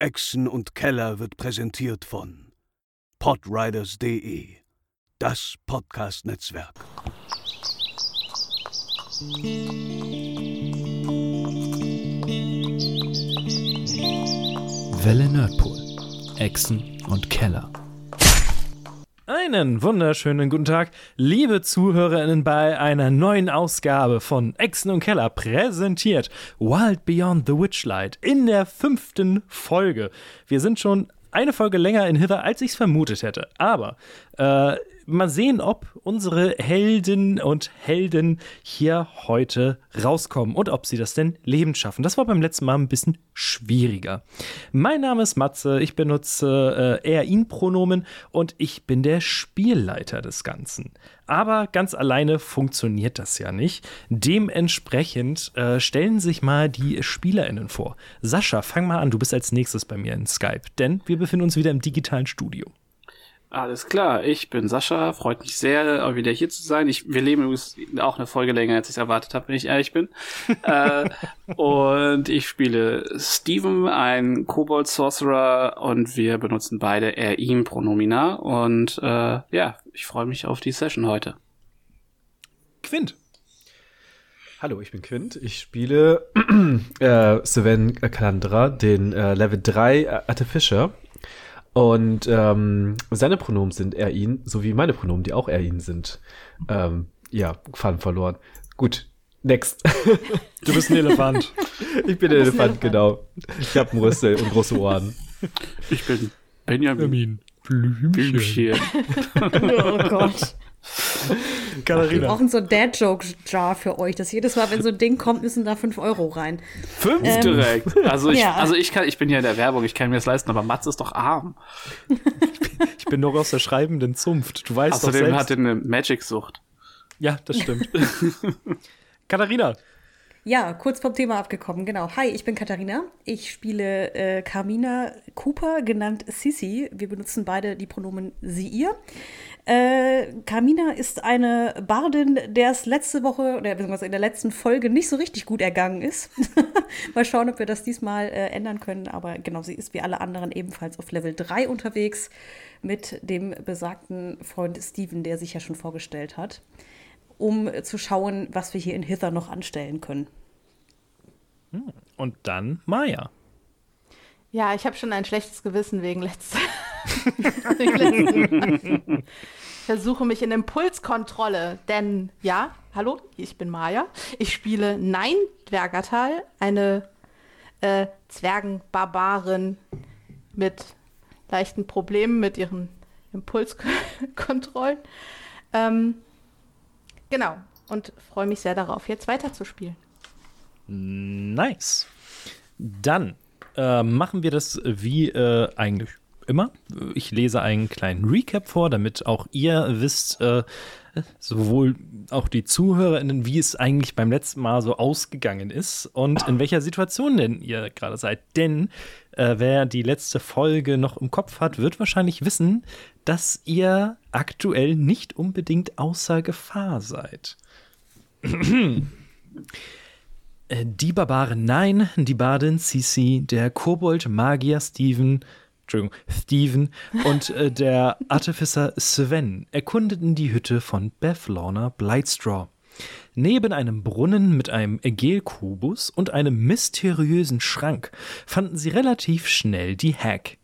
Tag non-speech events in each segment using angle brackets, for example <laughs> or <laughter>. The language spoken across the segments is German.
Echsen und Keller wird präsentiert von podriders.de, das Podcast-Netzwerk. Welle Nerdpool, Echsen und Keller. Einen wunderschönen guten Tag, liebe ZuhörerInnen, bei einer neuen Ausgabe von Echsen und Keller präsentiert Wild Beyond the Witchlight in der fünften Folge. Wir sind schon eine Folge länger in Hither, als ich es vermutet hätte. Aber äh, mal sehen, ob unsere Helden und Helden hier heute rauskommen und ob sie das denn lebend schaffen. Das war beim letzten Mal ein bisschen schwieriger. Mein Name ist Matze, ich benutze äh, er-ihn-Pronomen und ich bin der Spielleiter des Ganzen. Aber ganz alleine funktioniert das ja nicht. Dementsprechend äh, stellen sich mal die SpielerInnen vor. Sascha, fang mal an, du bist als nächstes bei mir in Skype, denn wir befinden uns wieder im digitalen Studio. Alles klar, ich bin Sascha, freut mich sehr, wieder hier zu sein. Ich, wir leben übrigens auch eine Folge länger, als ich erwartet habe, wenn ich ehrlich bin. <laughs> äh, und ich spiele Steven, ein Kobold Sorcerer, und wir benutzen beide er ihm Pronomina. Und äh, ja, ich freue mich auf die Session heute. Quint. Hallo, ich bin Quint. Ich spiele <clears throat> äh, Sven Kalandra, den äh, Level 3 Artificer und ähm, seine Pronomen sind er, ihn, sowie meine Pronomen, die auch er, ihn sind. Ähm, ja, Faden verloren. Gut, next. Du bist ein Elefant. <laughs> ich bin ein Elefant, genau. Ich habe einen Rüssel und große Ohren. Ich bin Benjamin. Blümchen. Blümchen. <laughs> Oh Gott. <laughs> Wir Katharina. brauchen so ein Dad-Joke-Jar für euch, dass jedes Mal, wenn so ein Ding kommt, müssen da 5 Euro rein. Fünf Ähm, direkt. Also ich, <laughs> ja. also ich kann, ich bin ja in der Werbung, ich kann mir das leisten, aber Mats ist doch arm. <laughs> Ich bin noch aus der schreibenden Zunft. Du weißt doch Außerdem selbst. hat er eine Magic-Sucht. ja, das stimmt. Katharina. Ja, kurz vom Thema abgekommen, genau. Hi, ich bin Katharina. Ich spiele äh, Carmina Cooper, genannt Sissy. Wir benutzen beide die Pronomen sie, ihr. Äh, Carmina ist eine Bardin, der es letzte Woche oder beziehungsweise in der letzten Folge nicht so richtig gut ergangen ist. <laughs> Mal schauen, ob wir das diesmal äh, ändern können. Aber genau, sie ist wie alle anderen ebenfalls auf Level 3 unterwegs mit dem besagten Freund Steven, der sich ja schon vorgestellt hat, um zu schauen, was wir hier in Hither noch anstellen können. Und dann Maya. Ja, ich habe schon ein schlechtes Gewissen wegen letzter. <laughs> ich versuche mich in Impulskontrolle, denn ja, hallo, ich bin Maya. Ich spiele Nein Dwergatal, eine äh, Zwergenbarbarin mit leichten Problemen mit ihren Impulskontrollen. Ähm, genau, und freue mich sehr darauf, jetzt weiterzuspielen. Nice. Dann äh, machen wir das wie äh, eigentlich immer. Ich lese einen kleinen Recap vor, damit auch ihr wisst, äh, sowohl auch die ZuhörerInnen, wie es eigentlich beim letzten Mal so ausgegangen ist und in welcher Situation denn ihr gerade seid. Denn äh, wer die letzte Folge noch im Kopf hat, wird wahrscheinlich wissen, dass ihr aktuell nicht unbedingt außer Gefahr seid. Äh, Die Barbaren Nein, die Bardin Sisi, der Kobold Magier Steven, Entschuldigung, Steven und äh, der Artificer Sven erkundeten die Hütte von Beth-Lorna Blightstraw. Neben einem Brunnen mit einem Gelkubus und einem mysteriösen Schrank fanden sie relativ schnell die Hack.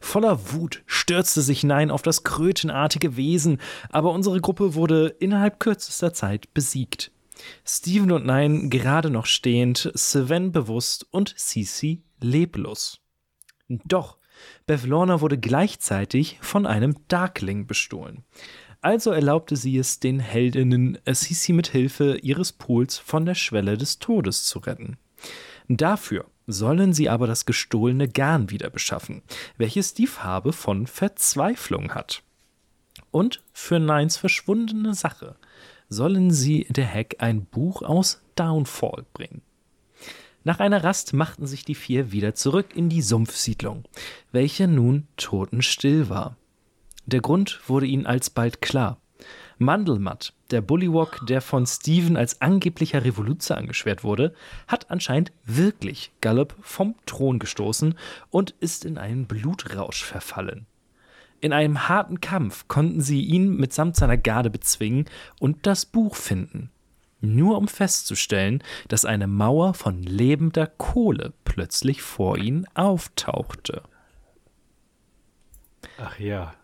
Voller Wut stürzte sich Nein auf das krötenartige Wesen, aber unsere Gruppe wurde innerhalb kürzester Zeit besiegt. Steven und Nein gerade noch stehend, Sven bewusst und Sisi leblos. Doch Bevlorna wurde gleichzeitig von einem Darkling bestohlen. Also erlaubte sie es den Heldinnen, Sisi mit Hilfe ihres Pools von der Schwelle des Todes zu retten. Dafür sollen sie aber das gestohlene Garn wieder beschaffen, welches die Farbe von Verzweiflung hat. Und für Neins verschwundene Sache sollen sie der Heck ein Buch aus Downfall bringen. Nach einer Rast machten sich die vier wieder zurück in die Sumpfsiedlung, welche nun totenstill war. Der Grund wurde ihnen alsbald klar. Mandelmatt, der Bullywog, der von Steven als angeblicher Revoluzer angeschwert wurde, hat anscheinend wirklich Gallup vom Thron gestoßen und ist in einen Blutrausch verfallen. In einem harten Kampf konnten sie ihn mitsamt seiner Garde bezwingen und das Buch finden. Nur um festzustellen, dass eine Mauer von lebender Kohle plötzlich vor ihnen auftauchte. Ach ja.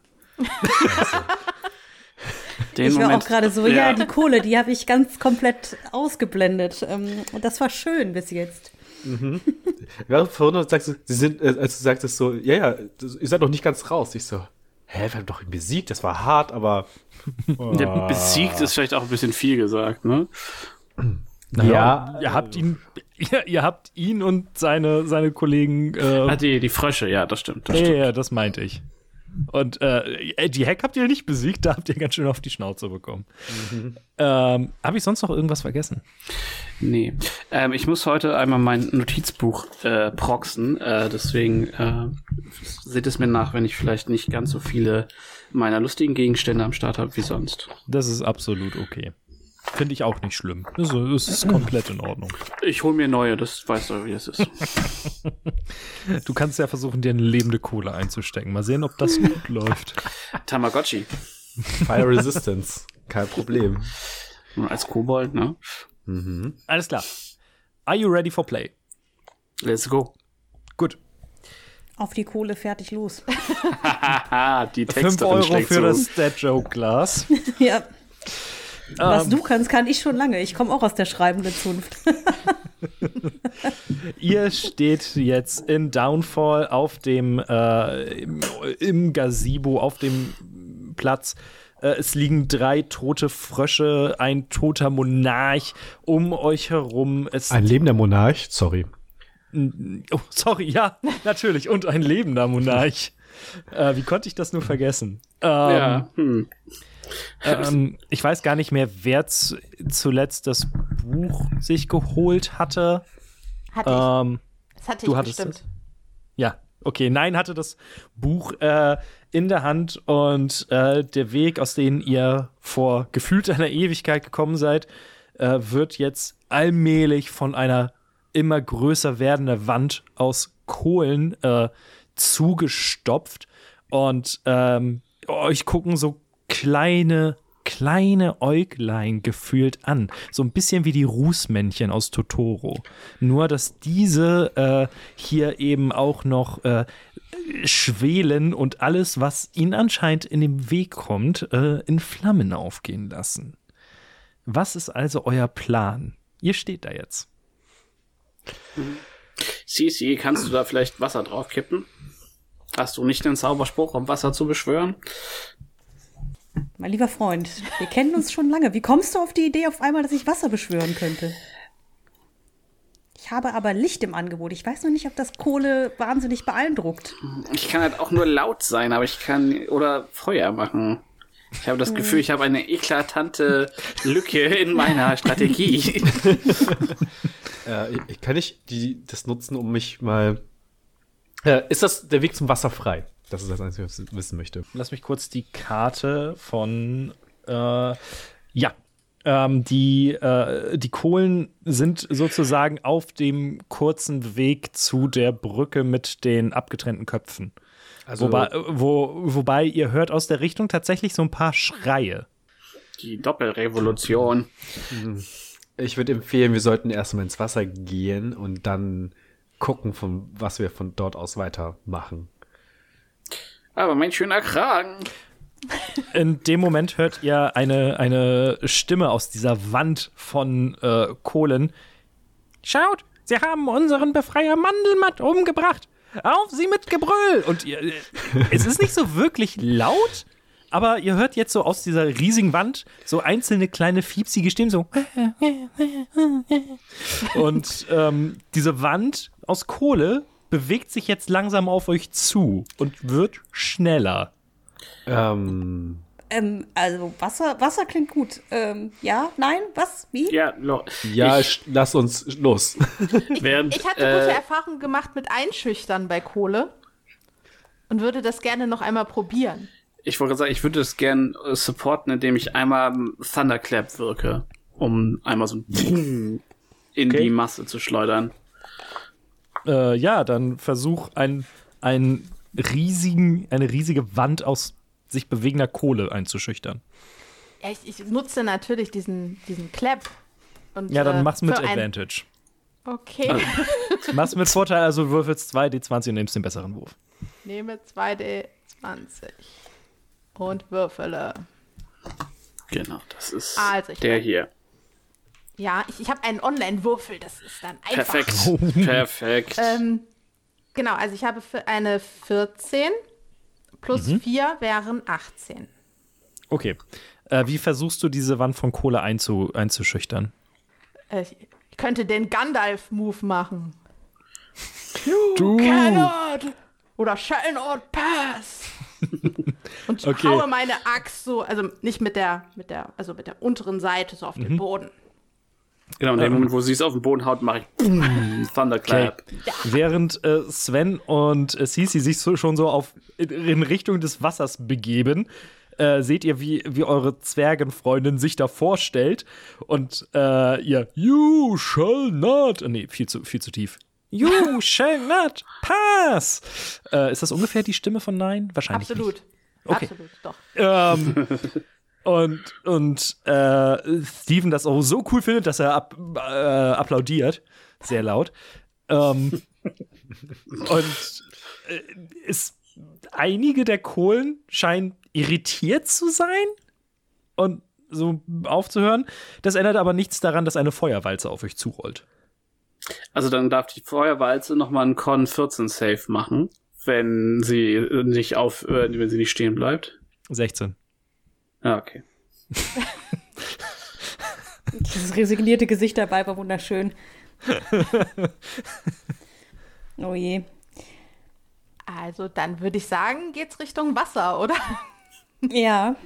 Den ich war Moment- auch gerade so, ja, die Kohle, die habe ich ganz komplett ausgeblendet. Ähm, Und das war schön bis jetzt. Ich war verwundert, sagst du, sie sind, äh, als du sagtest so, ja, ja, ihr seid noch nicht ganz raus. Ich so, hä, wir haben doch ihn besiegt, das war hart, aber. <laughs> Der besiegt ist vielleicht auch ein bisschen viel gesagt, ne? Ja, ihr habt ihn, ihr, ihr habt ihn und seine, seine Kollegen. Äh, Ah, die, die Frösche, ja, das stimmt. Das ja, stimmt. ja, das meinte ich. Und äh, die Hack habt ihr nicht besiegt, da habt ihr ganz schön auf die Schnauze bekommen. Ähm, Habe ich sonst noch irgendwas vergessen? Nee. Ähm, ich muss heute einmal mein Notizbuch äh, proxen, äh, deswegen äh, seht es mir nach, wenn ich vielleicht nicht ganz so viele meiner lustigen Gegenstände am Start habe wie sonst. Das ist absolut okay. Finde ich auch nicht schlimm. Das ist, das ist komplett in Ordnung. Ich hole mir neue, das weißt du, wie das ist. <laughs> Du kannst ja versuchen, dir eine lebende Kohle einzustecken. Mal sehen, ob das gut <laughs> läuft. Tamagotchi. Fire Resistance, kein Problem. Als Kobold, ne? Alles klar. Are you ready for play? Let's go. Gut. Auf die Kohle, fertig, los. <laughs> Die 5 Texterin Euro schlägt für das Dad-Joke-Glas. ja. Was Ähm, du kannst, kann ich schon lange. Ich komme auch aus der schreibenden Zunft. <laughs> Ihr steht jetzt in Downfall auf dem äh, im, im Gazebo, auf dem Platz. Äh, es liegen drei tote Frösche, ein toter Monarch um euch herum. Es Ein lebender Monarch, sorry. Oh, sorry, ja, natürlich. Und ein lebender Monarch. Äh, wie konnte ich das nur vergessen? Ähm, Ja, hm. Ähm, ich weiß gar nicht mehr, wer zu, zuletzt das Buch sich geholt hatte. Hatte ich. Ähm, das hatte du ich hattest bestimmt. ja, okay. Nein hatte das Buch äh, in der Hand und äh, der Weg, aus dem ihr vor gefühlt einer Ewigkeit gekommen seid, äh, wird jetzt allmählich von einer immer größer werdenden Wand aus Kohlen äh, zugestopft und ähm, euch gucken so kleine kleine Äuglein gefühlt an. So ein bisschen wie die Rußmännchen aus Totoro. Nur, dass diese äh, hier eben auch noch äh, schwelen und alles, was ihnen anscheinend in den Weg kommt, äh, in Flammen aufgehen lassen. Was ist also euer Plan? Ihr steht da jetzt. Sisi, kannst du da vielleicht Wasser draufkippen? Hast du nicht den Zauberspruch, um Wasser zu beschwören? Mein lieber Freund, wir kennen uns schon lange. Wie kommst du auf die Idee auf einmal, dass ich Wasser beschwören könnte? Ich habe aber Licht im Angebot. Ich weiß noch nicht, ob das Kohle wahnsinnig beeindruckt. Ich kann halt auch nur laut sein, aber ich kann oder Feuer machen. Ich habe das Gefühl, ich habe eine eklatante Lücke in meiner Strategie. <laughs> Äh, ich- kann ich die, das nutzen, um mich mal. Äh, ist das der Weg zum Wasser frei? Das ist das Einzige, was ich wissen möchte. Lass mich kurz die Karte von. Äh, ja. Ähm, die, äh, die Kohlen sind sozusagen auf dem kurzen Weg zu der Brücke mit den abgetrennten Köpfen. Also, Wobei, wo, wobei ihr hört aus der Richtung tatsächlich so ein paar Schreie. Die Doppelrevolution. ich würde empfehlen, wir sollten erstmal ins Wasser gehen und dann gucken, von was wir von dort aus weitermachen. Aber mein schöner Kragen. In dem Moment hört ihr eine, eine Stimme aus dieser Wand von äh, Kohlen. Schaut, sie haben unseren Befreier Mandelmatt umgebracht. Auf sie mit Gebrüll! Und ihr, äh, es ist nicht so wirklich laut, aber ihr hört jetzt so aus dieser riesigen Wand so einzelne kleine fiepsige Stimmen so. Und ähm, diese Wand aus Kohle bewegt sich jetzt langsam auf euch zu und wird schneller. Ähm, Ähm, also Wasser, Wasser klingt gut. Ähm, ja, nein, was? Wie? Ja, lo- ja, ich, lass uns los. <laughs> während, Ich hatte gute äh, Erfahrungen gemacht mit Einschüchtern bei Kohle und würde das gerne noch einmal probieren. Ich wollte sagen, ich würde es gern äh, supporten, indem ich einmal Thunderclap wirke, um einmal so ein in Okay. die Masse zu schleudern. Äh, ja, dann versuch ein, ein riesigen, eine riesige Wand aus sich bewegender Kohle einzuschüchtern. Ja, ich, ich nutze natürlich diesen, diesen Clap. Und, Ja, dann äh, mach's mit Advantage. Okay. Mach's mit Vorteil, also du würfelst 2d20 und nimmst den besseren Wurf. Nehme 2D20 und würfele. Genau, das ist Also, der hier. Ja, ich, ich habe einen Online-Würfel, das ist dann einfach. Perfekt. <laughs> Perfekt. Ähm, genau, also ich habe für eine 14 plus Mhm. 4 wären 18. Okay. Äh, wie versuchst du diese Wand von Kohle einzu, einzuschüchtern? Äh, ich, könnte den Gandalf-Move machen. Du! Cannot! Oder shall not pass! <laughs> Und Okay. haue meine Axt so, also nicht mit der, mit der, also mit der unteren Seite so auf Mhm. den Boden. Genau, in dem Moment, wo sie es auf den Boden haut, mache ich boom, <laughs> Thunderclap. Während äh, Sven und äh, Sisi sich so, schon so auf, in, in Richtung des Wassers begeben, äh, seht ihr, wie, wie eure Zwergenfreundin sich da vorstellt und äh, ihr You shall not. äh, Nee, viel zu, viel zu tief. You shall not pass. Äh, ist das ungefähr die Stimme von Nein? Wahrscheinlich. Absolut. Nicht. Okay. Absolut, doch. Ähm, <laughs> und und äh, Steven das auch so cool findet, dass er ab, äh, applaudiert. Sehr laut. Ähm, <laughs> und äh, ist einige der Kohlen scheinen irritiert zu sein und so aufzuhören. Das ändert aber nichts daran, dass eine Feuerwalze auf euch zurollt. Also dann darf die Feuerwalze nochmal einen Con 14 Save machen, wenn sie nicht auf, äh, wenn sie nicht stehen bleibt. 16. Ja, okay. <laughs> Dieses resignierte Gesicht dabei war wunderschön. <laughs> oh je. Also dann würde ich sagen, geht's Richtung Wasser, oder? Ja,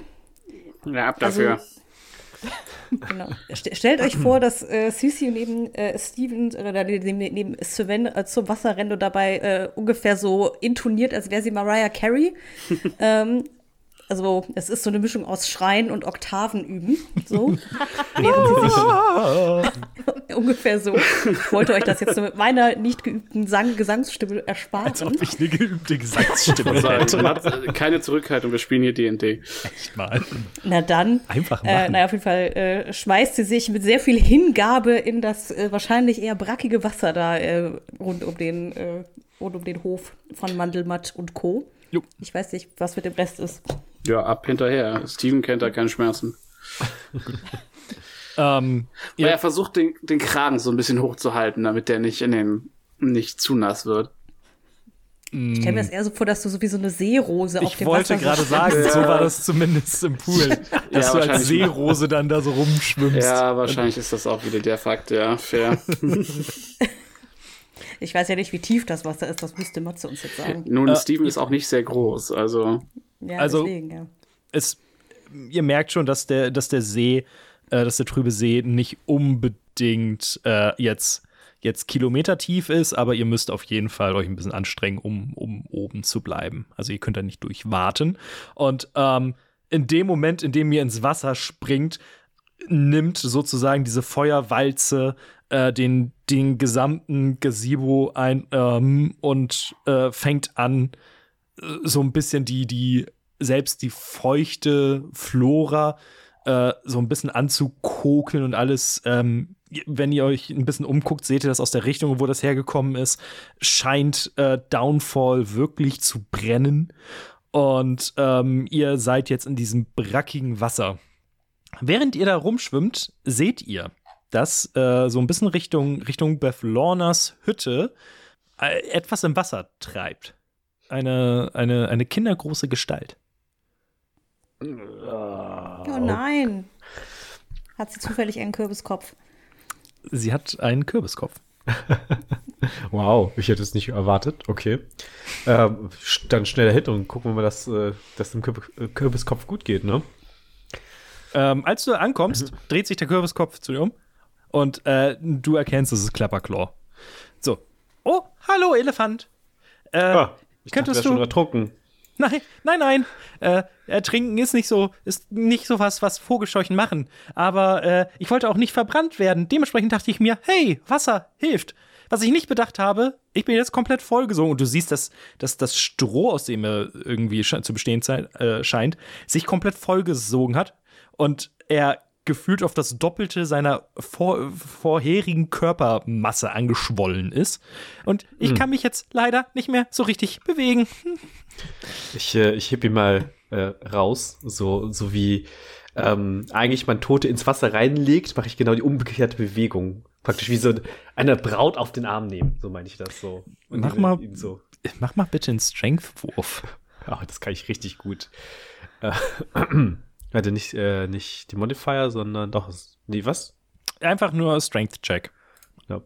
Ja, ab Also- dafür. genau. St stellt euch vor, dass äh, Sisi neben äh, Steven oder neben, neben Sven äh, zum Wasser rennt und dabei äh, ungefähr so intoniert, als wäre sie Mariah Carey. <laughs> ähm, also es ist so eine Mischung aus Schreien und Oktaven üben. So. <laughs> Während sie sich <laughs> ungefähr so. Ich wollte euch das jetzt so mit meiner nicht geübten Sang Gesangsstimme ersparen. Als ob ich eine geübte <laughs> Gesangsstimme hätte. äh, keine Zurückhaltung, wir spielen hier D&D. Echt mal. Na dann. Einfach Äh, machen. naja, auf jeden Fall äh, schmeißt sie sich mit sehr viel Hingabe in das äh, wahrscheinlich eher brackige Wasser da äh, rund, um den, äh, rund um den Hof von Mandelmatt und Co. Jo. Ich weiß nicht, was mit dem Rest ist. Ja, ab hinterher. Steven kennt da keine Schmerzen. <laughs> Ähm, Ja. Er versucht, den, den Kragen so ein bisschen hochzuhalten, damit der nicht in den, nicht zu nass wird. Ich stelle mir das eher so vor, dass du so wie so eine Seerose auf Ich dem wollte Wasser gerade so sagen, <laughs> so war das zumindest im Pool, <laughs> dass Ja, du als. Seerose dann da so rumschwimmst. Ja, wahrscheinlich ist das auch wieder der Fakt, ja, fair. Ich weiß ja nicht, wie tief das Wasser ist, das müsste Matze uns jetzt sagen. Nun, Äh, Steven ist auch nicht sehr groß, also. Ja, Also- deswegen, ja. Es, ihr merkt schon, dass der, dass der See, äh, dass der trübe See nicht unbedingt äh, jetzt, jetzt kilometertief ist, aber ihr müsst auf jeden Fall euch ein bisschen anstrengen, um, um oben zu bleiben. Also ihr könnt da nicht durchwarten. Und ähm, in dem Moment, in dem ihr ins Wasser springt, nimmt sozusagen diese Feuerwalze äh, den, den gesamten Gazebo ein ähm, und äh, fängt an, äh, so ein bisschen die, die, selbst die feuchte Flora äh, so ein bisschen anzukokeln und alles. Ähm, wenn ihr euch ein bisschen umguckt, seht ihr das aus der Richtung, wo das hergekommen ist, scheint äh, Downfall wirklich zu brennen. Und ähm, ihr seid jetzt in diesem brackigen Wasser. Während ihr da rumschwimmt, seht ihr, dass äh, so ein bisschen Richtung, Richtung Beth Lornas Hütte äh, etwas im Wasser treibt. Eine, eine, eine kindergroße Gestalt. Oh nein. Hat sie zufällig einen Kürbiskopf? Sie hat einen Kürbiskopf. <laughs> Wow, ich hätte es nicht erwartet. Okay. Ähm, dann schneller Hit und gucken wir mal, dass, äh, dass dem Kürb Kürbiskopf gut geht, ne? Ähm, als du ankommst, dreht sich der Kürbiskopf zu dir um und äh, du erkennst, es ist Klapperclaw. So. Oh, hallo, Elefant. Äh, Ah, ich könntest dachte, du- schon ertrunken. Nein, nein, nein. Äh, ertrinken ist nicht so, ist nicht so was, was Vogelscheuchen machen. Aber äh, ich wollte auch nicht verbrannt werden. Dementsprechend dachte ich mir, hey, Wasser hilft. Was ich nicht bedacht habe, ich bin jetzt komplett vollgesogen und du siehst, dass, dass das Stroh, aus dem er irgendwie zu bestehen äh, scheint, sich komplett vollgesogen hat und er gefühlt auf das Doppelte seiner vor, vorherigen Körpermasse angeschwollen ist. Und ich kann mich jetzt leider nicht mehr so richtig bewegen. <laughs> Ich, äh, ich heb ihn mal äh, raus, so, so wie ähm, eigentlich man Tote ins Wasser reinlegt, mache ich genau die umgekehrte Bewegung. Praktisch wie so eine Braut auf den Arm nehmen, so meine ich das so. Und Mach mal- so. Mach mal bitte einen Strength-Wurf. Ja, das kann ich richtig gut. Äh, <clears throat> Warte, nicht, äh, nicht die Modifier, sondern doch. Nee, was? Einfach nur Strength-Check. Ja,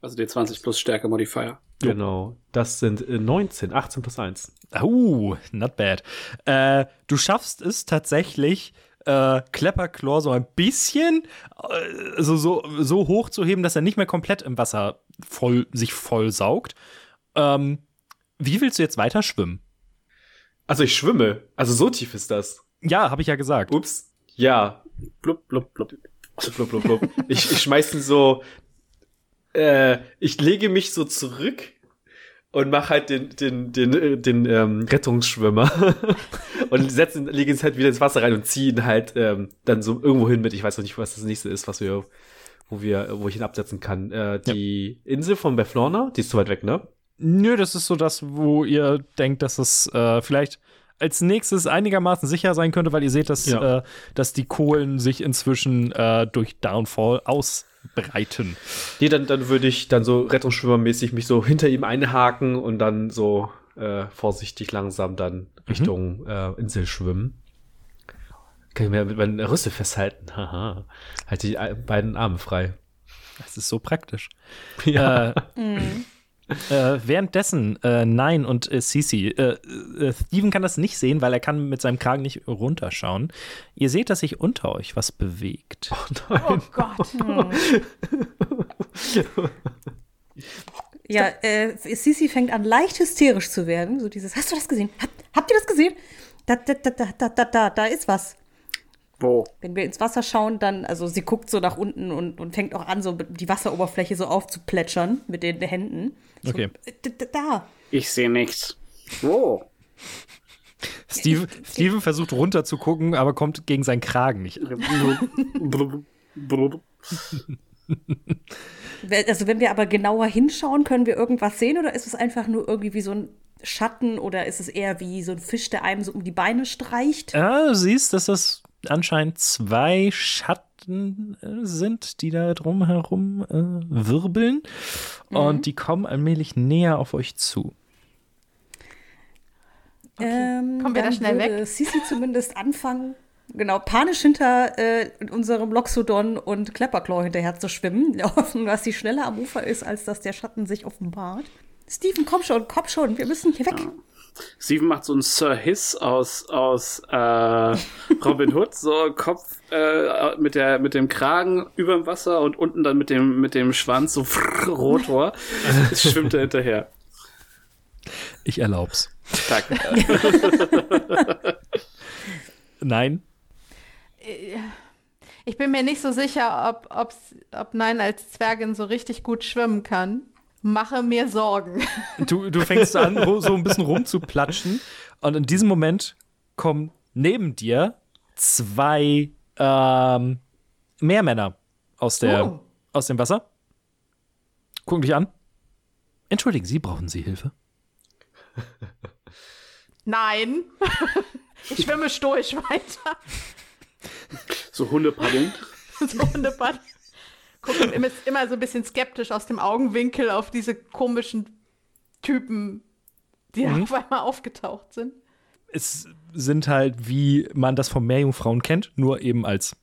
Also D20 plus Stärke Modifier. genau. Das sind äh, 19, 18 plus 1. Oh, not bad. Äh, du schaffst es tatsächlich, äh, Klepperclaw so ein bisschen äh, so, so, so hoch zu heben, dass er nicht mehr komplett im Wasser voll, sich voll saugt. Ähm, wie willst du jetzt weiter schwimmen? Also ich schwimme. Also so tief ist das. Ja, habe ich ja gesagt. Ups. Ja. Blub, blub, blub. Blub, blub, blub. <laughs> ich, ich schmeiß ihn so. Äh, ich lege mich so zurück und mache halt den, den, den, äh, den ähm, Rettungsschwimmer <laughs> und setze ihn, lege ihn halt wieder ins Wasser rein und ziehe ihn halt ähm, dann so irgendwo hin mit. Ich weiß noch nicht, was das nächste ist, was wir, wo wir, wo ich ihn absetzen kann. Äh, die Insel von Beflorna, die ist zu weit weg, ne? Nö, das ist so das, wo ihr denkt, dass es äh, vielleicht als nächstes einigermaßen sicher sein könnte, weil ihr seht, dass, Ja. äh, dass die Kohlen sich inzwischen äh, durch Downfall ausbreiten. Nee, dann, dann würde ich dann so Rettungsschwimmermäßig mich so hinter ihm einhaken und dann so äh, vorsichtig langsam dann Richtung äh, Insel schwimmen. Kann ich mir mit meinen Rüssel festhalten. <laughs> Haha. Halte die ein- beiden Arme frei. Das ist so praktisch. Ja. <laughs> Äh, äh, währenddessen, äh, Nein und äh, Cece, äh, äh, Steven kann das nicht sehen, weil er kann mit seinem Kragen nicht runterschauen. Ihr seht, dass sich unter euch was bewegt. Oh <laughs> Gott. <laughs> Ja, äh, Sisi fängt an, leicht hysterisch zu werden. So dieses, hast du das gesehen? Hab, habt ihr das gesehen? Da, da, da, da, da, da, da, da ist was. Wo? Wenn wir ins Wasser schauen, dann, also sie guckt so nach unten und, und fängt auch an, so die Wasseroberfläche so aufzuplätschern mit den Händen. So, Okay. Da, da. Ich sehe nichts. Wo? <laughs> Steven, Steven versucht runter zu gucken, aber kommt gegen seinen Kragen nicht. <laughs> Also wenn wir aber genauer hinschauen, können wir irgendwas sehen oder ist es einfach nur irgendwie wie so ein Schatten oder ist es eher wie so ein Fisch, der einem so um die Beine streicht? Ja, du siehst, dass das anscheinend zwei Schatten äh, sind, die da drumherum äh, wirbeln. Und die kommen allmählich näher auf euch zu. Ähm, Kommen wir da schnell würde weg? Sisi zumindest anfangen, genau, panisch hinter äh, unserem Loxodon und Klepperklaw hinterher zu schwimmen, <laughs> Hoffnung, dass sie schneller am Ufer ist, als dass der Schatten sich offenbart. Steven, komm schon, komm schon, wir müssen hier weg. Steven macht so einen Sir Hiss aus, aus äh, Robin Hood, so Kopf äh, mit, der, mit dem Kragen über dem Wasser und unten dann mit dem, mit dem Schwanz so Rotor. Es schwimmt er hinterher. Ich erlaub's. Danke. <laughs> Nein. Ich bin mir nicht so sicher, ob, ob Nein als Zwergin so richtig gut schwimmen kann. Mache mir Sorgen. Du, du fängst an, so ein bisschen rumzuplatschen. Und in diesem Moment kommen neben dir zwei ähm, Meermänner aus, der, Oh. aus dem Wasser. Gucken dich an. Entschuldigen Sie, brauchen Sie Hilfe? Nein. <laughs> Ich schwimme stoisch weiter. So Hundepaddeln. <laughs> So Hundebad. Gucken immer, immer so ein bisschen skeptisch aus dem Augenwinkel auf diese komischen Typen, die da auf einmal aufgetaucht sind. Es sind halt, wie man das von Meerjungfrauen kennt, nur eben als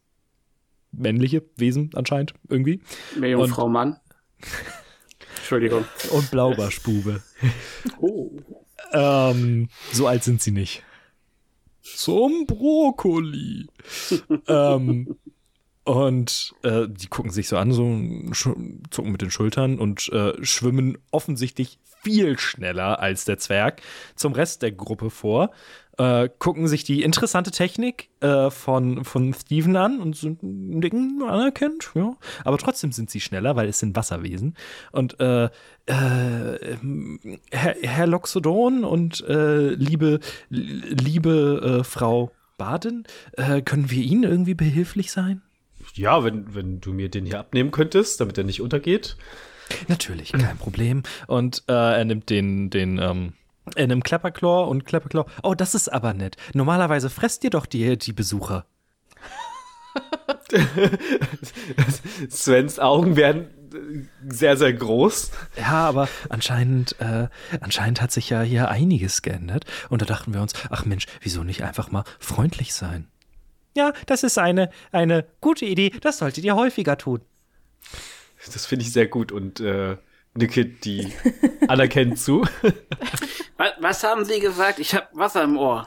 männliche Wesen anscheinend irgendwie. Meerjungfrau Mann. <laughs> Entschuldigung. Und Blaubarschbube. Oh. Ähm, so alt sind sie nicht. Zum Brokkoli. <laughs> ähm, Und äh, die gucken sich so an, so zucken mit den Schultern und äh, schwimmen offensichtlich viel schneller als der Zwerg zum Rest der Gruppe vor. Äh, gucken sich die interessante Technik äh, von, von Steven an und sind nicken anerkennt, ja. Aber trotzdem sind sie schneller, weil es sind Wasserwesen. Und äh, äh, Herr, Herr Loxodon und äh, liebe, liebe äh, Frau Baden, äh, können wir Ihnen irgendwie behilflich sein? Ja, wenn, wenn du mir den hier abnehmen könntest, damit er nicht untergeht. Natürlich, kein Problem. Und äh, er nimmt den, den, ähm, er nimmt Klapperclaw und Klapperclaw. Oh, das ist aber nett. Normalerweise fresst ihr doch die, die Besucher. <laughs> Svens Augen werden sehr, sehr groß. Ja, aber anscheinend, äh, anscheinend hat sich ja hier einiges geändert. Und da dachten wir uns, ach Mensch, wieso nicht einfach mal freundlich sein? Ja, das ist eine, eine gute Idee. Das solltet ihr häufiger tun. Das finde ich sehr gut und äh, nicke die <laughs> anerkennt zu. Was, was haben Sie gesagt? Ich habe Wasser im Ohr.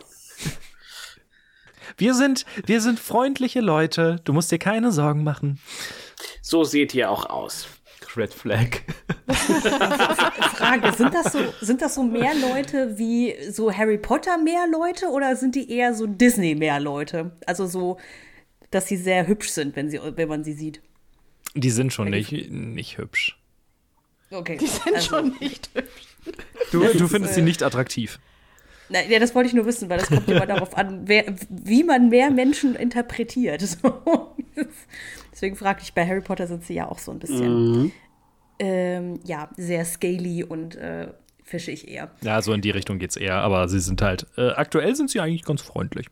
Wir sind, wir sind freundliche Leute. Du musst dir keine Sorgen machen. So seht ihr auch aus. Red Flag. <laughs> Frage, sind das, so, sind das so mehr Leute wie so Harry Potter mehr Leute oder sind die eher so Disney mehr Leute? Also so, dass sie sehr hübsch sind, wenn, sie, wenn man sie sieht. Die sind schon nicht, nicht hübsch. Okay. Die sind also, schon nicht hübsch. Du, du ist, findest äh, sie nicht attraktiv. Na, ja, das wollte ich nur wissen, weil das kommt immer darauf an, wer, wie man mehr Menschen interpretiert. <laughs> So. Deswegen frage ich, bei Harry Potter sind sie ja auch so ein bisschen, Mhm. ähm, ja, sehr scaly und äh, fischig eher. Ja, so in die Richtung geht's eher. Aber sie sind halt, äh, aktuell sind sie eigentlich ganz freundlich.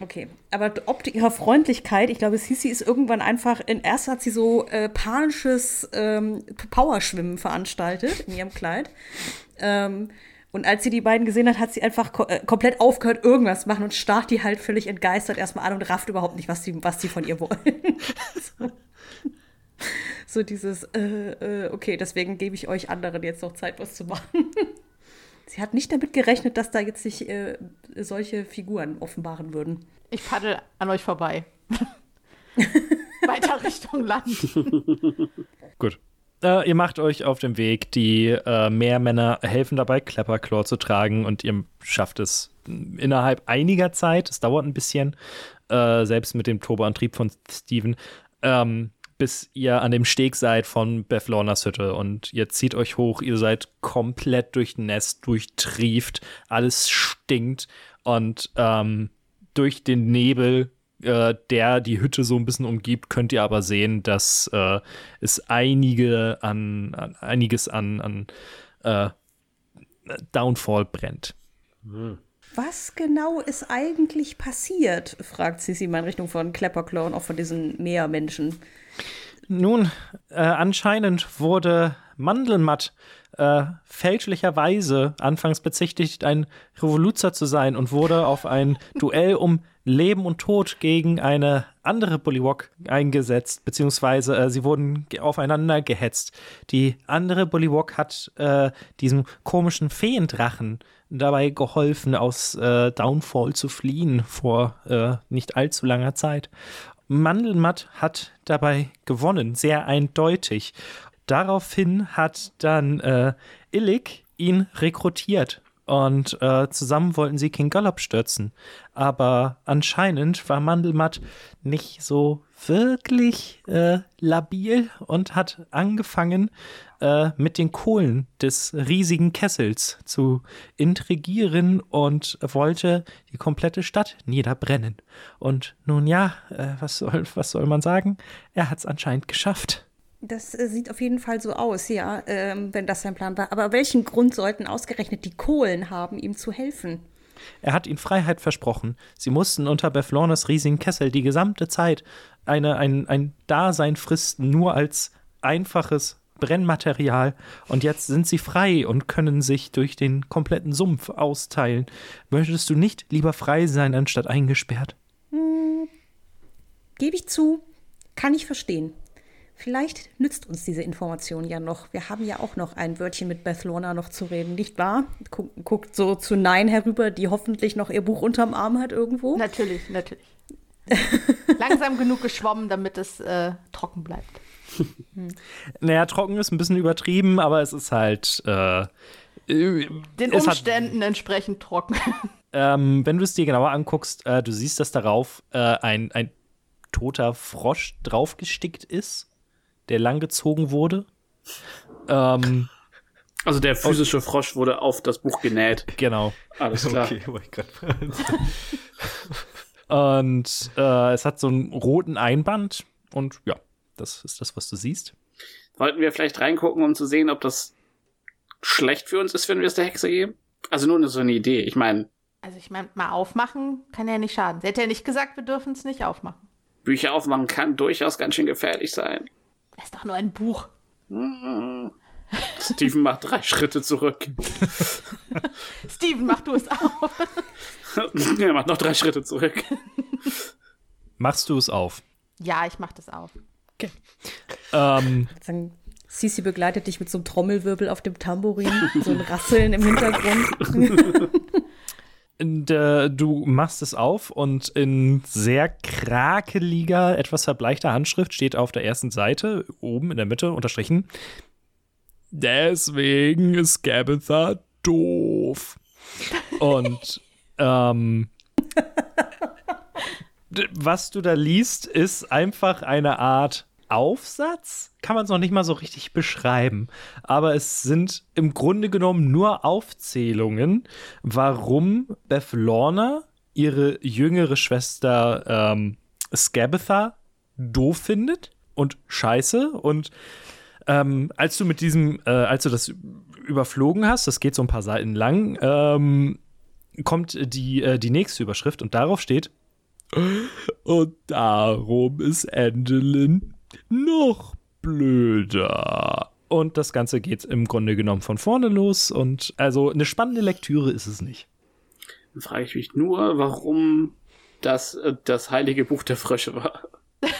Okay, aber ob ihrer Freundlichkeit, ich glaube, Sisi ist irgendwann einfach, in erst hat sie so äh, panisches ähm, Powerschwimmen veranstaltet in ihrem Kleid. Ähm, und als sie die beiden gesehen hat, hat sie einfach ko äh, komplett aufgehört, irgendwas zu machen und starrt die halt völlig entgeistert erstmal an und rafft überhaupt nicht, was die, was von ihr wollen. so. <laughs> so dieses, äh, äh, okay, deswegen gebe ich euch anderen jetzt noch Zeit, was zu machen. Sie hat nicht damit gerechnet, dass da jetzt sich äh, solche Figuren offenbaren würden. Ich paddel an euch vorbei. <laughs> Weiter Richtung Land. <laughs> Gut. Äh, ihr macht euch auf den Weg. Die äh, Meermänner helfen dabei, Clapperclaw zu tragen und ihr schafft es innerhalb einiger Zeit, es dauert ein bisschen, äh, selbst mit dem Turboantrieb von Steven, ähm, bis ihr an dem Steg seid von Bethlonas Hütte und ihr zieht euch hoch, ihr seid komplett durchnässt, durchtrieft, alles stinkt und ähm, durch den Nebel äh, der die Hütte so ein bisschen umgibt, könnt ihr aber sehen, dass äh, es einige an, an einiges an, an äh, Downfall brennt. Was genau ist eigentlich passiert? fragt Sissi mal in Richtung von Clapperclaw und auch von diesen Meermenschen. Nun, äh, anscheinend wurde Mandelmatt äh, fälschlicherweise anfangs bezichtigt, ein Revoluzer zu sein und wurde auf ein Duell um Leben und Tod gegen eine andere Bullywog eingesetzt, beziehungsweise äh, sie wurden aufeinander gehetzt. Die andere Bullywog hat äh, diesem komischen Feendrachen dabei geholfen, aus äh, Downfall zu fliehen vor äh, nicht allzu langer Zeit. Mandelmatt hat dabei gewonnen, sehr eindeutig. Daraufhin hat dann äh, Illig ihn rekrutiert und äh, zusammen wollten sie King Gallop stürzen. Aber anscheinend war Mandelmatt nicht so wirklich äh, labil und hat angefangen, äh, mit den Kohlen des riesigen Kessels zu intrigieren und wollte die komplette Stadt niederbrennen. Und nun ja, äh, was, soll, was soll man sagen? Er hat es anscheinend geschafft. Das äh, sieht auf jeden Fall so aus, ja, ähm, wenn das sein Plan war. Aber welchen Grund sollten ausgerechnet die Kohlen haben, ihm zu helfen? Er hat ihnen Freiheit versprochen. Sie mussten unter Beflornes riesigen Kessel die gesamte Zeit eine, ein, ein Dasein fristen, nur als einfaches Brennmaterial. Und jetzt sind sie frei und können sich durch den kompletten Sumpf austeilen. Möchtest du nicht lieber frei sein, anstatt eingesperrt? Gebe ich zu, kann ich verstehen. Vielleicht nützt uns diese Information ja noch. Wir haben ja auch noch ein Wörtchen mit Beth Lorna noch zu reden, nicht wahr? Guck, guckt so zu Nein herüber, die hoffentlich noch ihr Buch unterm Arm hat irgendwo. Natürlich, natürlich. <laughs> Langsam genug geschwommen, damit es äh, trocken bleibt. <laughs> Naja, trocken ist ein bisschen übertrieben, aber es ist halt. Äh, Den es hat- Umständen entsprechend trocken. <laughs> Ähm, wenn du es dir genauer anguckst, äh, du siehst, dass darauf äh, ein, ein toter Frosch draufgestickt ist, der langgezogen wurde. Ähm, Also der physische Frosch wurde auf das Buch genäht. genau. Alles klar. Okay, gerade <laughs> Und äh, es hat so einen roten Einband. Und ja, das ist das, was du siehst. Wollten wir vielleicht reingucken, um zu sehen, ob das schlecht für uns ist, wenn wir es der Hexe geben? Also nur so eine Idee. Ich meine, Also ich meine, mal aufmachen kann ja nicht schaden. Sie hätte ja nicht gesagt, wir dürfen es nicht aufmachen. Bücher aufmachen kann durchaus ganz schön gefährlich sein. Das ist doch nur ein Buch. <laughs> Steven macht drei Schritte zurück. <laughs> Steven, mach du es auf. <laughs> er macht noch drei Schritte zurück. Machst du es auf? Ja, ich mach das auf. Ähm, Sagen, Sisi begleitet dich mit so einem Trommelwirbel auf dem Tambourin, so ein Rasseln im Hintergrund. Äh, du machst es auf und in sehr krakeliger, etwas verbleichter Handschrift steht auf der ersten Seite, oben in der Mitte unterstrichen, deswegen ist Gabitha doof. Und <laughs> ähm, was du da liest, ist einfach eine Art Aufsatz. Kann man es noch nicht mal so richtig beschreiben. Aber es sind im Grunde genommen nur Aufzählungen, warum Beth Lorna ihre jüngere Schwester ähm, Scabitha doof findet und scheiße. Und ähm, als du mit diesem, äh, als du das überflogen hast, das geht so ein paar Seiten lang, ähm, kommt die, äh, die nächste Überschrift und darauf steht und darum ist Angelin noch blöder. Und das Ganze geht im Grunde genommen von vorne los und also eine spannende Lektüre ist es nicht. Dann frage ich mich nur, warum das äh, das heilige Buch der Frösche war. <laughs>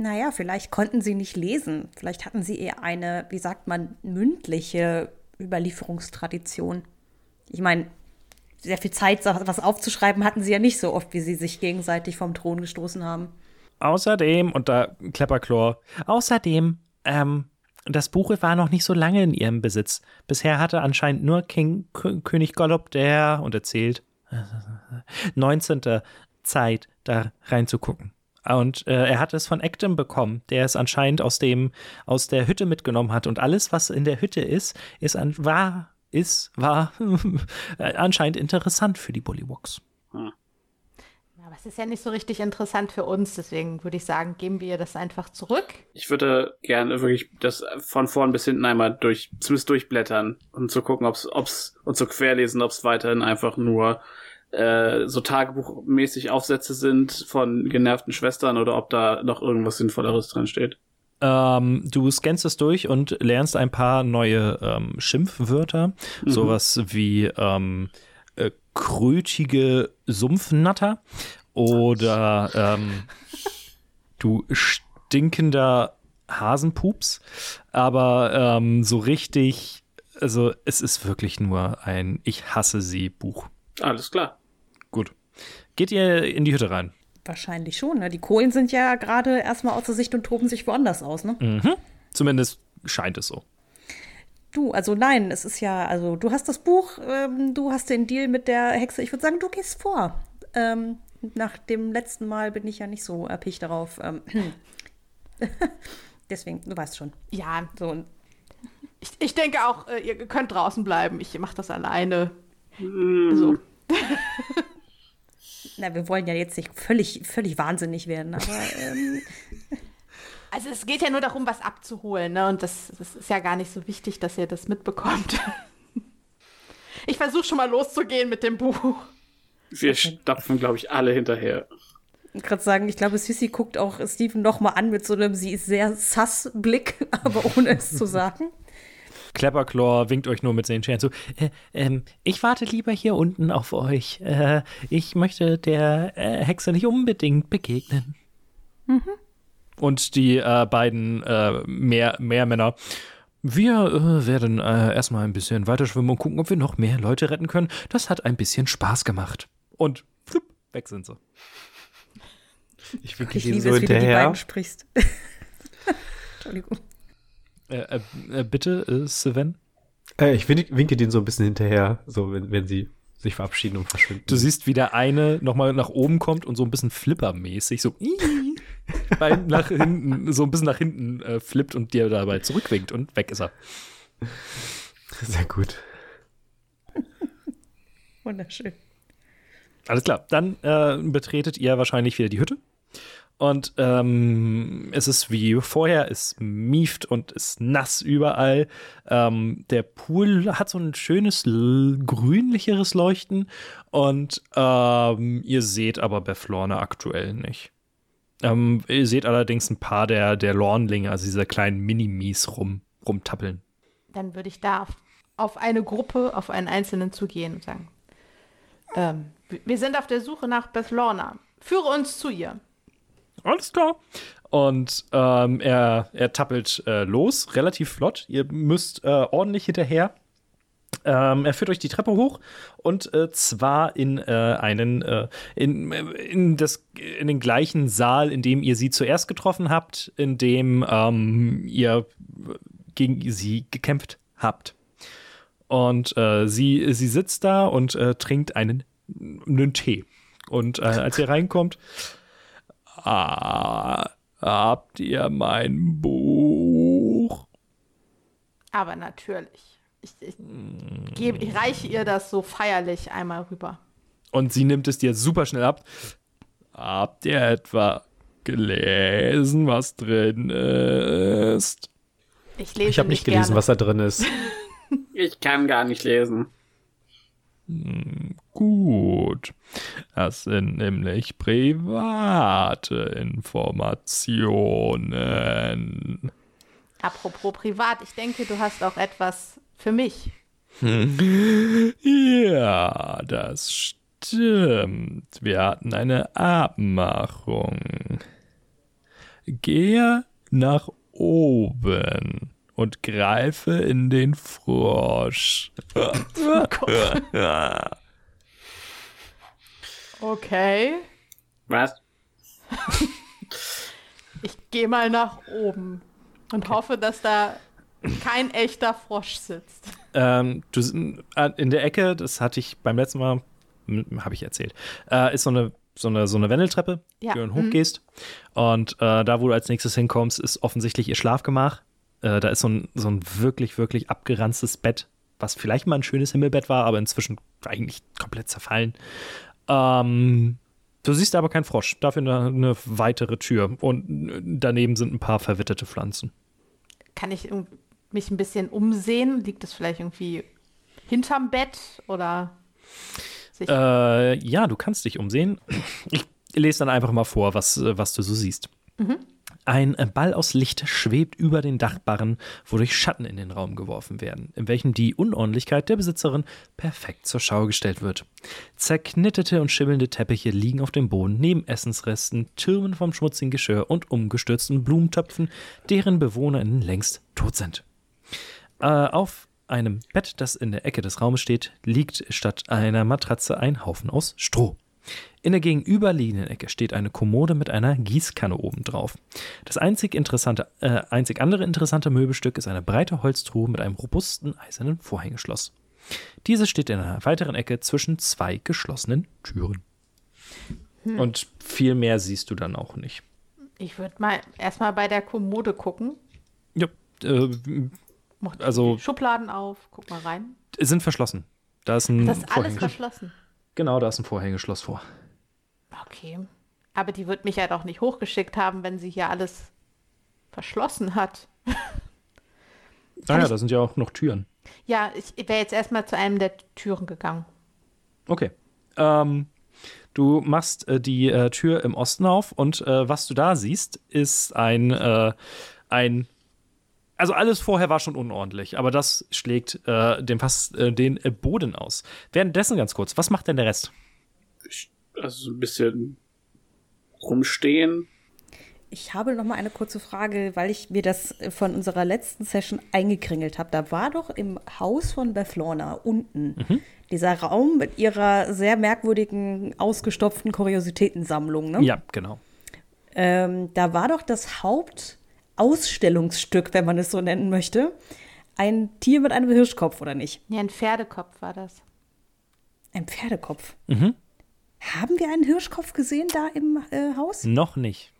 Naja, vielleicht konnten sie nicht lesen. Vielleicht hatten sie eher eine, wie sagt man, mündliche Überlieferungstradition. Ich meine, sehr viel Zeit, was aufzuschreiben, hatten sie ja nicht so oft, wie sie sich gegenseitig vom Thron gestoßen haben. Außerdem, und da Klepperchlor, außerdem, ähm, das Buch war noch nicht so lange in ihrem Besitz. Bisher hatte anscheinend nur King, König Gollop der, und erzählt, <laughs> 19. Zeit, da reinzugucken. Und äh, er hat es von Actum bekommen, der es anscheinend aus dem, aus der Hütte mitgenommen hat. Und alles, was in der Hütte ist, ist an, war, ist, war <laughs> anscheinend interessant für die Bullywugs. Aber es ist ja nicht so richtig interessant für uns, deswegen würde ich sagen, geben wir ihr das einfach zurück. Ich würde gerne wirklich das von vorn bis hinten einmal durch, zumindest durchblättern und zu gucken, ob's, ob's, und zu querlesen, ob's weiterhin einfach nur äh, so tagebuchmäßig Aufsätze sind von genervten Schwestern oder ob da noch irgendwas Sinnvolleres drin steht. Ähm, du scannst es durch und lernst ein paar neue ähm, Schimpfwörter. Sowas wie ähm, äh, krötige Sumpfnatter oder ähm, du stinkender Hasenpups. Aber ähm, so richtig, also es ist wirklich nur ein Ich hasse sie Buch. Alles klar. Gut. Geht ihr in die Hütte rein? Wahrscheinlich schon. Ne? Die Kohlen sind ja gerade erstmal außer Sicht und toben sich woanders aus. Ne? Zumindest scheint es so. Du, also nein, es ist ja, also du hast das Buch, ähm, du hast den Deal mit der Hexe. Ich würde sagen, du gehst vor. Ähm, nach dem letzten Mal bin ich ja nicht so erpicht darauf. Ähm, <clears throat> deswegen, du weißt schon. Ja, So, ich, ich denke auch, äh, ihr könnt draußen bleiben. Ich mache das alleine. So. <laughs> na, wir wollen ja jetzt nicht völlig, völlig wahnsinnig werden, aber ähm, <laughs> Also es geht ja nur darum, was abzuholen, ne? Und das, das ist ja gar nicht so wichtig, dass ihr das mitbekommt. <laughs> Ich versuche schon mal loszugehen mit dem Buch. Wir stapfen, glaube ich, alle hinterher. ich gerade sagen, ich glaube, Sissy guckt auch Steven noch mal an mit so einem, sie ist sehr sass Blick, <laughs> aber ohne es zu sagen. Klepperclaw winkt euch nur mit den Scheren zu. Äh, ähm, ich warte lieber hier unten auf euch. Äh, ich möchte der äh, Hexe nicht unbedingt begegnen. Und die äh, beiden äh, Meer Meermänner. Wir äh, werden äh, erstmal ein bisschen weiter schwimmen und gucken, ob wir noch mehr Leute retten können. Das hat ein bisschen Spaß gemacht. Und weg sind sie. Ich Ich liebe so es, wie du die beiden sprichst. <laughs> Entschuldigung. Äh, äh, äh, bitte, äh, Sven? Äh, ich winke, winke denen so ein bisschen hinterher, so wenn, wenn sie sich verabschieden und verschwinden. Du siehst, wie der eine nochmal nach oben kommt und so ein bisschen flippermäßig so <laughs> ii, bei, nach hinten, so ein bisschen nach hinten äh, flippt und dir dabei zurückwinkt und weg ist er. Sehr gut. Wunderschön. Alles klar, dann äh, betretet ihr wahrscheinlich wieder die Hütte. Und ähm, es ist wie vorher, es mieft und ist nass überall. Ähm, der Pool hat so ein schönes grünlicheres Leuchten. Und ähm, ihr seht aber Beflorne aktuell nicht. Ähm, ihr seht allerdings ein paar der, der Lornlinge, also diese kleinen Minimis rum, rumtappeln. Dann würde ich da auf, eine Gruppe, auf einen Einzelnen zugehen und sagen, ähm, wir- sind auf der Suche nach Bethlorna. Führe uns zu ihr. Alles klar. Und ähm, er, er tappelt äh, los, relativ flott. Ihr müsst äh, ordentlich hinterher. Ähm, er führt euch die Treppe hoch und äh, zwar in äh, einen äh, in, in, das, in den gleichen Saal, in dem ihr sie zuerst getroffen habt, in dem ähm, ihr gegen sie gekämpft habt. Und äh, sie, sie sitzt da und äh, trinkt einen, einen Tee. Und äh, als ihr reinkommt, Ah, habt ihr mein Buch? Aber natürlich. Ich, ich, gebe, ich reiche ihr das so feierlich einmal rüber. Und sie nimmt es dir super schnell ab. Habt ihr etwa gelesen, was drin ist? Ich lese Ich habe nicht gelesen, gerne. was da drin ist. <laughs> Ich kann gar nicht lesen. Gut. Das sind nämlich private Informationen. Apropos privat, ich denke, du hast auch etwas für mich. Ja, das stimmt. Wir hatten eine Abmachung. Gehe nach oben und greife in den Frosch. Okay. Was? <laughs> Ich gehe mal nach oben und hoffe, dass da kein echter Frosch sitzt. ähm, du, äh, in der Ecke, das hatte ich beim letzten Mal, habe ich erzählt, äh, ist so eine, so eine, so eine Wendeltreppe, Ja. die du hochgehst. Und äh, da, wo du als nächstes hinkommst, ist offensichtlich ihr Schlafgemach. Äh, da ist so ein, so ein wirklich, wirklich abgeranztes Bett, was vielleicht mal ein schönes Himmelbett war, aber inzwischen eigentlich komplett zerfallen. Ähm, du siehst aber keinen Frosch, dafür eine, eine weitere Tür. Und daneben sind ein paar verwitterte Pflanzen. Kann ich mich ein bisschen umsehen? Liegt es vielleicht irgendwie hinterm Bett oder sich Äh, ja, du kannst dich umsehen. Ich lese dann einfach mal vor, was, äh, was du so siehst. Ein Ball aus Licht schwebt über den Dachbarren, wodurch Schatten in den Raum geworfen werden, in welchem die Unordentlichkeit der Besitzerin perfekt zur Schau gestellt wird. Zerknitterte und schimmelnde Teppiche liegen auf dem Boden neben Essensresten, Türmen vom schmutzigen Geschirr und umgestürzten Blumentöpfen, deren BewohnerInnen längst tot sind. Äh, auf einem Bett, das in der Ecke des Raumes steht, liegt statt einer Matratze ein Haufen aus Stroh. In der gegenüberliegenden Ecke steht eine Kommode mit einer Gießkanne oben drauf. Das einzig, interessante, äh, einzig andere interessante Möbelstück ist eine breite Holztruhe mit einem robusten eisernen Vorhängeschloss. Diese steht in einer weiteren Ecke zwischen zwei geschlossenen Türen. Und viel mehr siehst du dann auch nicht. Ich würde mal erstmal bei der Kommode gucken. Ja, äh, Also- Schubladen auf, guck mal rein. sind verschlossen. Da ist ein Das ist alles verschlossen. Genau, da ist ein Vorhängeschloss vor. Okay. Aber die wird mich ja doch nicht hochgeschickt haben, wenn sie hier alles verschlossen hat. <laughs> Naja, ich- da sind ja auch noch Türen. Ja, ich wäre jetzt erstmal zu einem der Türen gegangen. Okay. Ähm, du machst äh, die äh, Tür im Osten auf und äh, was du da siehst, ist ein, äh, ein also alles vorher war schon unordentlich, aber das schlägt äh, dem fast äh, den äh, Boden aus. Währenddessen ganz kurz, was macht denn der Rest? Also so ein bisschen rumstehen. ich habe noch mal eine kurze Frage, weil ich mir das von unserer letzten Session eingekringelt habe. Da war doch im Haus von Beflorna unten dieser Raum mit ihrer sehr merkwürdigen, ausgestopften Kuriositätensammlung. Ne? Ja, genau. Ähm, da war doch das Hauptausstellungsstück, wenn man es so nennen möchte, ein Tier mit einem Hirschkopf, oder nicht? Ja, ein Pferdekopf war das. Ein Pferdekopf. Mhm. Haben wir einen Hirschkopf gesehen da im äh, Haus? Noch nicht.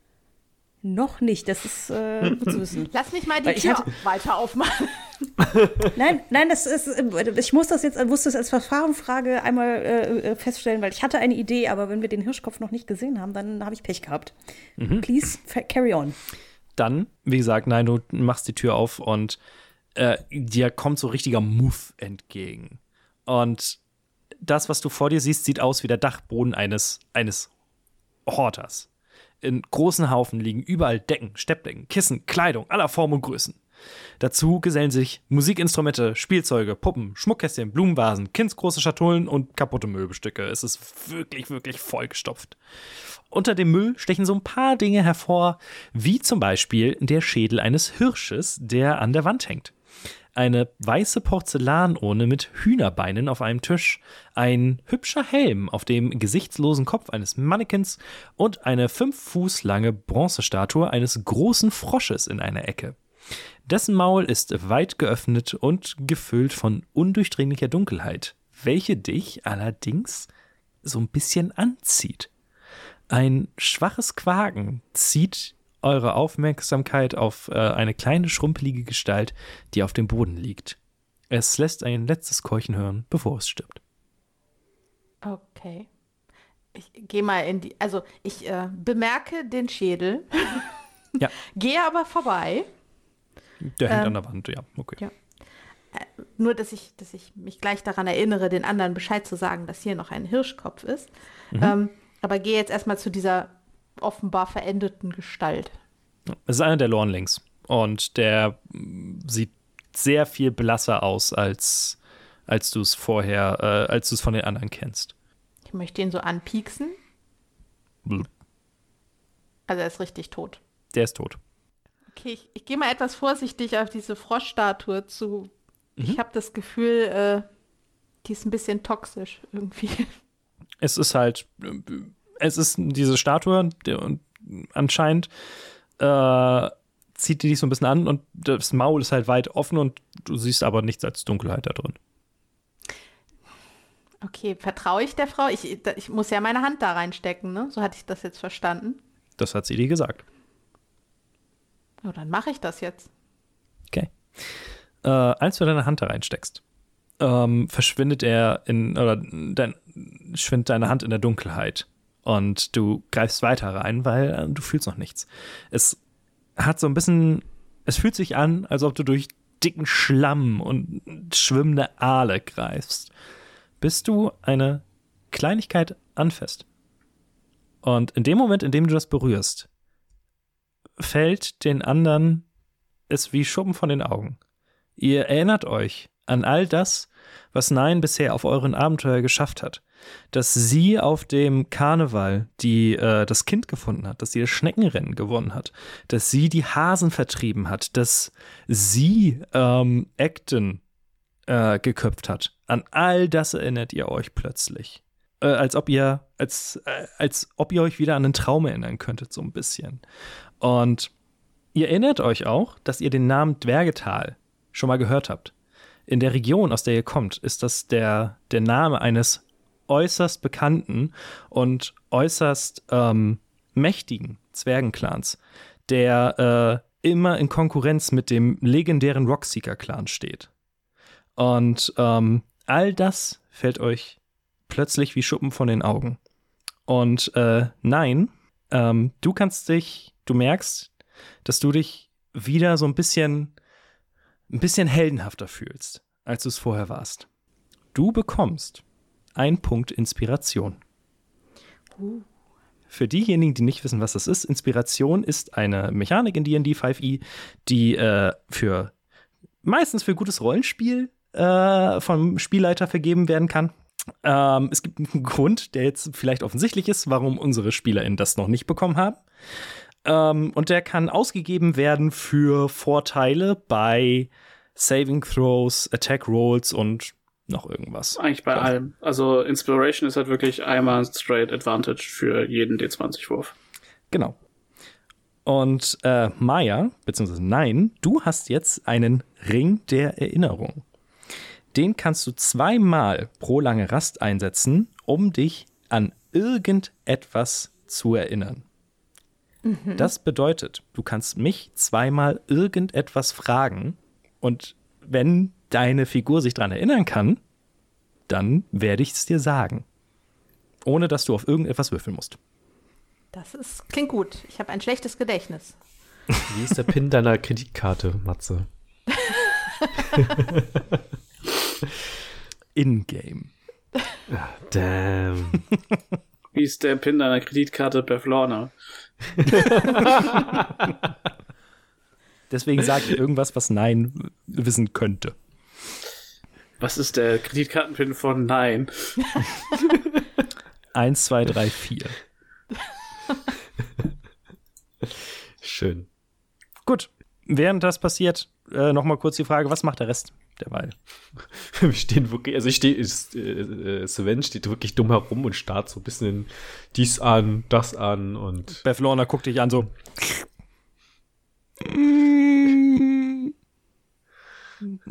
Noch nicht, das ist äh, gut zu wissen. Lass mich mal die Tür hatte- weiter aufmachen. <laughs> Nein, nein, das ist, äh, ich muss das jetzt, muss das als Verfahrenfrage einmal äh, feststellen, weil ich hatte eine Idee, aber wenn wir den Hirschkopf noch nicht gesehen haben, dann habe ich Pech gehabt. Please, fa- carry on. Dann, wie gesagt, nein, du machst die Tür auf und äh, dir kommt so richtiger Muff entgegen. Und das, was du vor dir siehst, sieht aus wie der Dachboden eines, eines Horters. In großen Haufen liegen überall Decken, Steppdecken, Kissen, Kleidung aller Formen und Größen. Dazu gesellen sich Musikinstrumente, Spielzeuge, Puppen, Schmuckkästchen, Blumenvasen, kindsgroße Schatullen und kaputte Möbelstücke. Es ist wirklich, wirklich vollgestopft. Unter dem Müll stechen so ein paar Dinge hervor, wie zum Beispiel der Schädel eines Hirsches, der an der Wand hängt. Eine weiße Porzellanurne mit Hühnerbeinen auf einem Tisch, ein hübscher Helm auf dem gesichtslosen Kopf eines Mannequins und eine fünf Fuß lange Bronzestatue eines großen Frosches in einer Ecke. Dessen Maul ist weit geöffnet und gefüllt von undurchdringlicher Dunkelheit, welche dich allerdings so ein bisschen anzieht. Ein schwaches Quaken zieht eure Aufmerksamkeit auf äh, eine kleine schrumpelige Gestalt, die auf dem Boden liegt. Es lässt ein letztes Keuchen hören, bevor es stirbt. Okay. Ich gehe mal in die, also ich äh, bemerke den Schädel, Ja. <laughs> gehe aber vorbei. Der hängt Ähm, an der Wand, ja, okay. ja. Nur, dass ich, dass ich mich gleich daran erinnere, den anderen Bescheid zu sagen, dass hier noch ein Hirschkopf ist. Ähm, aber gehe jetzt erstmal zu dieser offenbar verendeten Gestalt. Es ist einer der Lornlings und der mm, sieht sehr viel blasser aus, als, als du es vorher, äh, als du es von den anderen kennst. Ich möchte ihn so anpieksen. Blub. Also er ist richtig tot. Der ist tot. Okay, ich, ich gehe mal etwas vorsichtig auf diese Froschstatue zu. Ich habe das Gefühl, äh, die ist ein bisschen toxisch irgendwie. <laughs> Es ist halt, äh, es ist diese Statue, der, und anscheinend äh, zieht die dich so ein bisschen an und das Maul ist halt weit offen und du siehst aber nichts als Dunkelheit da drin. Okay, vertraue ich der Frau? Ich, ich muss ja meine Hand da reinstecken, ne? So hatte ich das jetzt verstanden. Das hat sie dir gesagt. Ja, dann mache ich das jetzt. Okay. Äh, als du deine Hand da reinsteckst, ähm, verschwindet er in, oder dein, schwindet deine Hand in der Dunkelheit. Und du greifst weiter rein, weil äh, du fühlst noch nichts. Es hat so ein bisschen, es fühlt sich an, als ob du durch dicken Schlamm und schwimmende Aale greifst, bis du eine Kleinigkeit anfasst. Und in dem Moment, in dem du das berührst, fällt den anderen es wie Schuppen von den Augen. Ihr erinnert euch an all das, was Nein bisher auf euren Abenteuer geschafft hat. Dass sie auf dem Karneval die, äh, das Kind gefunden hat, dass sie das Schneckenrennen gewonnen hat, dass sie die Hasen vertrieben hat, dass sie ähm, Acton äh, geköpft hat. An all das erinnert ihr euch plötzlich. Äh, als ob ihr, als, äh, als ob ihr euch wieder an einen Traum erinnern könntet, so ein bisschen. Und ihr erinnert euch auch, dass ihr den Namen Dwergetal schon mal gehört habt. In der Region, aus der ihr kommt, ist das der, der Name eines äußerst bekannten und äußerst ähm, mächtigen Zwergenclans, der äh, immer in Konkurrenz mit dem legendären Rockseeker-Clan steht. Und ähm, all das fällt euch plötzlich wie Schuppen von den Augen. Und äh, nein, ähm, du kannst dich, du merkst, dass du dich wieder so ein bisschen, ein bisschen heldenhafter fühlst, als du es vorher warst. Du bekommst ein Punkt Inspiration. Für diejenigen, die nicht wissen, was das ist, Inspiration ist eine Mechanik in D&D 5e, die äh, für meistens für gutes Rollenspiel äh, vom Spielleiter vergeben werden kann. Ähm, es gibt einen Grund, der jetzt vielleicht offensichtlich ist, warum unsere SpielerInnen das noch nicht bekommen haben. Ähm, und der kann ausgegeben werden für Vorteile bei Saving Throws, Attack Rolls und noch irgendwas. Eigentlich bei allem. Also Inspiration ist halt wirklich einmal straight Advantage für jeden D20-Wurf. Genau. Und äh, Maya, beziehungsweise nein, du hast jetzt einen Ring der Erinnerung. Den kannst du zweimal pro lange Rast einsetzen, um dich an irgendetwas zu erinnern. Das bedeutet, du kannst mich zweimal irgendetwas fragen und wenn deine Figur sich daran erinnern kann, dann werde ich es dir sagen. Ohne dass du auf irgendetwas würfeln musst. Das ist, klingt gut. Ich habe ein schlechtes Gedächtnis. Wie ist der PIN deiner Kreditkarte, Matze? <laughs> In-game. Damn. <laughs> Wie ist der PIN deiner Kreditkarte Beflorna? <laughs> Deswegen sage ich irgendwas, was Nein wissen könnte. Was ist der Kreditkartenpin von Nein? <laughs> Eins, zwei, drei, vier. Schön. Gut. Während das passiert, äh, nochmal kurz die Frage, was macht der Rest derweil? <laughs> Wir stehen wirklich, also ich stehe, ist, äh, äh, Sven steht wirklich dumm herum und starrt so ein bisschen dies an, das an und Beth Lorna guckt dich an so.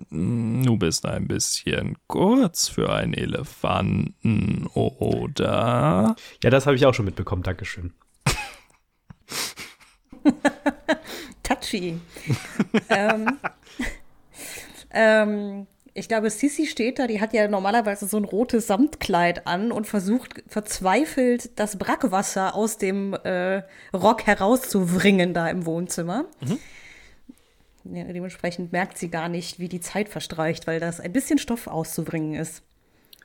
Du bist ein bisschen kurz für einen Elefanten, oder? ja, das habe ich auch schon mitbekommen, Dankeschön. Touchy. <laughs> ähm, ähm, ich glaube, Sissy steht da, die hat ja normalerweise so ein rotes Samtkleid an und versucht verzweifelt, das Brackwasser aus dem äh, Rock herauszubringen da im Wohnzimmer. Ja, dementsprechend merkt sie gar nicht, wie die Zeit verstreicht, weil das ein bisschen Stoff auszubringen ist.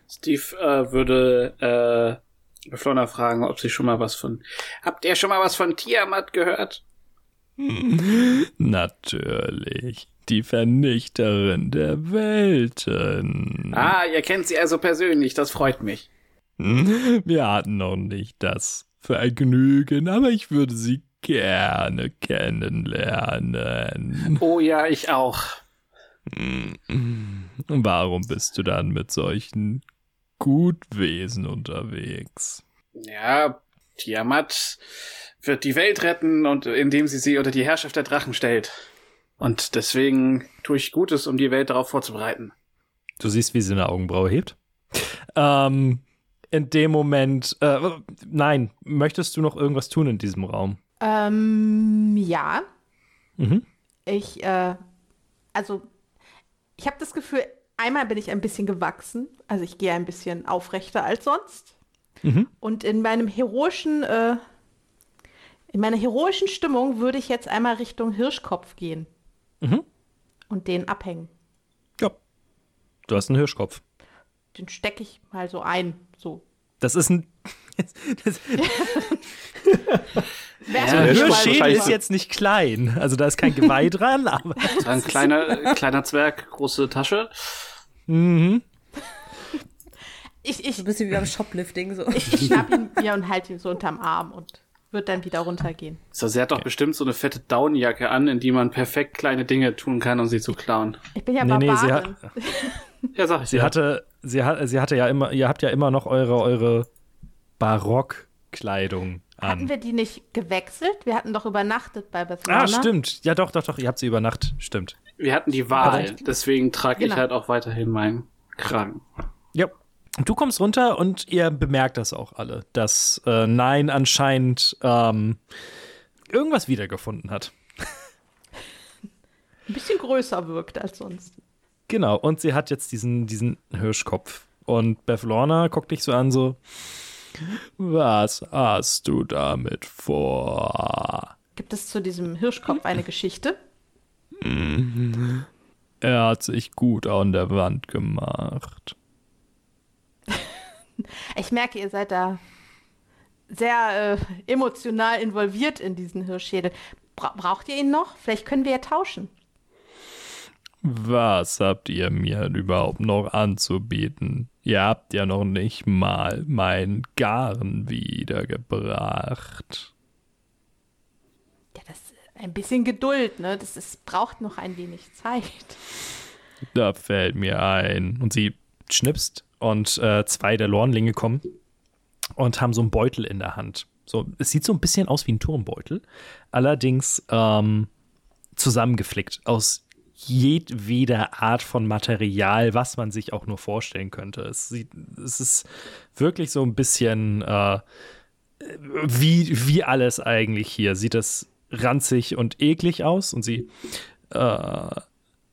Steve äh, würde äh, Beflorna fragen, ob sie schon mal was von. Habt ihr schon mal was von Tiamat gehört? <laughs> Natürlich. Die Vernichterin der Welten. Ah, ihr kennt sie also persönlich, das freut mich. <laughs> Wir hatten noch nicht das Vergnügen, aber ich würde sie gerne kennenlernen. Oh ja, ich auch. Warum bist du dann mit solchen Gutwesen unterwegs? Ja, Tiamat wird die Welt retten und indem sie sie unter die Herrschaft der Drachen stellt. Und deswegen tue ich Gutes, um die Welt darauf vorzubereiten. Du siehst, wie sie eine Augenbraue hebt. Ähm, in dem Moment, äh, nein, möchtest du noch irgendwas tun in diesem Raum? Ähm, ja. Mhm. Ich, äh, also, ich habe das Gefühl, einmal bin ich ein bisschen gewachsen. Also ich gehe ein bisschen aufrechter als sonst. Mhm. Und in meinem heroischen, äh, in meiner heroischen Stimmung würde ich jetzt einmal Richtung Hirschkopf gehen. Mhm. Und den abhängen. Ja. Du hast einen Hirschkopf. Den stecke ich mal so ein. So. Das ist ein. <laughs> Das, <laughs> Ja, der Hirschkopf Hirschschädel ist jetzt nicht klein. Also da ist kein Geweih dran, <laughs> aber. Ein kleiner, kleiner Zwerg, große Tasche. Mhm. Ich, ich, So ein bisschen wie beim Shoplifting. So. ich, ich schnapp ihn mir und halte ihn so unterm Arm und wird dann wieder runtergehen. So, sie hat doch bestimmt so eine fette Downjacke an, in die man perfekt kleine Dinge tun kann, um sie zu klauen. Ich bin ja Nee, nee, sie Barbarin. hat, <laughs> Ja, sag ich sie hatte, sie hat, sie hatte ja immer, ihr habt ja immer noch eure, eure Barockkleidung Hatten an. wir die nicht gewechselt? Wir hatten doch übernachtet bei Bethlehem. Ah, stimmt. Ja, doch, doch, doch. Ihr habt sie über Nacht. Stimmt. Wir hatten die Wahl, deswegen trage ich Genau. halt auch weiterhin meinen Kragen. Du kommst runter und ihr bemerkt das auch alle, dass äh, Nein anscheinend ähm, irgendwas wiedergefunden hat. <laughs> Ein bisschen größer wirkt als sonst. Genau, und sie hat jetzt diesen, diesen Hirschkopf. Und Beth Lorna guckt dich so an, so: Was hast du damit vor? Gibt es zu diesem Hirschkopf eine Geschichte? <laughs> Er hat sich gut an der Wand gemacht. <laughs> Ich merke, ihr seid da sehr äh, emotional involviert in diesen Hirschschädel. Bra braucht ihr ihn noch? Vielleicht können wir ja tauschen. Was habt ihr mir überhaupt noch anzubieten? Ihr habt ja noch nicht mal mein Garn wiedergebracht. ein bisschen Geduld, ne? Das ist, braucht noch ein wenig Zeit. Da fällt mir ein. Und sie schnipst und äh, zwei der Lornlinge kommen und haben so einen Beutel in der Hand. So, es sieht so ein bisschen aus wie ein Turmbeutel, allerdings ähm, zusammengeflickt aus jedweder Art von Material, was man sich auch nur vorstellen könnte. Es, sieht, es ist wirklich so ein bisschen äh, wie, wie alles eigentlich hier. Sieht das ranzig und eklig aus und sie, äh,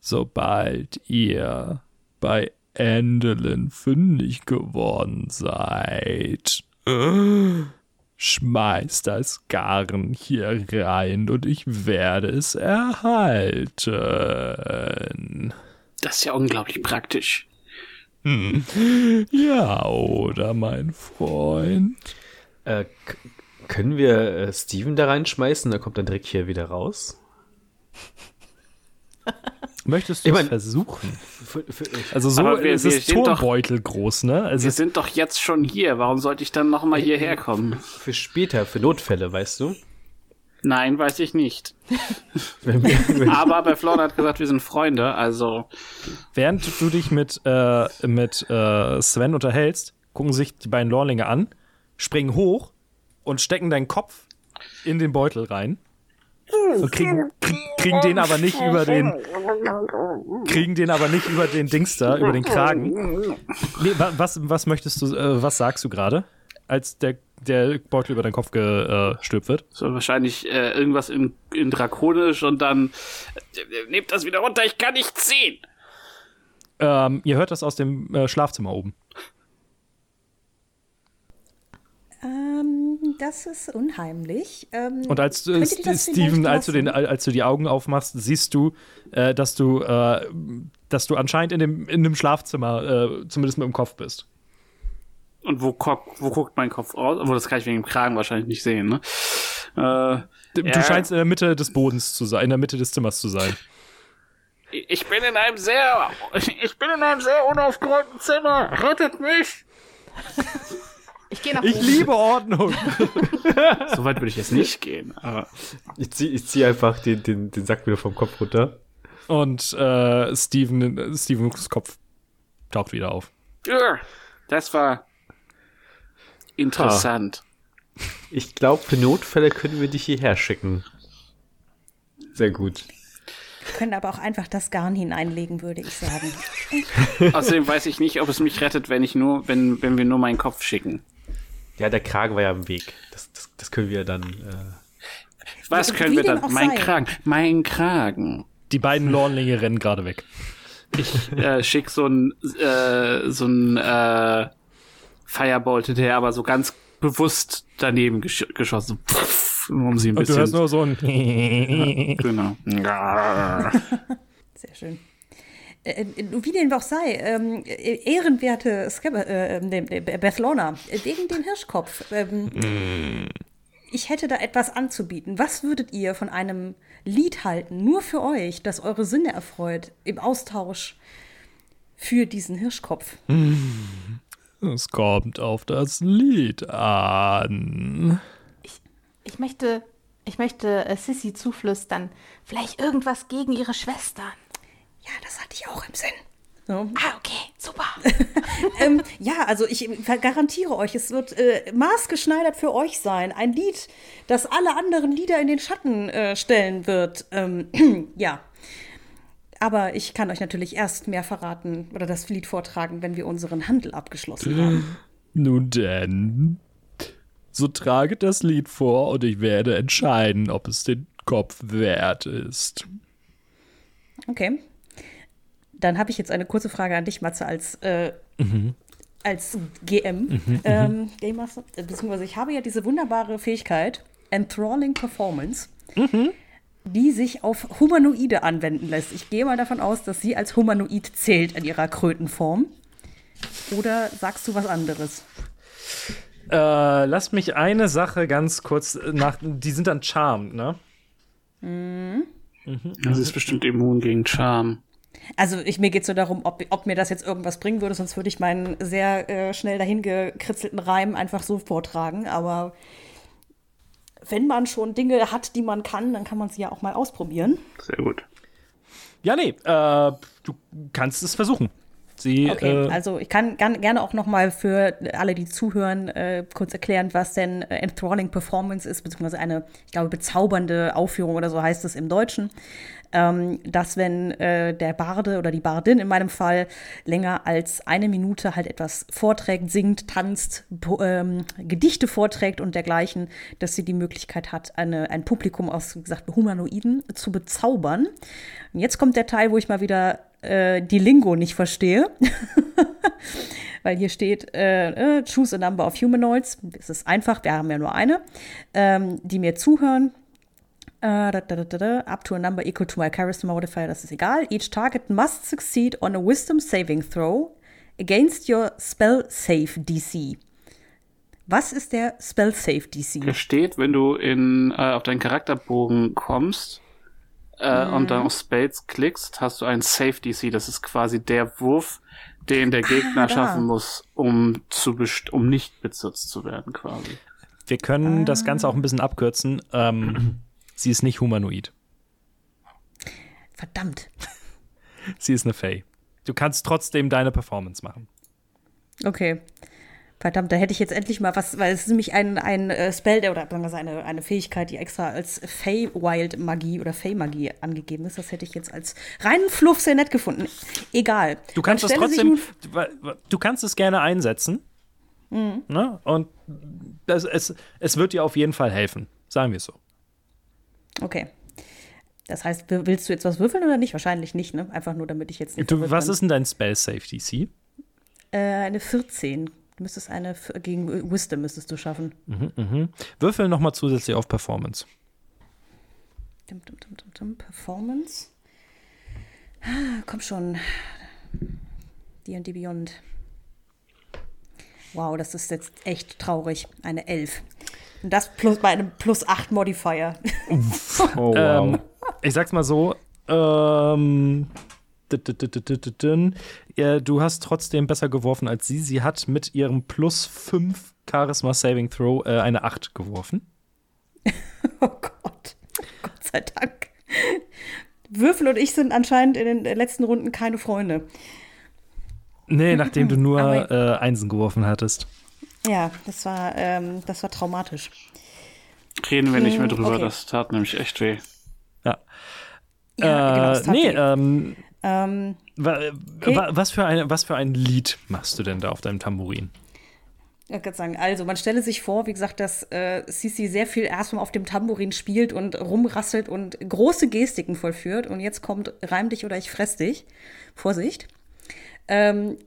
sobald ihr bei Endelin fündig geworden seid, schmeißt das Garn hier rein und ich werde es erhalten. Das ist ja unglaublich praktisch. Hm. Ja, oder mein Freund? Äh, können wir äh, Steven da reinschmeißen? Da kommt dann direkt hier wieder raus. <laughs> Möchtest du Ich es mein- versuchen? Für, für, ich, Also so wir- ist wir es sind doch- groß, ne? Also Wir sind doch jetzt schon hier. Warum sollte ich dann noch mal hierher kommen? für später, für Notfälle, weißt du? Nein, weiß ich nicht. <laughs> Aber bei Flora hat gesagt, wir sind Freunde, also während du dich mit, äh, mit äh, Sven unterhältst, gucken sich die beiden Lorlinge an, springen hoch und stecken deinen Kopf in den Beutel rein. Und kriegen, krieg, kriegen den aber nicht über den kriegen den aber nicht über den Dings da, über den Kragen. Nee, wa- was, was möchtest du, äh, was sagst du gerade, als der, der Beutel über deinen Kopf gestülpt wird? so wahrscheinlich äh, irgendwas in, in Drakonisch und dann äh, nehmt das wieder runter, ich kann nicht sehen. Ähm, ihr hört das aus dem äh, Schlafzimmer oben. Ähm, das ist unheimlich. Ähm, Und als äh, Steven, als du, den, als du die Augen aufmachst, siehst du, äh, dass du, äh, dass du anscheinend in dem, in dem Schlafzimmer äh, zumindest mit dem Kopf bist. Und wo, wo guckt mein Kopf raus? Obwohl, das kann ich wegen dem Kragen wahrscheinlich nicht sehen, ne? Äh, Du, Ja. du scheinst in der Mitte des Bodens zu sein, in der Mitte des Zimmers zu sein. ich bin in einem sehr, ich bin in einem sehr unaufgeräumten Zimmer. Rettet mich! <laughs> Ich gehe nach Ich oben. liebe Ordnung. <laughs> So weit würde ich jetzt nicht gehen. Aber ich ziehe ich zieh einfach den, den, den Sack wieder vom Kopf runter. Und äh, Steven, Stevens Kopf taucht wieder auf. ja, das war interessant. Ich glaube, für Notfälle können wir dich hierher schicken. Sehr gut. Wir können aber auch einfach das Garn hineinlegen, würde ich sagen. <laughs> Außerdem weiß ich nicht, ob es mich rettet, wenn ich nur, wenn, wenn wir nur meinen Kopf schicken. Ja, der Kragen war ja im Weg. Das, das, das können wir dann. Äh, Was können wie wir dann? Mein sei. Kragen, mein Kragen. Die beiden Lornlinge rennen gerade weg. Ich äh, schick so ein äh, so ein äh, Firebolt hinterher, aber so ganz bewusst daneben gesch geschossen. Pff, um sie ein Und du bisschen. hörst nur so ein genau. <laughs> Sehr schön. Äh, äh, wie dem auch sei, ähm, äh, ehrenwerte Skab äh, äh, Bethlona, äh, wegen dem Hirschkopf. Ähm, Ich hätte da etwas anzubieten. Was würdet ihr von einem Lied halten, nur für euch, das eure Sinne erfreut, im Austausch für diesen Hirschkopf? Es kommt auf das Lied an. Ich möchte, ich möchte äh, Sissy zuflüstern. Vielleicht irgendwas gegen ihre Schwestern. Ja, das hatte ich auch im Sinn. So. Ah, okay, super. <laughs> ähm, ja, also ich garantiere euch, es wird äh, maßgeschneidert für euch sein. Ein Lied, das alle anderen Lieder in den Schatten äh, stellen wird. Ähm, <clears throat> ja. Aber ich kann euch natürlich erst mehr verraten oder das Lied vortragen, wenn wir unseren Handel abgeschlossen haben. Nun denn, so trage das Lied vor und ich werde entscheiden, ob es den Kopf wert ist. Okay. Dann habe ich jetzt eine kurze Frage an dich, Matze, als, äh, als GM, ähm, Game Master. Äh, Beziehungsweise ich habe ja diese wunderbare Fähigkeit, Enthralling Performance, die sich auf Humanoide anwenden lässt. Ich gehe mal davon aus, dass sie als Humanoid zählt in ihrer Krötenform. Oder sagst du was anderes? Äh, lass mich eine Sache ganz kurz nach. Die sind dann charmed, ne? Das ist bestimmt immun gegen Charme. Also ich, mir geht es so darum, ob, ob mir das jetzt irgendwas bringen würde, sonst würde ich meinen sehr äh, schnell dahin gekritzelten Reim einfach so vortragen. Aber wenn man schon Dinge hat, die man kann, dann kann man sie ja auch mal ausprobieren. Sehr gut. Ja, nee, äh, du kannst es versuchen. Sie, Okay, äh, also ich kann gern, gerne auch noch mal für alle, die zuhören, äh, kurz erklären, was denn äh, Enthralling Performance ist, beziehungsweise eine, ich glaube, bezaubernde Aufführung oder so heißt es im Deutschen. Ähm, dass wenn äh, der Barde oder die Bardin in meinem Fall länger als eine Minute halt etwas vorträgt, singt, tanzt, ähm, Gedichte vorträgt und dergleichen, dass sie die Möglichkeit hat, eine, ein Publikum aus, wie gesagt, Humanoiden zu bezaubern. Und jetzt kommt der Teil, wo ich mal wieder äh, die Lingo nicht verstehe. <laughs> Weil hier steht, äh, äh, choose a number of humanoids. Es ist einfach, wir haben ja nur eine, ähm, die mir zuhören. Äh, da, da, da, da, da, up to a number equal to my charisma modifier, das ist egal. Each target must succeed on a wisdom saving throw against your spell save DC. Was ist der Spell Save DC? Hier steht, wenn du in, äh, auf deinen Charakterbogen kommst äh, und dann auf Spells klickst, hast du einen Save DC. Das ist quasi der Wurf, den der Gegner Ah, schaffen muss, um, zu best um nicht bezirzt zu werden, quasi. wir können das Ganze auch ein bisschen abkürzen. Ähm, sie ist nicht humanoid. Verdammt. Sie ist eine Fey. Du kannst trotzdem deine Performance machen. Okay. Verdammt, da hätte ich jetzt endlich mal was, weil es ist nämlich ein, ein äh, Spell, der, oder sagen wir mal, eine, eine Fähigkeit, die extra als Fey-Wild-Magie oder Fey-Magie angegeben ist. Das hätte ich jetzt als reinen Fluff sehr nett gefunden. Egal. Du kannst es trotzdem, du, kannst es gerne einsetzen. Ne? Und das, es, es wird dir auf jeden Fall helfen. Sagen wir es so. Okay. Das heißt, willst du jetzt was würfeln oder nicht? Wahrscheinlich nicht, ne? Einfach nur, damit ich jetzt nicht. Du, was bin. ist denn dein Spell Safe DC? Äh, eine 14. Du müsstest eine gegen Wisdom müsstest du schaffen. Würfel nochmal zusätzlich auf Performance. Dum, dum, dum, dum, dum. Performance. Ah, Komm schon. D&D Beyond. Wow, das ist jetzt echt traurig. Eine 11. Und das plus bei einem plus 8 Modifier. Oh, wow. Ähm, ich sag's mal so. Ähm, d- d- d- d- d- d- dün. Ja, du hast trotzdem besser geworfen als sie. Sie hat mit ihrem plus 5 Charisma Saving Throw äh, eine 8 geworfen. <laughs> oh Gott. Gott sei Dank. Würfel und ich sind anscheinend in den letzten Runden keine Freunde. Nee, nachdem du <laughs> nur äh, Einsen geworfen hattest. Ja, das war, ähm, das war traumatisch. Reden wir nicht mehr Hm, drüber, okay. das tat nämlich echt weh. Ja. Ja, genau, äh, tat nee, ähm, Ähm, wa, Okay. wa, was, für eine, was für ein Lied machst du denn da auf deinem Tambourin? Ich kann sagen, also man stelle sich vor, wie gesagt, dass äh, Sisi sehr viel erstmal auf dem Tambourin spielt und rumrasselt und große Gestiken vollführt. Und jetzt kommt Reim dich oder ich fress dich. Vorsicht. Ähm,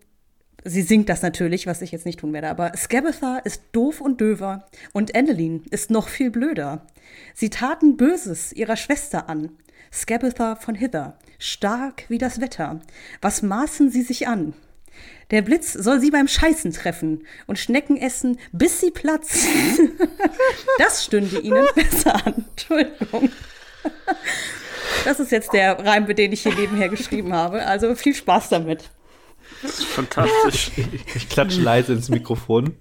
sie singt das natürlich, was ich jetzt nicht tun werde. Aber Scabatha ist doof und döver und Endelin ist noch viel blöder. Sie taten Böses ihrer Schwester an. Scabatha von Hither, stark wie das Wetter. Was maßen sie sich an? Der Blitz soll sie beim Scheißen treffen und Schnecken essen, bis sie platzen. <laughs> das stünde ihnen besser an. Entschuldigung. Das ist jetzt der Reim, den ich hier nebenher geschrieben habe. Also viel Spaß damit. Das ist fantastisch. <laughs> ich, ich klatsche leise ins Mikrofon.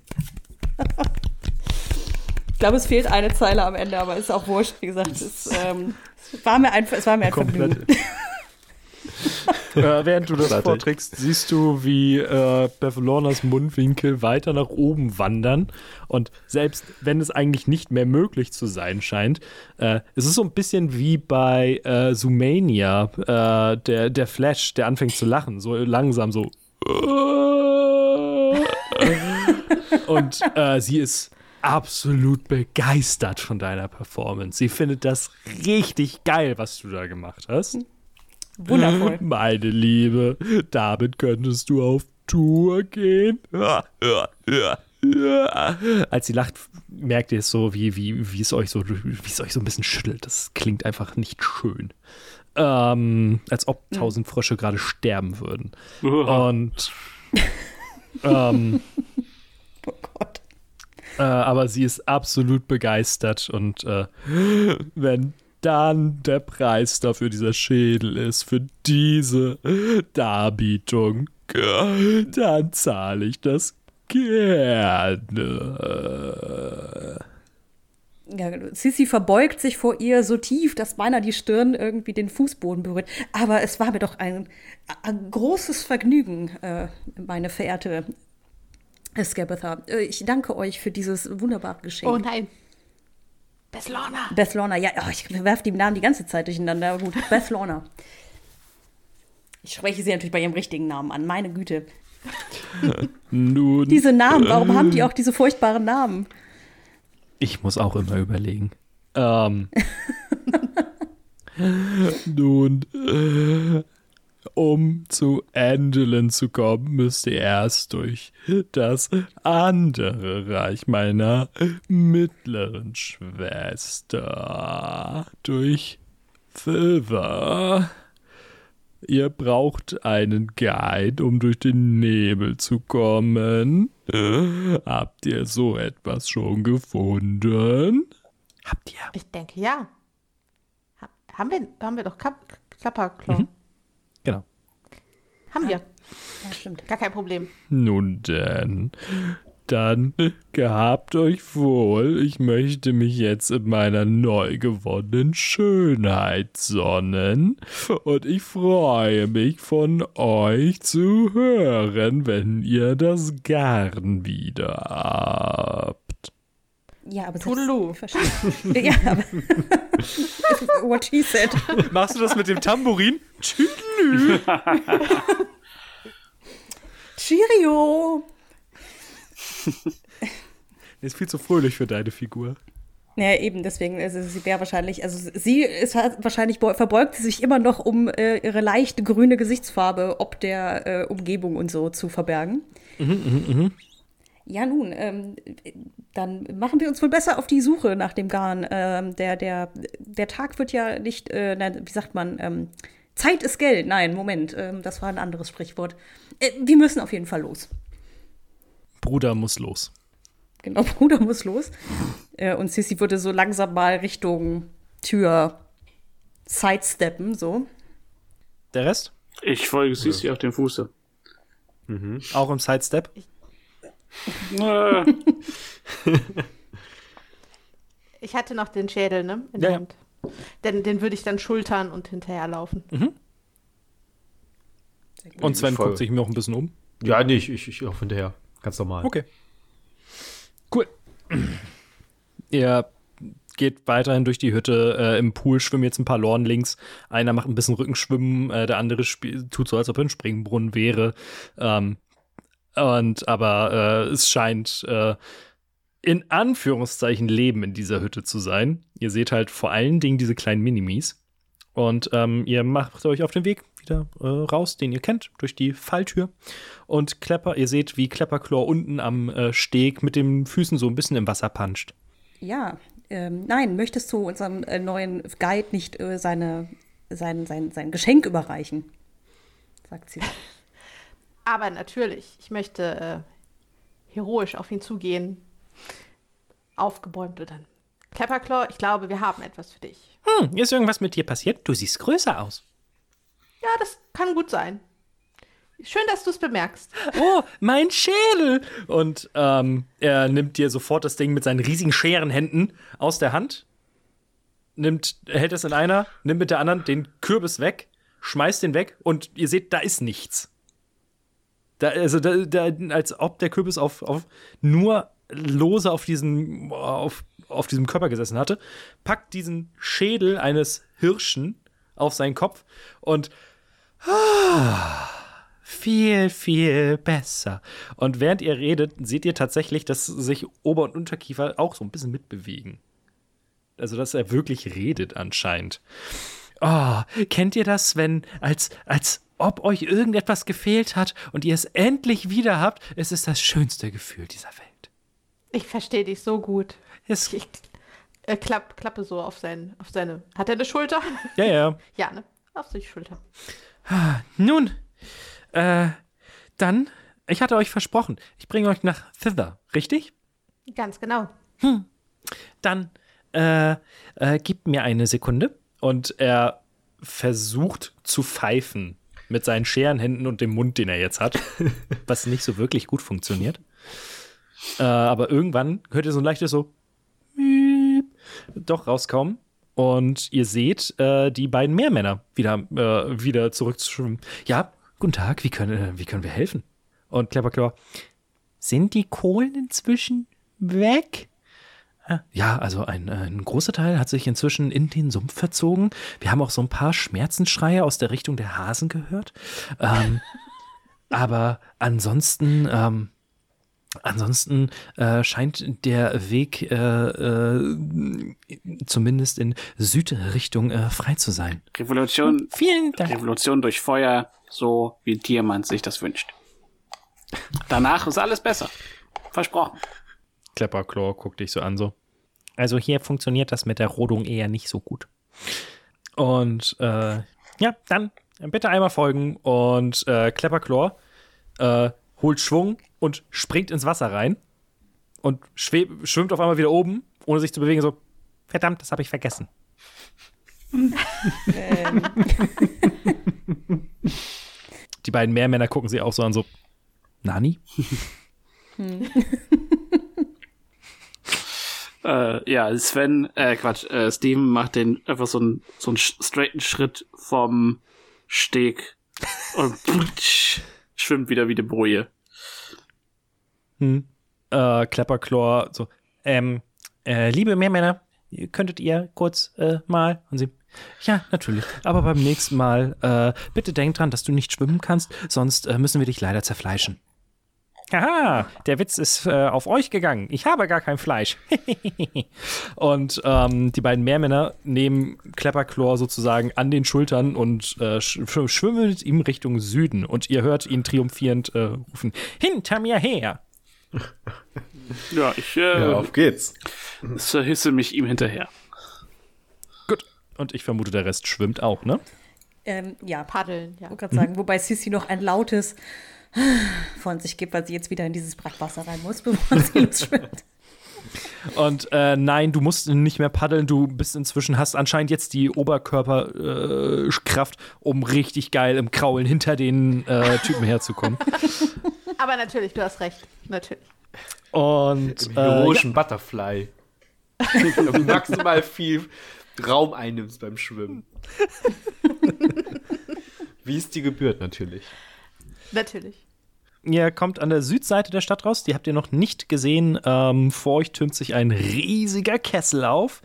Ich glaube, es fehlt eine Zeile am Ende, aber ist auch wurscht. Wie gesagt, es, ähm, es war mir ein, es war mir ein Vergnügen. <laughs> äh, während du das vorträgst, siehst du, wie äh, Bevalonas Mundwinkel weiter nach oben wandern. Und selbst wenn es eigentlich nicht mehr möglich zu sein scheint, äh, es ist so ein bisschen wie bei äh, Zoomania, äh, der, der Flash, der anfängt zu lachen, so langsam so. <laughs> Und äh, sie ist absolut begeistert von deiner Performance. Sie findet das richtig geil, was du da gemacht hast. Wundervoll. <laughs> Meine Liebe, damit könntest du auf Tour gehen. Als sie lacht, merkt ihr es so, wie, wie, wie es euch so, wie es euch so ein bisschen schüttelt. Das klingt einfach nicht schön. Ähm, als ob tausend Frösche gerade sterben würden. Und <laughs> ähm, Oh Gott. äh, aber sie ist absolut begeistert und äh, wenn dann der Preis dafür dieser Schädel ist, für diese Darbietung, dann zahle ich das gerne. Ja, Sissy verbeugt sich vor ihr so tief, dass beinahe die Stirn irgendwie den Fußboden berührt. Aber es war mir doch ein, ein großes Vergnügen, äh, meine verehrte Scabatha. Äh, Ich danke euch für dieses wunderbare Geschenk. Oh nein. Beth Lorna. Beth Lorna, ja, oh, ich werfe die Namen die ganze Zeit durcheinander. aber Gut, Beth Lorna. Ich spreche sie natürlich bei ihrem richtigen Namen an, meine Güte. <laughs> Nun, Diese Namen, warum haben die auch diese furchtbaren Namen? ich muss auch immer überlegen. Ähm. <laughs> Nun, äh, um zu Angelin zu kommen, müsst ihr erst durch das andere Reich meiner mittleren Schwester. Durch Silver. Ihr braucht einen Guide, um durch den Nebel zu kommen. Habt ihr so etwas schon gefunden? Habt ihr? Ich denke, ja. Ha haben, wir, haben wir doch Kap Klapperklo. Mhm. Genau. Haben wir. Ja, stimmt. Gar kein Problem. Nun denn, dann gehabt euch wohl. Ich möchte mich jetzt in meiner neu gewonnenen Schönheit sonnen. Und ich freue mich von euch zu hören, wenn ihr das Garn wieder habt. Ja, aber verstehe. ja, aber <laughs> what she said. Machst du das mit dem Tambourin? Tschüdelü. <laughs> Cheerio! Ist viel zu fröhlich für deine Figur. Ja, eben, deswegen, also sie wäre wahrscheinlich, also sie ist halt wahrscheinlich, beu- verbeugt sie sich immer noch, um äh, ihre leichte grüne Gesichtsfarbe ob der äh, Umgebung und so zu verbergen. Ja, nun, ähm, dann machen wir uns wohl besser auf die Suche nach dem Garn. Ähm, der, der, der Tag wird ja nicht, äh, nein, wie sagt man, ähm, Zeit ist Geld. Nein, Moment, ähm, das war ein anderes Sprichwort. Äh, wir müssen auf jeden Fall los. Bruder muss los. Genau, <laughs> Bruder muss los. Äh, und Sissy würde so langsam mal Richtung Tür sidesteppen, so. Der Rest? Ich folge Sisi auf dem Fuße. Auch im Sidestep? Äh, <laughs> <laughs> Ich hatte noch den Schädel, ne? In Ja, der ja. Hand. Den, den würde ich dann schultern und hinterherlaufen. Und Sven guckt sich mir auch ein bisschen um. Ja, nee, ich, ich, ich laufe hinterher. Ganz normal. Okay. Cool. Ihr geht weiterhin durch die Hütte. Äh, Im Pool schwimmen jetzt ein paar Lorn links. Einer macht ein bisschen Rückenschwimmen, äh, der andere tut so, als ob er ein Springbrunnen wäre. Ähm, und aber äh, es scheint äh, in Anführungszeichen Leben in dieser Hütte zu sein. Ihr seht halt vor allen Dingen diese kleinen Minimis. Und ähm, ihr macht euch auf den Weg wieder äh, raus, den ihr kennt, durch die Falltür. Und Klepper, ihr seht, wie Klepperclaw unten am äh, Steg mit den Füßen so ein bisschen im Wasser puncht. Ja, ähm, nein, möchtest du unserem äh, neuen Guide nicht äh, seine, sein, sein, sein Geschenk überreichen? Sagt sie. <laughs> Aber natürlich, ich möchte äh, heroisch auf ihn zugehen. Aufgebäumt und dann. Klepperclaw, ich glaube, wir haben etwas für dich. Hm, ist irgendwas mit dir passiert? Du siehst größer aus. Ja, das kann gut sein. Schön, dass du es bemerkst. Oh, mein Schädel! Und ähm, er nimmt dir sofort das Ding mit seinen riesigen Scherenhänden aus der Hand, nimmt, hält es in einer, nimmt mit der anderen den Kürbis weg, schmeißt den weg und ihr seht, da ist nichts. Da, also, da, da, als ob der Kürbis auf, auf nur lose auf diesem, auf, auf diesem Körper gesessen hatte, packt diesen Schädel eines Hirschen auf seinen Kopf und viel, viel besser. Und während ihr redet, seht ihr tatsächlich, dass sich Ober- und Unterkiefer auch so ein bisschen mitbewegen. Also, dass er wirklich redet anscheinend. Oh, kennt ihr das, wenn, als, als ob euch irgendetwas gefehlt hat und ihr es endlich wieder habt? Es ist das schönste Gefühl dieser Welt. Ich verstehe dich so gut. Es, Ich äh, klapp, klappe so auf, sein, auf seine. Hat er eine Schulter? <laughs> ja, ja. ja, ne? Auf die Schulter. Nun, äh, dann, ich hatte euch versprochen, ich bringe euch nach Thither, richtig? Ganz genau. Dann äh, äh, gib mir eine Sekunde. Und er versucht zu pfeifen mit seinen Scherenhänden und dem Mund, den er jetzt hat, <laughs> was nicht so wirklich gut funktioniert. Äh, aber irgendwann hört ihr so ein leichtes so doch rauskommen und ihr seht äh, die beiden Meermänner wieder, äh, wieder zurückzuschwimmen. Ja, guten Tag, wie können, äh, wie können wir helfen? Und Klapperklor, sind die Kohlen inzwischen weg? Äh, Ja, also ein, ein großer Teil hat sich inzwischen in den Sumpf verzogen. Wir haben auch so ein paar Schmerzensschreie aus der Richtung der Hasen gehört. Ähm, <laughs> aber ansonsten, ähm, ansonsten äh, scheint der Weg äh, äh, zumindest in Südrichtung äh, frei zu sein. Revolution, Vielen Dank. Revolution durch Feuer, so wie Diamant sich das wünscht. Danach ist alles besser. Versprochen. Klepperklor guckt dich so an, so. Also hier funktioniert das mit der Rodung eher nicht so gut. Und äh, ja, dann bitte einmal folgen und äh, Klepperklor äh, holt Schwung und springt ins Wasser rein und schweb, schwimmt auf einmal wieder oben, ohne sich zu bewegen, so, verdammt, das habe ich vergessen. Ähm, Die beiden Meermänner gucken sie auch so an, so, Nani? <laughs> Äh, ja, Sven, äh, Quatsch, äh, Steven macht den einfach so einen so einen straighten Schritt vom Steg und <laughs> schwimmt wieder wie die Boje. Hm. Äh, so, ähm, äh, liebe Meermänner, könntet ihr kurz äh, mal? Und sie, ja, natürlich. Aber beim nächsten Mal, äh, bitte denk dran, dass du nicht schwimmen kannst, sonst äh, müssen wir dich leider zerfleischen. Haha, der Witz ist äh, auf euch gegangen. Ich habe gar kein Fleisch. <laughs> und ähm, die beiden Meermänner nehmen Klepperklor sozusagen an den Schultern und äh, sch schwimmen ihm Richtung Süden. Und ihr hört ihn triumphierend äh, rufen: Hinter mir her! <laughs> Ja, ich äh, Ja, auf geht's. hisse mich ihm hinterher. Gut. Und ich vermute, der Rest schwimmt auch, ne? ähm, ja, Paddeln, ja. wollte gerade sagen, <laughs> wobei Sissi noch ein lautes <sighs> von sich gibt, weil sie jetzt wieder in dieses Brackwasser rein muss, <laughs> bevor sie losschwimmt. Und äh, nein, du musst nicht mehr paddeln. Du bist inzwischen, hast anscheinend jetzt die Oberkörperkraft, äh, um richtig geil im Kraulen hinter den äh, Typen herzukommen. Aber natürlich, du hast recht. Natürlich. Und Im äh, heroischen Butterfly. Wenn du maximal viel Raum einnimmst beim Schwimmen. Wie es dir gebührt, natürlich. Natürlich. Ihr kommt an der Südseite der Stadt raus, die habt ihr noch nicht gesehen. Ähm, vor euch türmt sich ein riesiger Kessel auf,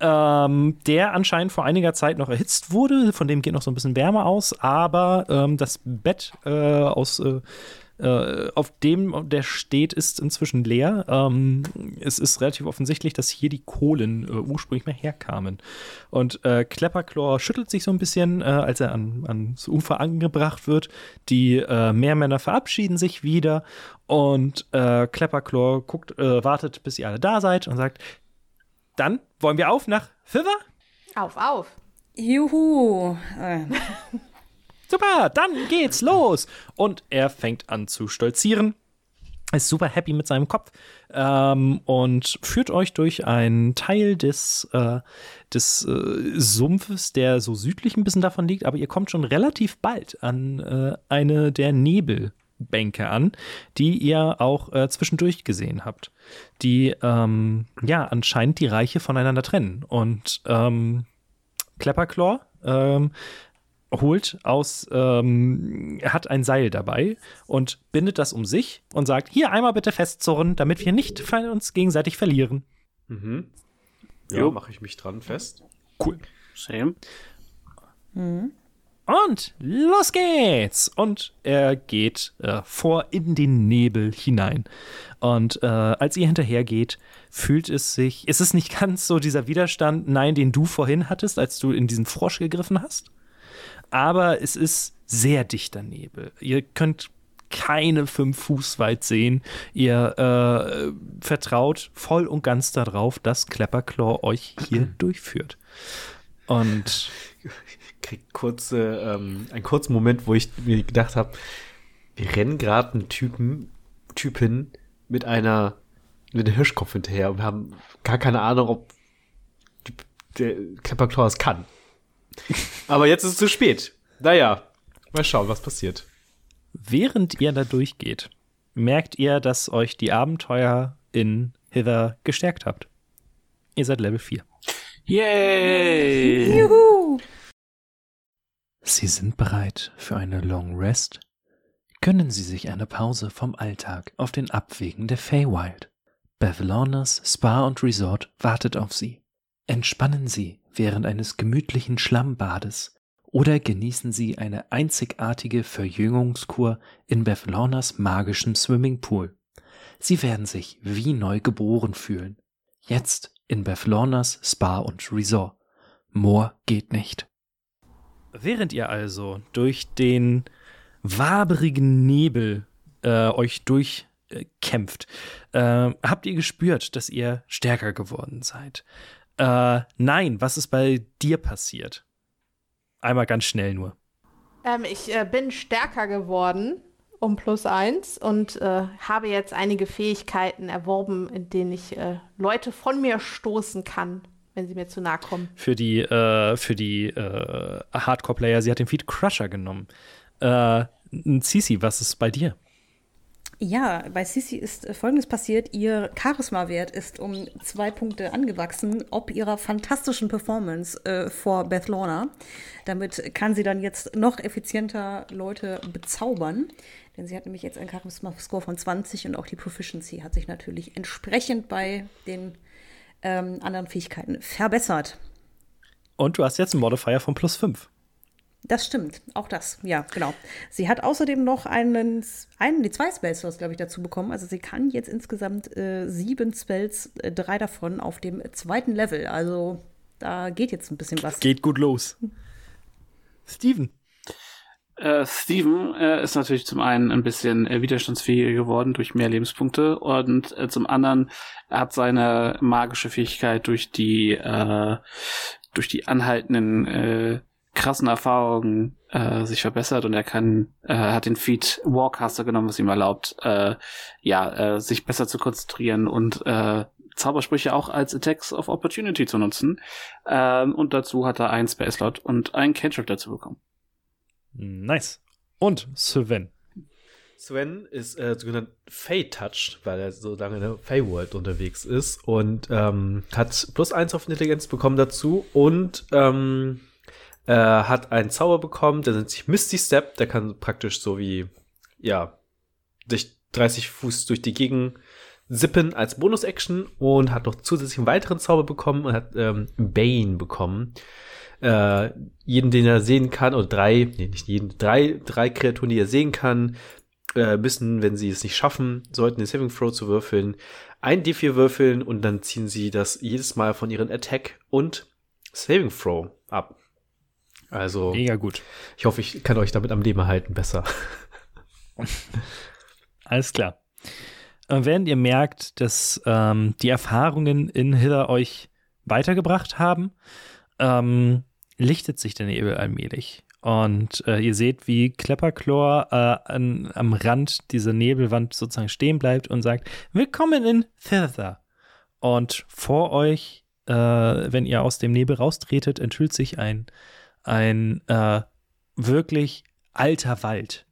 ähm, der anscheinend vor einiger Zeit noch erhitzt wurde. Von dem geht noch so ein bisschen Wärme aus, aber ähm, das Bett äh, aus. Äh, äh, auf dem der steht, ist inzwischen leer. Ähm, es ist relativ offensichtlich, dass hier die Kohlen äh, ursprünglich mal herkamen. Und äh, Klepperklor schüttelt sich so ein bisschen, äh, als er an, ans Ufer angebracht wird. Die äh, Meermänner verabschieden sich wieder und äh, Klepperklor guckt, äh, wartet, bis ihr alle da seid und sagt: Dann wollen wir auf nach Fiver? Auf, auf. Juhu. <laughs> Super, dann geht's los. Und er fängt an zu stolzieren. Ist super happy mit seinem Kopf ähm, und führt euch durch einen Teil des, äh, des äh, Sumpfes, der so südlich ein bisschen davon liegt, aber ihr kommt schon relativ bald an äh, eine der Nebelbänke an, die ihr auch äh, zwischendurch gesehen habt, die ähm, ja anscheinend die Reiche voneinander trennen. Und ähm, Klepperklor ähm, holt aus, ähm, er hat ein Seil dabei und bindet das um sich und sagt, hier einmal bitte festzurren, damit wir nicht uns gegenseitig verlieren. Mhm. Ja, mache ich mich dran fest. Cool. Same. Und los geht's! Und er geht äh, vor in den Nebel hinein. Und äh, als ihr hinterhergeht, fühlt es sich, ist es nicht <laughs> ganz so dieser Widerstand, nein, den du vorhin hattest, als du in diesen Frosch gegriffen hast. Aber es ist sehr dichter Nebel. Ihr könnt keine fünf Fuß weit sehen. Ihr äh, vertraut voll und ganz darauf, dass Klepperclaw euch hier <clears throat> durchführt. Und Krieg kurze, ähm, einen kurzen Moment, wo ich mir gedacht habe, wir rennen gerade einen Typen, Typin mit einer mit einem Hirschkopf hinterher und wir haben gar keine Ahnung, ob der Klepperklaw es kann. Aber jetzt ist es zu spät. Naja, mal schauen, was passiert. Während ihr da durchgeht, merkt ihr, dass euch die Abenteuer in Hither gestärkt habt. Ihr seid Level 4. Yay! Juhu! Sie sind bereit für eine Long Rest? Gönnen Sie sich eine Pause vom Alltag auf den Abwegen der Feywild. Bevalonas Spa und Resort wartet auf Sie. Entspannen Sie während eines gemütlichen Schlammbades oder genießen Sie eine einzigartige Verjüngungskur in Bevalonas magischem Swimmingpool. Sie werden sich wie neu geboren fühlen. Jetzt in Bevalonas Spa und Resort. More geht nicht. Während ihr also durch den waberigen Nebel äh, euch durchkämpft, äh, habt ihr gespürt, dass ihr stärker geworden seid. Äh, nein, was ist bei dir passiert? Einmal ganz schnell nur. Ähm, ich äh, bin stärker geworden um plus eins und äh, habe jetzt einige Fähigkeiten erworben, in denen ich äh, Leute von mir stoßen kann, wenn sie mir zu nahe kommen. Für die, äh, für die äh, Hardcore-Player, sie hat den Feed Crusher genommen. Äh, Cici, was ist bei dir? Ja, bei Sissi ist äh, Folgendes passiert. Ihr Charisma-Wert ist um zwei Punkte angewachsen, ob ihrer fantastischen Performance äh, vor Beth Lorna. Damit kann sie dann jetzt noch effizienter Leute bezaubern. Denn sie hat nämlich jetzt einen Charisma-Score von 20 und auch die Proficiency hat sich natürlich entsprechend bei den ähm, anderen Fähigkeiten verbessert. Und du hast jetzt einen Modifier von plus 5. Das stimmt, auch das, ja, genau. Sie hat außerdem noch einen, einen die zwei Spells, glaube ich, dazu bekommen. Also sie kann jetzt insgesamt äh, sieben Spells, äh, drei davon auf dem zweiten Level. Also da geht jetzt ein bisschen was. Geht gut los. Steven. Äh, Steven äh, ist natürlich zum einen ein bisschen äh, widerstandsfähiger geworden durch mehr Lebenspunkte und äh, zum anderen hat seine magische Fähigkeit durch die äh, durch die anhaltenden äh, krassen Erfahrungen äh, sich verbessert und er kann äh, hat den Feed Warcaster genommen, was ihm erlaubt, äh, ja äh, sich besser zu konzentrieren und äh, Zaubersprüche auch als Attacks of Opportunity zu nutzen. Ähm, und dazu hat er einen Spell Slot und einen Cantrip dazu bekommen. Nice. Und Sven. Sven ist äh, sogenannt Fey-touched, weil er so lange in der Fey-World unterwegs ist und ähm, hat plus eins auf Intelligenz bekommen dazu und ähm, äh, hat einen Zauber bekommen, der nennt sich Misty Step, der kann praktisch so wie, ja, durch 30 Fuß durch die Gegend sippen als Bonus-Action und hat noch zusätzlich einen weiteren Zauber bekommen und hat ähm, Bane bekommen. Äh, jeden, den er sehen kann, oder drei, nee, nicht jeden, drei, drei Kreaturen, die er sehen kann, äh, müssen, wenn sie es nicht schaffen, sollten den Saving Throw zu würfeln, ein D4 würfeln und dann ziehen sie das jedes Mal von ihren Attack und Saving Throw ab. Also, Mega gut. ich hoffe, ich kann euch damit am Leben halten besser. <laughs> Alles klar. Äh, während ihr merkt, dass ähm, die Erfahrungen in Hither euch weitergebracht haben, ähm, lichtet sich der Nebel allmählich. Und äh, ihr seht, wie Klepperchlor äh, an, am Rand dieser Nebelwand sozusagen stehen bleibt und sagt: Willkommen in Thither. Und vor euch, äh, wenn ihr aus dem Nebel raustretet, enthüllt sich ein, ein äh, wirklich alter Wald.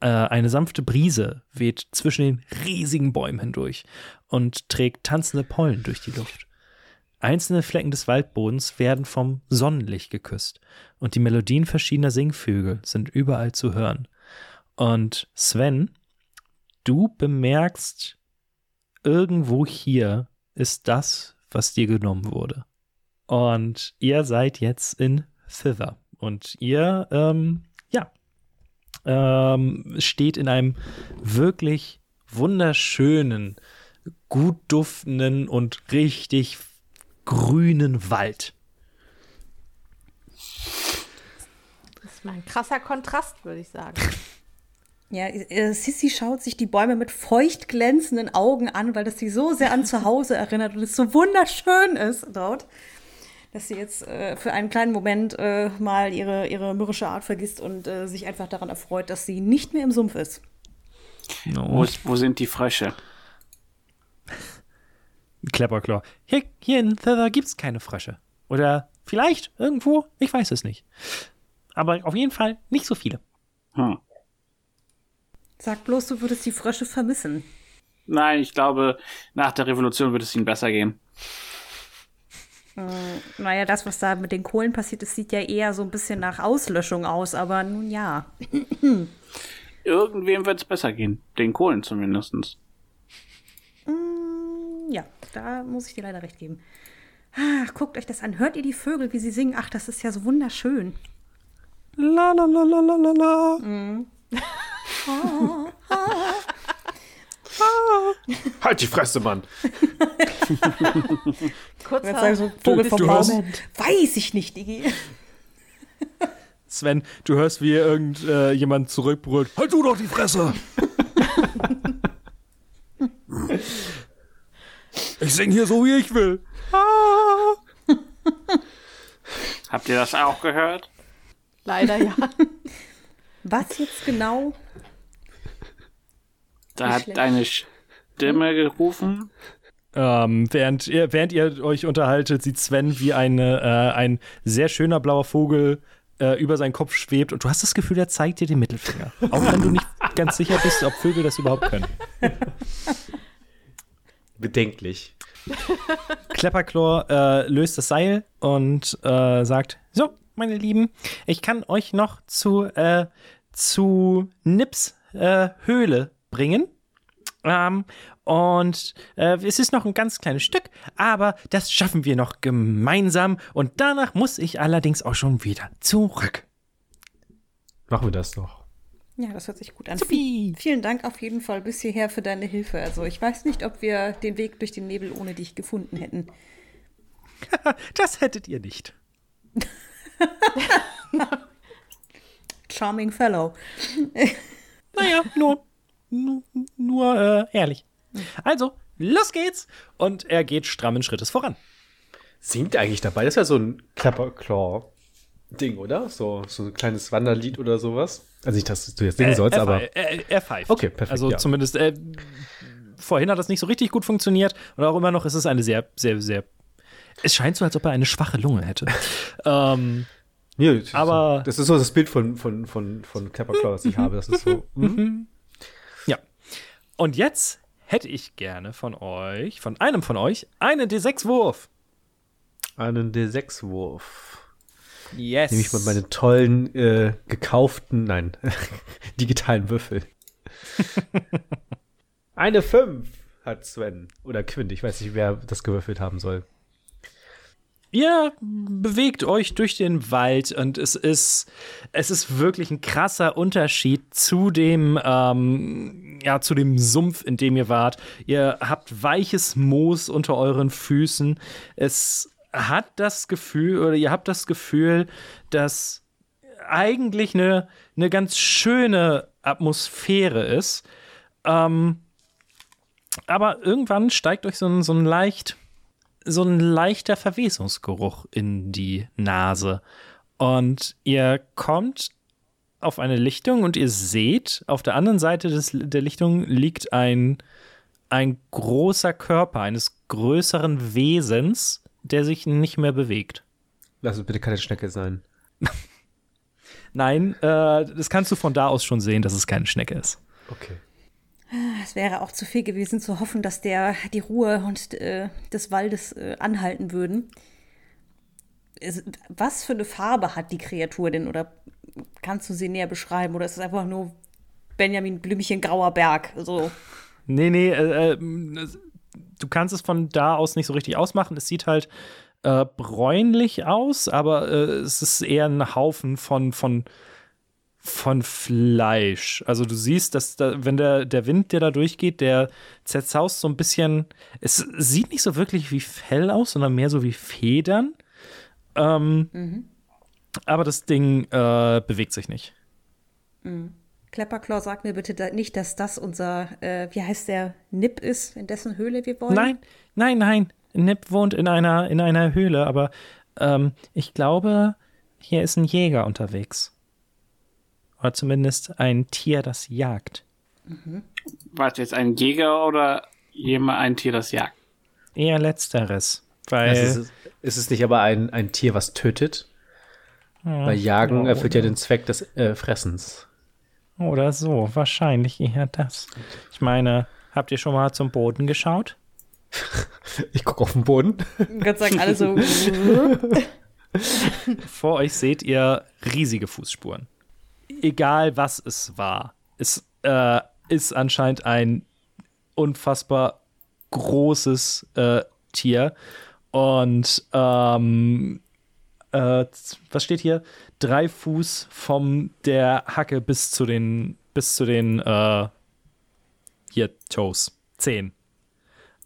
Äh, eine sanfte Brise weht zwischen den riesigen Bäumen hindurch und trägt tanzende Pollen durch die Luft. Einzelne Flecken des Waldbodens werden vom Sonnenlicht geküsst und die Melodien verschiedener Singvögel sind überall zu hören. Und Sven, du bemerkst, irgendwo hier ist das, was dir genommen wurde. Und ihr seid jetzt in Thither. Und ihr, ähm, ja, ähm, steht in einem wirklich wunderschönen, gut duftenden und richtig grünen Wald. Das ist mal ein krasser Kontrast, würde ich sagen. <laughs> Ja, äh, Sissy schaut sich die Bäume mit feucht glänzenden Augen an, weil das sie so sehr an zu Hause erinnert und es so wunderschön ist dort, dass sie jetzt äh, für einen kleinen Moment äh, mal ihre, ihre mürrische Art vergisst und äh, sich einfach daran erfreut, dass sie nicht mehr im Sumpf ist. Wo, wo sind die Frösche? <laughs> Klepperclaw. Hier, hier in Thither gibt's keine Frösche. Oder vielleicht irgendwo, ich weiß es nicht. Aber auf jeden Fall nicht so viele. Hm. Sag bloß, du würdest die Frösche vermissen. Nein, ich glaube, nach der Revolution wird es ihnen besser gehen. Naja, das, was da mit den Kohlen passiert ist, sieht ja eher so ein bisschen nach Auslöschung aus, aber nun ja. <clears throat> Irgendwem wird es besser gehen. Den Kohlen zumindest. Ja, da muss ich dir leider recht geben. Ach, guckt euch das an. Hört ihr die Vögel, wie sie singen? Ach, das ist ja so wunderschön. La la la la la la la. <laughs> <laughs> <laughs> Halt die Fresse, Mann. <laughs> Jetzt sagen so Vogel vom du Baum. hörst- Weiß ich nicht, Digi. Sven, du hörst, wie irgendjemand äh, jemand zurückbrüllt. Halt du doch die Fresse! <laughs> ich sing hier so, wie ich will. Habt ihr das auch gehört? Leider ja. Was jetzt genau? Da hat schlecht. eine Stimme gerufen. Ähm, während, ihr, während ihr euch unterhaltet, sieht Sven, wie eine, äh, ein sehr schöner blauer Vogel äh, über seinen Kopf schwebt und du hast das Gefühl, er zeigt dir den Mittelfinger. Auch wenn du nicht <laughs> ganz sicher bist, ob Vögel das überhaupt können. <laughs> Bedenklich. Klepperchlor äh, löst das Seil und äh, sagt: So, meine Lieben, ich kann euch noch zu, äh, zu Nips äh, Höhle bringen. Ähm, und äh, es ist noch ein ganz kleines Stück, aber das schaffen wir noch gemeinsam. Und danach muss ich allerdings auch schon wieder zurück. Machen wir das doch. Ja, das hört sich gut an. Supi. Vielen Dank auf jeden Fall bis hierher für deine Hilfe. Also ich weiß nicht, ob wir den Weg durch den Nebel ohne dich gefunden hätten. <laughs> Das hättet ihr nicht. <laughs> Charming Fellow. Naja, nur, nur, äh, ehrlich. Also, los geht's! Und er geht strammen Schrittes voran. Singt eigentlich dabei? Das ist ja so ein Clapper-Claw-Ding, oder? So, so ein kleines Wanderlied oder sowas. Also nicht, dass du jetzt singen sollst, er, aber. pfei- er, er pfeift. Okay, perfekt, Also ja. zumindest, äh, vorhin hat das nicht so richtig gut funktioniert und auch immer noch ist es eine sehr, sehr, sehr. Es scheint so, als ob er eine schwache Lunge hätte. <laughs> ähm, Nee, das ist aber- So, das ist so das Bild von, von, von, von Clapper-Claw, das ich <laughs> habe. Das ist so. mhm. <laughs> Und jetzt hätte ich gerne von euch, von einem von euch, einen D6-Wurf. Einen D6-Wurf. Yes. Nehme ich mal meine tollen, äh, gekauften, nein, <laughs> digitalen Würfel. <laughs> Eine 5 hat Sven. Oder Quint, ich weiß nicht, wer das gewürfelt haben soll. Ihr bewegt euch durch den Wald und es ist, es ist wirklich ein krasser Unterschied zu dem, ähm, ja, zu dem Sumpf, in dem ihr wart. Ihr habt weiches Moos unter euren Füßen. Es hat das Gefühl, oder ihr habt das Gefühl, dass eigentlich eine, eine ganz schöne Atmosphäre ist. Ähm, aber irgendwann steigt euch so ein, so ein leicht so ein leichter Verwesungsgeruch in die Nase. Und ihr kommt auf eine Lichtung und ihr seht, auf der anderen Seite des, der Lichtung liegt ein, ein großer Körper eines größeren Wesens, der sich nicht mehr bewegt. Lass es bitte keine Schnecke sein. <laughs> Nein, äh, das kannst du von da aus schon sehen, dass es keine Schnecke ist. Okay. Es wäre auch zu viel gewesen zu hoffen, dass der die Ruhe und äh, des Waldes äh, anhalten würden. Es, was für eine Farbe hat die Kreatur denn? Oder kannst du sie näher beschreiben? Oder ist es einfach nur Benjamin Blümchen grauer Berg? So. Nee, nee, äh, äh, du kannst es von da aus nicht so richtig ausmachen. Es sieht halt äh, bräunlich aus, aber äh, es ist eher ein Haufen von, von, von Fleisch. Also du siehst, dass da, wenn der, der Wind, der da durchgeht, der zerzaust so ein bisschen. Es sieht nicht so wirklich wie Fell aus, sondern mehr so wie Federn. Ähm, Aber das Ding äh, bewegt sich nicht. Klepperklaw, sag mir bitte da nicht, dass das unser, äh, wie heißt der, Nip ist, in dessen Höhle wir wollen. Nein, nein, nein. Nip wohnt in einer, in einer Höhle, aber ähm, ich glaube, hier ist ein Jäger unterwegs. Oder zumindest ein Tier, das jagt. War es jetzt ein Jäger oder jemand ein Tier, das jagt? Eher letzteres. Weil. Das ist, ist es nicht aber ein, ein Tier, was tötet? Weil Jagen Ja, erfüllt ja den Zweck des äh, Fressens. Oder so, wahrscheinlich eher das. Ich meine, habt ihr schon mal zum Boden geschaut? <laughs> Ich gucke auf den Boden. Ich würde sagen, alle so. <laughs> <laughs> Vor euch seht ihr riesige Fußspuren. Egal was es war, es äh, ist anscheinend ein unfassbar großes äh, Tier. Und ähm, äh, was steht hier? Drei Fuß von der Hacke bis zu den, bis zu den äh, hier Toes. Zehn.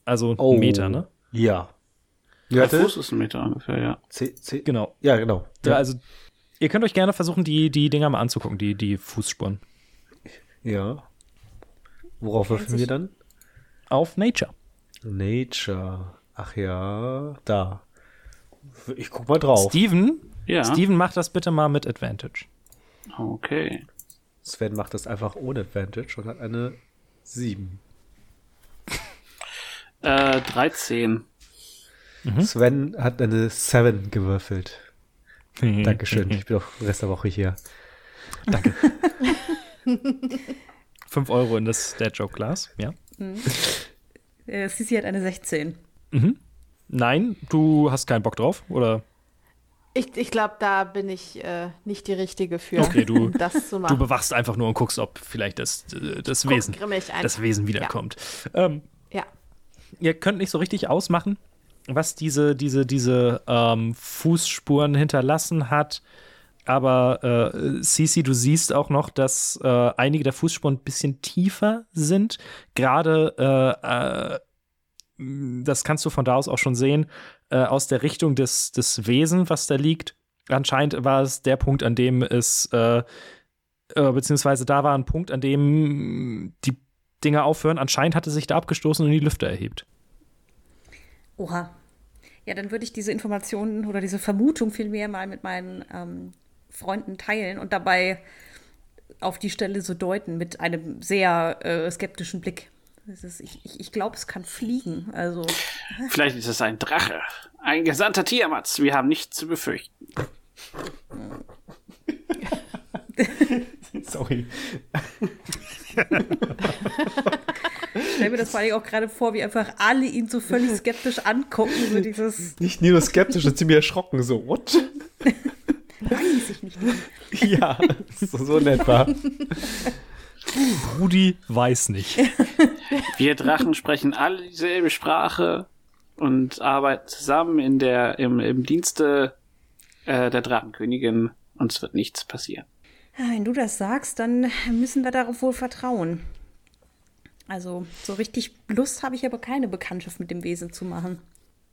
Also Oh. ein Meter, ne? Ja. Der Fuß ist ein Meter ungefähr, ja. C, C, Genau. Ja, genau. Ja. Also ihr könnt euch gerne versuchen, die, die Dinger mal anzugucken, die, die Fußspuren. Ja. Worauf würfeln wir dann? Auf Nature. Nature. Ach ja, da. Ich guck mal drauf. Steven, Ja. Steven, mach das bitte mal mit Advantage. Okay. Sven macht das einfach ohne Advantage und hat eine 7. Äh, 13. Sven hat eine 7 gewürfelt. Dankeschön. Ich bin auch den Rest der Woche hier. 5 <laughs> Euro in das Dad Joke Glas, ja. Äh, Sisi hat eine 16. Nein, du hast keinen Bock drauf, oder? Ich, ich glaube, da bin ich äh, nicht die Richtige für, Okay, du- um <laughs> das zu Du machen. bewachst einfach nur und guckst, ob vielleicht das, äh, das Wesen, das Wesen wiederkommt. Ähm, Ja. ihr könnt nicht so richtig ausmachen, was diese, diese, diese ähm, Fußspuren hinterlassen hat. Aber äh, Cici, du siehst auch noch, dass äh, einige der Fußspuren ein bisschen tiefer sind. Gerade, äh, äh, das kannst du von da aus auch schon sehen, äh, aus der Richtung des, des Wesen, was da liegt. Anscheinend war es der Punkt, an dem es, äh, beziehungsweise da war ein Punkt, an dem die Dinger aufhören. Anscheinend hatte sich da abgestoßen und die Lüfte erhebt. Oha. Ja, dann würde ich diese Informationen oder diese Vermutung vielmehr mal mit meinen ähm, Freunden teilen und dabei auf die Stelle so deuten mit einem sehr äh, skeptischen Blick. Das ist, ich ich, ich glaube, es kann fliegen. Also, Vielleicht ist es ein Drache. Ein gesandter Tiamat. Wir haben nichts zu befürchten. <laughs> Sorry. <laughs> ich stelle mir das vor allem auch gerade vor, wie einfach alle ihn so völlig skeptisch angucken. So dieses, Nicht nur skeptisch, und ziemlich erschrocken. So, what? weiß ich nicht. ja, so, so in etwa. Rudi weiß nicht. Wir Drachen sprechen alle dieselbe Sprache und arbeiten zusammen in der, im, im Dienste äh, der Drachenkönigin. Uns wird nichts passieren. Ja, Wenn du das sagst, dann müssen wir darauf wohl vertrauen. Also, so richtig Lust habe ich aber keine Bekanntschaft mit dem Wesen zu machen.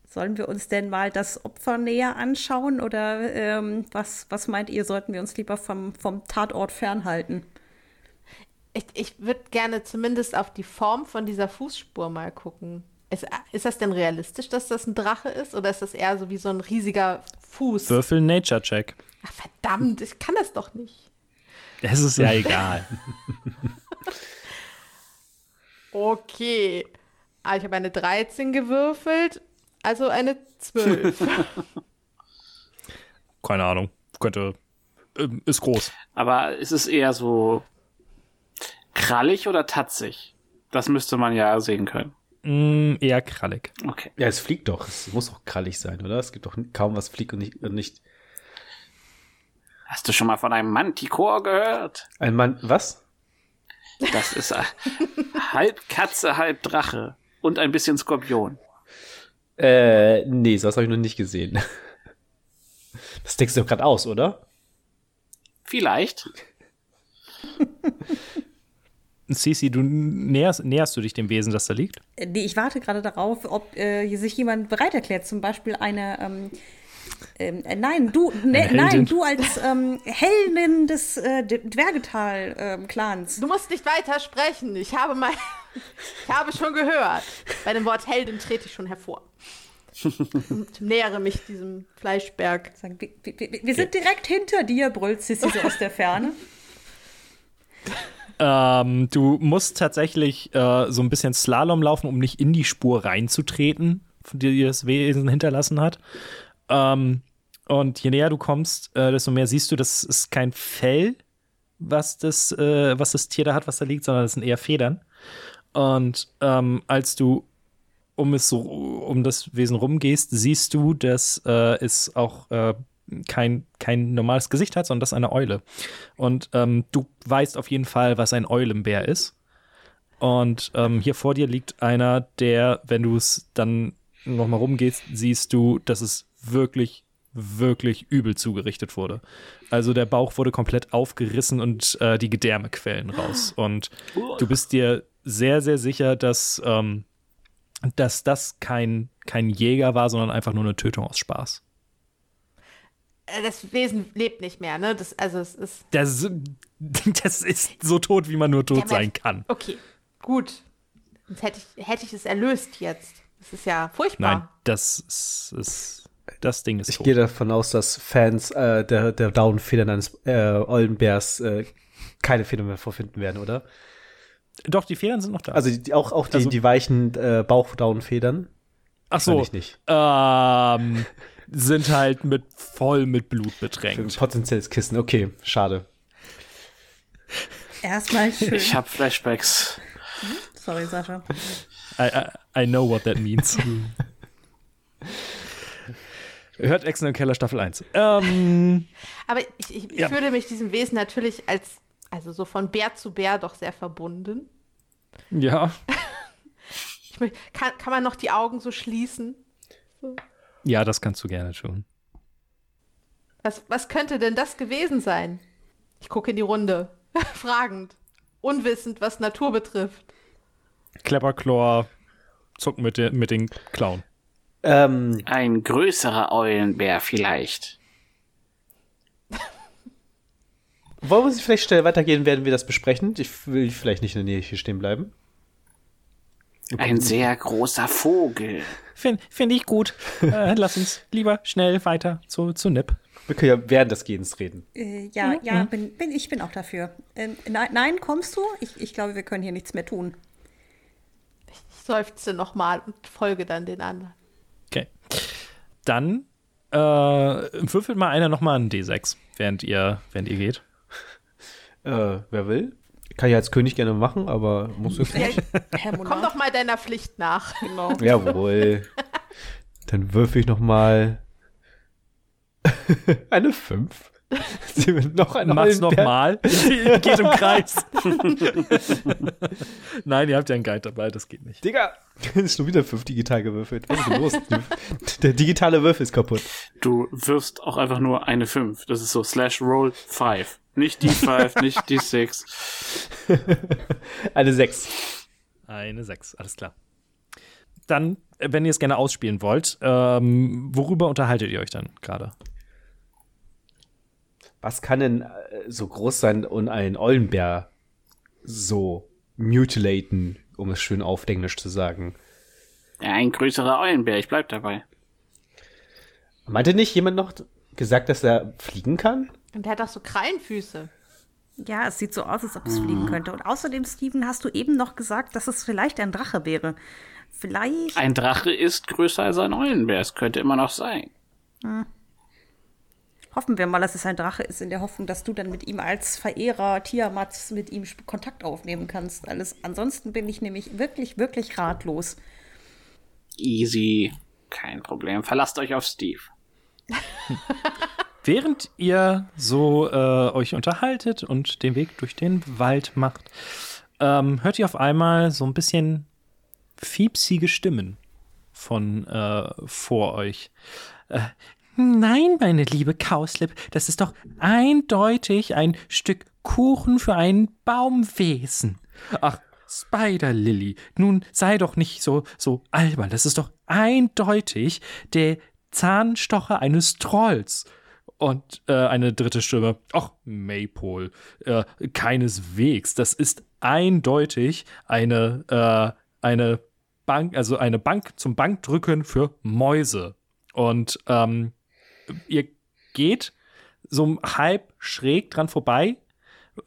Sollen wir uns denn mal das Opfer näher anschauen oder ähm, was, was meint ihr, sollten wir uns lieber vom, vom Tatort fernhalten? Ich, ich würde gerne zumindest auf die Form von dieser Fußspur mal gucken. Ist, ist das denn realistisch, dass das ein Drache ist? Oder ist das eher so wie so ein riesiger Fuß? Würfel Nature Check. Ach, verdammt, ich kann das doch nicht. Es ist ja egal. <laughs> Okay. Ah, ich habe eine 13 gewürfelt, also eine 12. <laughs> Keine Ahnung. Könnte. ähm, Ist groß. Aber ist es eher so krallig oder tatzig? Das müsste man ja sehen können. Mm, eher krallig. Okay. Ja, es fliegt doch. Es muss auch krallig sein, oder? Es gibt doch kaum was fliegt und nicht. Und nicht. Hast du schon mal von einem Manticore gehört? Ein Mann. Was? Das ist halb Katze, halb Drache und ein bisschen Skorpion. Äh, nee, sowas habe ich noch nicht gesehen. Das denkst du doch gerade aus, oder? Vielleicht. <laughs> Cici, du näherst, näherst du dich dem Wesen, das da liegt? Äh, Nee, ich warte gerade darauf, ob äh, sich jemand bereit erklärt, zum Beispiel eine. Ähm, ähm, äh, nein, du, ne, nein, du als ähm, Heldin des äh, Dwergetal-Clans. Du musst nicht weiter sprechen. Ich habe mal. <laughs> Ich habe schon gehört. Bei dem Wort Heldin trete ich schon hervor. <laughs> Und nähere mich diesem Fleischberg. Sagen, wir, wir, wir wir sind direkt hinter dir, brüllt Sissi so aus der Ferne. <laughs> Ähm, du musst tatsächlich äh, so ein bisschen Slalom laufen, um nicht in die Spur reinzutreten, die das Wesen hinterlassen hat. Ähm, und je näher du kommst, äh, desto mehr siehst du, das ist kein Fell, was das, äh, was das Tier da hat, was da liegt, sondern das sind eher Federn. Und ähm, als du um es um das Wesen rumgehst, siehst du, dass äh, es auch äh, kein, kein normales Gesicht hat, sondern das ist eine Eule. Und ähm, du weißt auf jeden Fall, was ein Eulenbär ist. Und ähm, hier vor dir liegt einer, der, wenn du es dann nochmal rumgehst, siehst du, dass es wirklich, wirklich übel zugerichtet wurde. Also der Bauch wurde komplett aufgerissen und äh, die Gedärme quellen raus. Und du bist dir sehr, sehr sicher, dass, ähm, dass das kein, kein Jäger war, sondern einfach nur eine Tötung aus Spaß. Äh, Das Wesen lebt nicht mehr, ne? Das, also es ist. Das, <laughs> das ist so tot, wie man nur tot Ja, sein kann. Okay, gut. Sonst hätte ich, hätte ich es erlöst jetzt. Das ist ja furchtbar. Nein, das ist, ist das Ding ist Ich tot. gehe davon aus, dass Fans äh, der, der Down-Federn eines äh, Eulenbärs äh, keine Federn mehr vorfinden werden, oder? Doch, die Federn sind noch da. Also die, auch, auch die, Also- die weichen äh, Bauchdown-Federn. Ach so, Wahrscheinlich nicht. ähm, sind halt mit voll mit Blut Für ein betränkt. potenzielles Kissen. Okay, schade. Erstmal schön. Ich habe Flashbacks. Sorry, Sascha. I, I, I know what that means. <laughs> Hört Exen im Keller Staffel 1. Ähm, <laughs> Aber ich, ich, ich Ja. fühle mich diesem Wesen natürlich als, also so von Bär zu Bär doch sehr verbunden. ja. <laughs> Ich, mö- kann, kann man noch die Augen so schließen? Ja, das kannst du gerne tun. Was, was könnte denn das gewesen sein? Ich gucke in die Runde, <laughs> fragend, unwissend, was Natur betrifft. Clapperclaw zuckt mit, den- mit den Klauen. Ähm, Ein größerer Eulenbär vielleicht. wollen wir sie vielleicht schnell weitergehen, werden wir das besprechen? Ich will vielleicht nicht in der Nähe hier stehen bleiben. Ein sehr großer Vogel. Finde find ich gut. <laughs> Äh, lass uns lieber schnell weiter zu, zu Nip. Wir können ja während des Gehens reden. Äh, ja, ja, bin, bin, ich bin auch dafür. Ähm, nein, nein, kommst du? Ich, ich glaube, wir können hier nichts mehr tun. Ich seufze nochmal und folge dann den anderen. Dann äh, würfelt mal einer nochmal einen D6, während ihr, während ihr geht. Äh, wer will? Kann ich als König gerne machen, aber muss <laughs> jetzt Ja, nicht. Komm doch mal deiner Pflicht nach. Genau. <laughs> Jawohl. <laughs> Dann würfe ich noch mal eine 5. <laughs> Sie will noch eine Mach's nochmal. <laughs> geht im Kreis. <laughs> Nein, ihr habt ja einen Guide dabei, das geht nicht. Digga, ist schon wieder 5 digital gewürfelt. Was ist denn los? Der digitale Würfel ist kaputt. Du wirfst auch einfach nur eine 5. Das ist so slash roll 5. Nicht die 5, nicht die 6. Eine 6. Eine 6, alles klar. Dann, äh, wenn ihr es gerne ausspielen wollt, ähm, worüber unterhaltet ihr euch dann gerade? Was kann denn äh, so groß sein und einen Eulenbär so mutilaten, um es schön auf Englisch zu sagen? Ja, ein größerer Eulenbär, ich bleib dabei. Meinte nicht jemand noch gesagt, dass er fliegen kann? Und der hat doch so Krallenfüße. Ja, es sieht so aus, als ob es fliegen könnte. Und außerdem, Steven, hast du eben noch gesagt, dass es vielleicht ein Drache wäre. Vielleicht. Ein Drache ist größer als ein Eulenbär. Es könnte immer noch sein. Hoffen wir mal, dass es ein Drache ist, in der Hoffnung, dass du dann mit ihm als Verehrer Tiamats mit ihm Kontakt aufnehmen kannst. Alles. Ansonsten bin ich nämlich wirklich, wirklich ratlos. Easy. Kein Problem. Verlasst euch auf Steve. <laughs> Während ihr so äh, euch unterhaltet und den Weg durch den Wald macht, ähm, hört ihr auf einmal so ein bisschen fiepsige Stimmen von äh, vor euch. Äh, nein, meine liebe Kauslip, das ist doch eindeutig ein Stück Kuchen für ein Baumwesen. Ach, Spider Lily, nun sei doch nicht so, so albern. Das ist doch eindeutig der Zahnstocher eines Trolls. Und äh, eine dritte Stimme. Ach, Maypole. Äh, keineswegs. Das ist eindeutig eine, äh, eine Bank, also eine Bank zum Bankdrücken für Mäuse. Und ähm, ihr geht so halb schräg dran vorbei,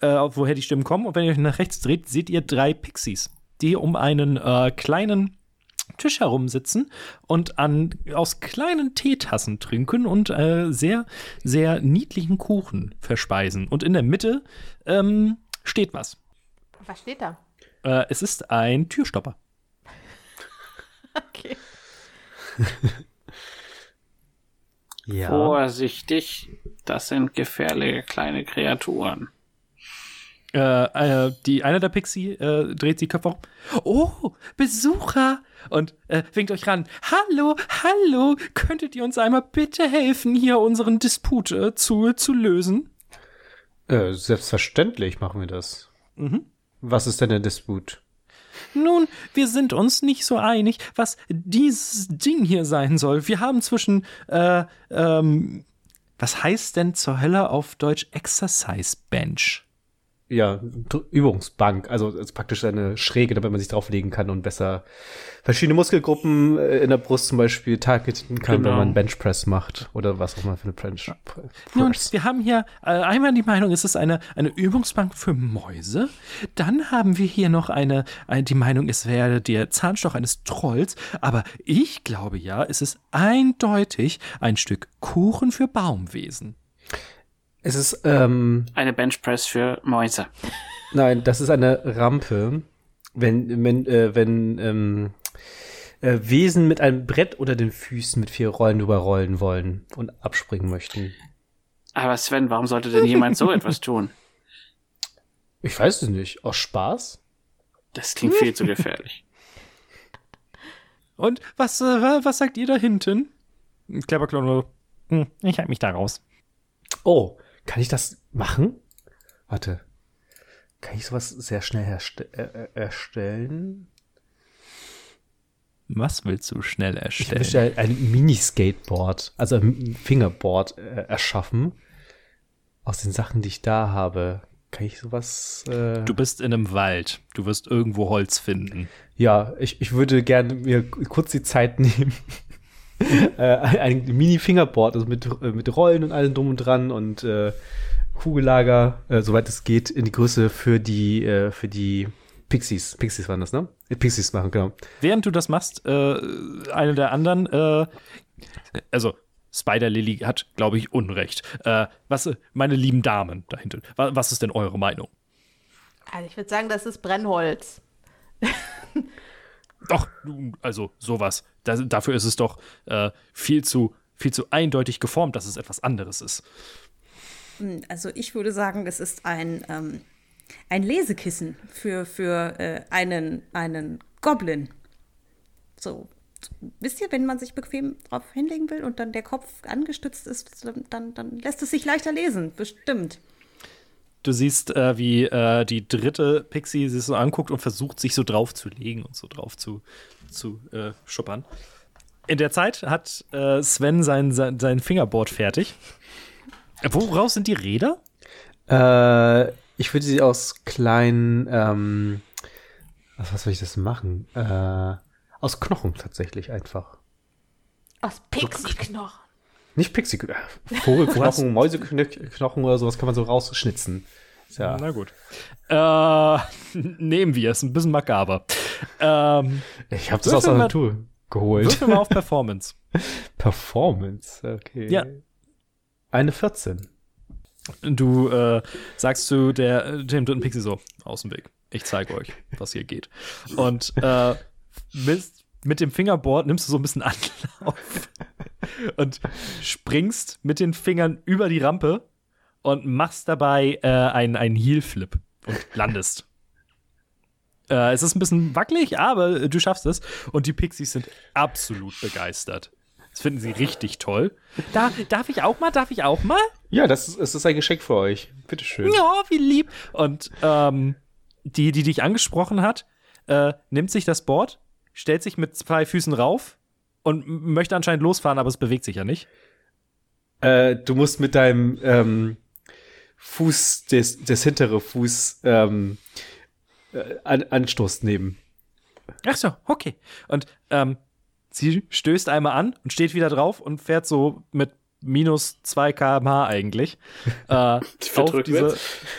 äh, woher die Stimmen kommen. Und wenn ihr euch nach rechts dreht, seht ihr drei Pixies, die um einen äh, kleinen Tisch herum sitzen und an, aus kleinen Teetassen trinken und äh, sehr, sehr niedlichen Kuchen verspeisen. Und in der Mitte ähm, steht was. Was steht da? Äh, es ist ein Türstopper. <laughs> Okay. <laughs> Ja. Vorsichtig, das sind gefährliche kleine Kreaturen. Äh, äh, die, einer der Pixie äh, dreht die Köpfe auf. Oh, Besucher! Und äh, winkt euch ran. Hallo, hallo! Könntet ihr uns einmal bitte helfen, hier unseren Disput äh, zu, zu lösen? Äh, selbstverständlich machen wir das. Mhm. Was ist denn der Disput? Nun, wir sind uns nicht so einig, was dieses Ding hier sein soll. Wir haben zwischen, äh, ähm, was heißt denn zur Hölle auf Deutsch Exercise Bench? Ja, Übungsbank, also es ist praktisch eine Schräge, damit man sich drauflegen kann und besser verschiedene Muskelgruppen äh, in der Brust zum Beispiel targeten kann, Genau. wenn man Benchpress macht oder was auch immer für eine Bench Nun, Press. wir haben hier äh, einmal die Meinung, es ist eine, eine Übungsbank für Mäuse. Dann haben wir hier noch eine, eine, die Meinung, es wäre der Zahnstoch eines Trolls. Aber ich glaube ja, es ist eindeutig ein Stück Kuchen für Baumwesen. Es ist, ähm, Eine Benchpress für Mäuse. nein, das ist eine Rampe, wenn, wenn, äh, wenn ähm, äh, Wesen mit einem Brett oder den Füßen mit vier Rollen drüber rollen wollen und abspringen möchten. Aber Sven, warum sollte denn jemand so <laughs> etwas tun? Ich weiß es nicht. Aus Spaß? Das klingt viel zu gefährlich. Und was, äh, wa- was sagt ihr da hinten? Cleverclone nur, hm, ich halte mich da raus. Oh, kann ich das machen? Warte. Kann ich sowas sehr schnell herste äh, äh, erstellen? Was willst du schnell Ich erstellen? möchte ein Mini-Skateboard, also ein Fingerboard äh, erschaffen. Aus den Sachen, die ich da habe. Kann ich sowas? Äh, Du bist in einem Wald. Du wirst irgendwo Holz finden. ja, ich, ich würde gerne mir kurz die Zeit <laughs> nehmen. <laughs> äh, ein, Mini-Fingerboard, also mit, äh, mit Rollen und allem drum und dran und äh, Kugellager, äh, soweit es geht, in die Größe für die, äh, für die Pixies. Pixies waren das, ne? Äh, Pixies machen, genau. Während du das machst, äh, eine der anderen, äh, also Spider Lily hat, glaube ich, Unrecht. Äh, was, meine lieben Damen dahinter, wa was ist denn eure Meinung? Also ich würde sagen, das ist Brennholz. <laughs> Doch, also sowas. Da, dafür ist es doch äh, viel zu viel zu eindeutig geformt, dass es etwas anderes ist. Hm, Also ich würde sagen, es ist ein, ähm, ein Lesekissen für, für äh, einen, einen Goblin. So. Wisst ihr, wenn man sich bequem drauf hinlegen will und dann der Kopf angestützt ist, dann, dann lässt es sich leichter lesen. Bestimmt. Du siehst, äh, wie äh, die dritte Pixie sich so anguckt und versucht, sich so drauf zu legen und so drauf zu, zu äh, schuppern. In der Zeit hat äh, Sven sein, sein, sein Fingerboard fertig. Woraus sind die Räder? Äh, ich würde sie aus kleinen, ähm, was, was soll ich das machen? Äh, aus Knochen tatsächlich einfach. Aus Pixie-Knochen. Nicht Pixie, äh, Vogelknochen, <laughs> Mäuseknochen oder sowas kann man so rausschnitzen. Ja, Na gut. Äh, <laughs> nehmen wir es. Ein bisschen makaber. Ähm, ich habe das aus der Natur geholt. würfel mal auf Performance. <laughs> Performance, okay. Ja. Eine 14. Du äh, sagst zu der, dem dritten Pixie so, aus dem Weg. Ich zeige euch, was hier geht. Und äh, mit, mit dem Fingerboard nimmst du so ein bisschen <laughs> Anlauf und springst mit den Fingern über die Rampe und machst dabei äh, einen, einen Heel-Flip und landest. Äh, es ist ein bisschen wackelig, aber du schaffst es. Und die Pixies sind absolut begeistert. Das finden sie richtig toll. Da, darf ich auch mal? Darf ich auch mal? Ja, das ist, es ist ein Geschenk für euch. Bitteschön. Ja, wie lieb. Und ähm, die, die dich angesprochen hat, äh, nimmt sich das Board, stellt sich mit zwei Füßen rauf und möchte anscheinend losfahren, aber es bewegt sich ja nicht. Äh, du musst mit deinem ähm, Fuß, des, des hintere Fuß, ähm, äh, an, Anstoß nehmen. Ach so, okay. Und ähm, sie stößt einmal an und steht wieder drauf und fährt so mit minus 2 km/h eigentlich <laughs> äh, auf, diese,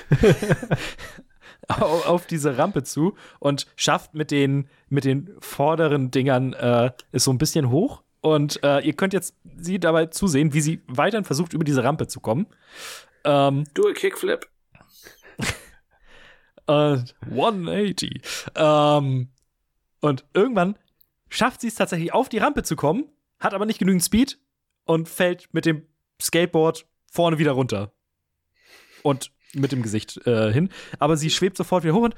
<laughs> auf diese Rampe zu und schafft mit den, mit den vorderen Dingern äh, ist so ein bisschen hoch. Und äh, ihr könnt jetzt sie dabei zusehen, wie sie weiterhin versucht, über diese Rampe zu kommen. Ähm, Du a Kickflip. <laughs> äh, 180. Ähm, und irgendwann schafft sie es tatsächlich auf die Rampe zu kommen hat aber nicht genügend Speed und fällt mit dem Skateboard vorne wieder runter. Und mit dem Gesicht äh, hin. Aber sie schwebt sofort wieder hoch und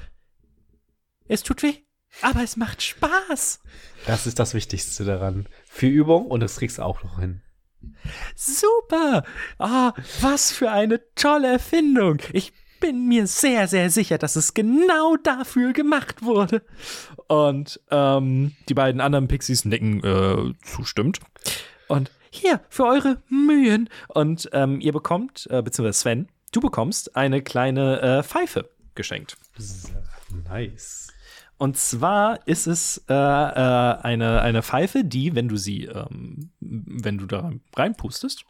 es tut weh, aber es macht Spaß. Das ist das Wichtigste daran. Viel Übung und das kriegst du auch noch hin. Super! Ah, was für eine tolle Erfindung. Ich bin mir sehr, sehr sicher, dass es genau dafür gemacht wurde. Und ähm, die beiden anderen Pixies nicken äh, zustimmt. Und hier, für eure Mühen. Und ähm, ihr bekommt, äh, beziehungsweise Sven, du bekommst eine kleine äh, Pfeife geschenkt. Nice. Und zwar ist es äh, äh, eine, eine Pfeife, die, wenn du sie, ähm, wenn du da reinpustest,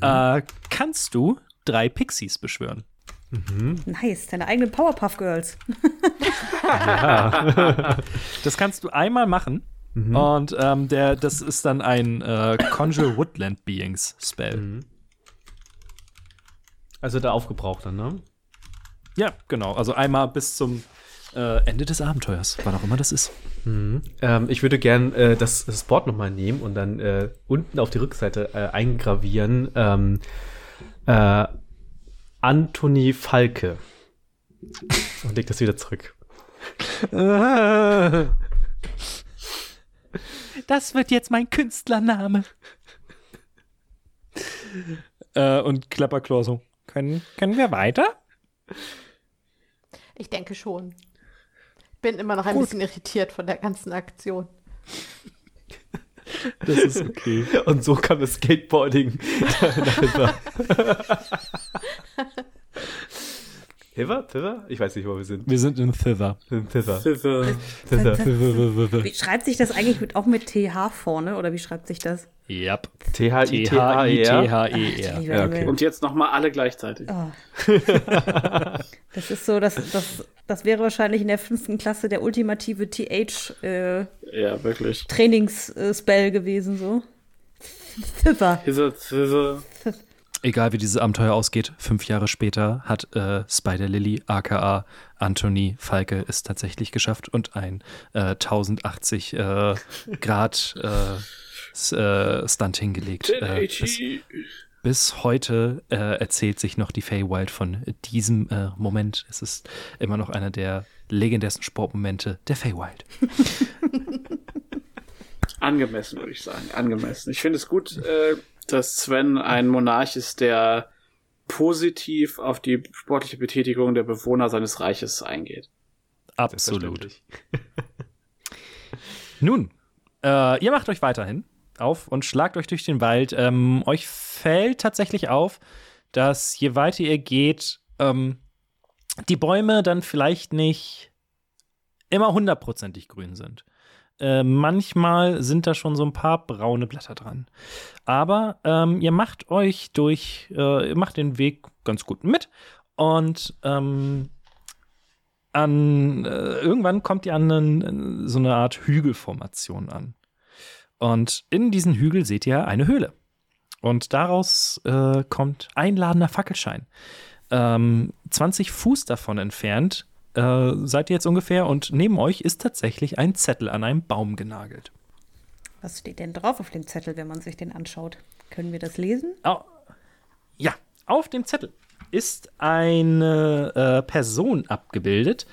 äh, kannst du drei Pixies beschwören. Nice, deine eigenen Powerpuff Girls. <laughs> <laughs> Das kannst du einmal machen. Und ähm, der, das ist dann ein äh, Conjure Woodland Beings Spell. Also der aufgebrauchte, ne? Ja, genau. Also einmal bis zum äh, Ende des Abenteuers, wann auch immer das ist. Ähm, ich würde gern äh, das, das Board nochmal nehmen und dann äh, unten auf die Rückseite äh, eingravieren. Ähm, äh, Anthony Falke. Und leg das wieder zurück. <laughs> Das wird jetzt mein Künstlername. äh, und Klapperklo so. Können, können wir weiter? Ich denke schon. Bin immer noch ein bisschen irritiert von der ganzen Aktion. Das ist okay. Und so kam das Skateboarding <laughs> <laughs> Hiver? Hiver? Ich weiß nicht, wo wir sind. Wir sind in Thither. Hiver. Pfiffe. Hiver. Wie schreibt sich das eigentlich mit, auch mit TH vorne oder wie schreibt sich das? Yep. T-H-I-T-H-E-R. T-H-I-T-H-E-R. Ja, werde okay. Und jetzt nochmal alle gleichzeitig. Oh. <laughs> das ist so, das, das, das wäre wahrscheinlich in der fünften Klasse der ultimative TH-Trainingsspell Ja, wirklich. Spell gewesen, so. Pfiffer. Pfiffe, Pfiffe. Egal wie dieses Abenteuer ausgeht, fünf Jahre später hat äh, Spider Lily, aka Anthony Falke, es tatsächlich geschafft und ein äh, 1080 äh, Grad äh, äh, Stunt hingelegt. Äh, bis, bis heute äh, erzählt sich noch die Feywild von diesem Moment. Es ist immer noch einer der legendärsten Sportmomente der Feywild. <laughs> Angemessen, würde ich sagen. Angemessen. Ich finde es gut, dass Sven ein Monarch ist, der positiv auf die sportliche Betätigung der Bewohner seines Reiches eingeht. Absolut. Nun, äh, ihr macht euch weiterhin auf und schlagt euch durch den Wald. Ähm, euch fällt tatsächlich auf, dass je weiter ihr geht, ähm, die Bäume dann vielleicht nicht immer hundertprozentig grün sind. Äh, manchmal sind da schon so ein paar braune Blätter dran. Aber ähm, ihr macht euch durch, äh, ihr macht den Weg ganz gut mit und ähm, an äh, irgendwann kommt ihr an einen, so eine Art Hügelformation an. Und in diesen Hügel seht ihr eine Höhle. Und daraus äh, kommt einladender Fackelschein. Ähm, 20 Fuß davon entfernt äh, seid ihr jetzt ungefähr und neben euch ist tatsächlich ein Zettel an einem Baum genagelt. Was steht denn drauf auf dem Zettel, wenn man sich den anschaut? Können wir das lesen? Au- ja, auf dem Zettel ist eine äh, Person abgebildet.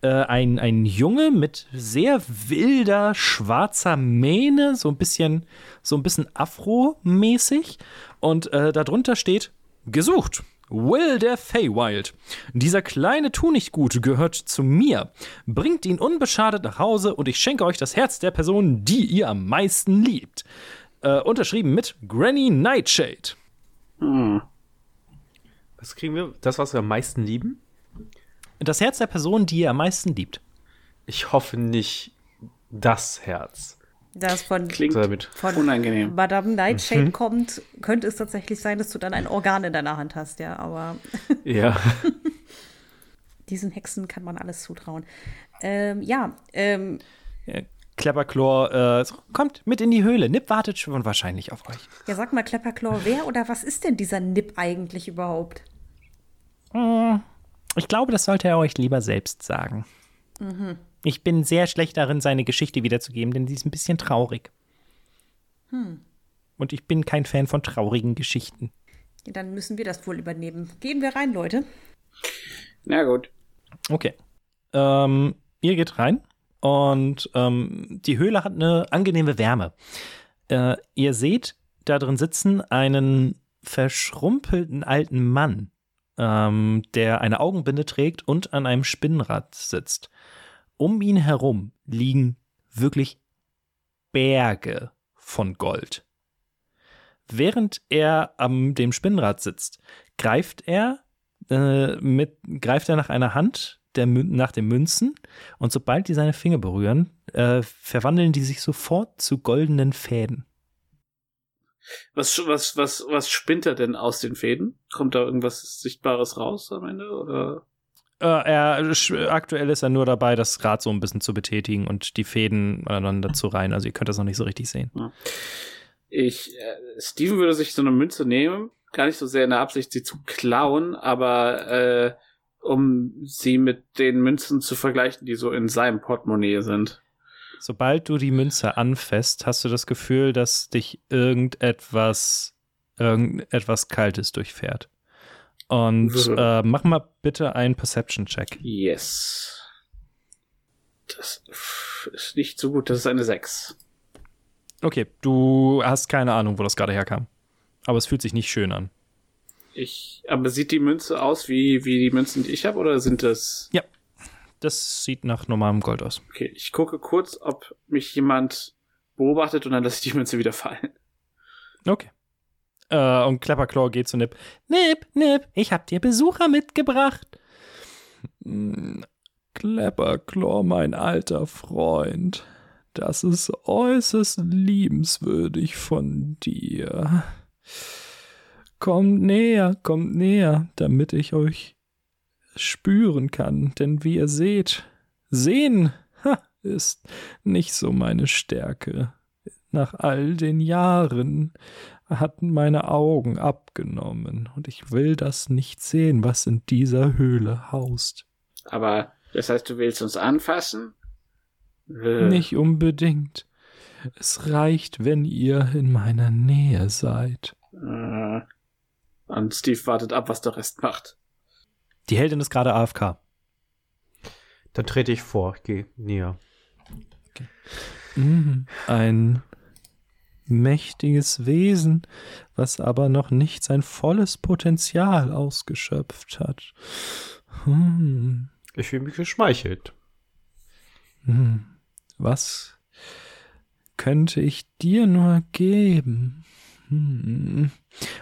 Äh, ein, ein Junge mit sehr wilder, schwarzer Mähne, so ein bisschen, so ein bisschen Afro-mäßig. Und äh, darunter steht: Gesucht. Will der Feywild. Dieser kleine Tunichtgut gehört zu mir. Bringt ihn unbeschadet nach Hause und ich schenke euch das Herz der Person, die ihr am meisten liebt. Äh, unterschrieben mit Granny Nightshade. Was kriegen wir? Das, was wir am meisten lieben? Das Herz der Person, die ihr am meisten liebt. Ich hoffe nicht das Herz. Da es von, Klingt von unangenehm. Madame Nightshade kommt, könnte es tatsächlich sein, dass du dann ein Organ in deiner Hand hast, ja. Aber <laughs> Ja. diesen Hexen kann man alles zutrauen. Ähm, ja, ähm, Klapperchlor äh, so, kommt mit in die Höhle. Nip wartet schon wahrscheinlich auf euch. ja, sag mal, Klepperclaw, wer oder was ist denn dieser Nip eigentlich überhaupt? Ich glaube, das sollte er euch lieber selbst sagen. Ich bin sehr schlecht darin, seine Geschichte wiederzugeben, denn sie ist ein bisschen traurig. Und ich bin kein Fan von traurigen Geschichten. Ja, dann müssen wir das wohl übernehmen. Gehen wir rein, Leute. Na gut. Okay. Ähm, ihr geht rein und ähm, die Höhle hat eine angenehme Wärme. Äh, ihr seht da drin sitzen einen verschrumpelten alten Mann, ähm, der eine Augenbinde trägt und an einem Spinnrad sitzt. Um ihn herum liegen wirklich Berge von Gold. Während er am dem Spinnrad sitzt, greift er äh, mit greift er nach einer Hand der, nach den Münzen und sobald die seine Finger berühren, äh, verwandeln die sich sofort zu goldenen Fäden. Was, was, was, was spinnt er denn aus den Fäden? Kommt da irgendwas Sichtbares raus am Ende? Oder? Äh, er, aktuell ist er nur dabei, das Rad so ein bisschen zu betätigen und die Fäden aneinander zu reihen. Also ihr könnt das noch nicht so richtig sehen. Ich, äh, Steven würde sich so eine Münze nehmen, gar nicht so sehr in der Absicht, sie zu klauen, aber äh, um sie mit den Münzen zu vergleichen, die so in seinem Portemonnaie sind. Sobald du die Münze anfasst, hast du das Gefühl, dass dich irgendetwas, irgendetwas Kaltes durchfährt. Und äh, mach mal bitte einen Perception-Check. Yes. Das ist nicht so gut, das ist eine 6. Okay, du hast keine Ahnung, wo das gerade herkam. Aber es fühlt sich nicht schön an. Ich, aber sieht die Münze aus wie, wie die Münzen, die ich habe, oder sind das. Das sieht nach normalem Gold aus. Okay, ich gucke kurz, ob mich jemand beobachtet und dann lasse ich die Münze wieder fallen. Okay. Äh, und Clapperclaw geht zu Nip. Nip, Nip, ich hab dir Besucher mitgebracht. Hm, Clapperclaw, mein alter Freund. Das ist äußerst liebenswürdig von dir. Kommt näher, kommt näher, damit ich euch spüren kann, denn wie ihr seht, sehen ha, ist nicht so meine Stärke. Nach all den Jahren hatten meine Augen abgenommen und ich will das nicht sehen, was in dieser Höhle haust. Aber das heißt, du willst uns anfassen? Nicht unbedingt. Es reicht, wenn ihr in meiner Nähe seid. Äh, und Steve wartet ab, was der Rest macht. Die Heldin ist gerade AFK. Dann trete ich vor, ich gehe näher. Mhm. Ein mächtiges Wesen, was aber noch nicht sein volles Potenzial ausgeschöpft hat. Hm. Ich fühle mich geschmeichelt. Hm. Was könnte ich dir nur geben? Hm.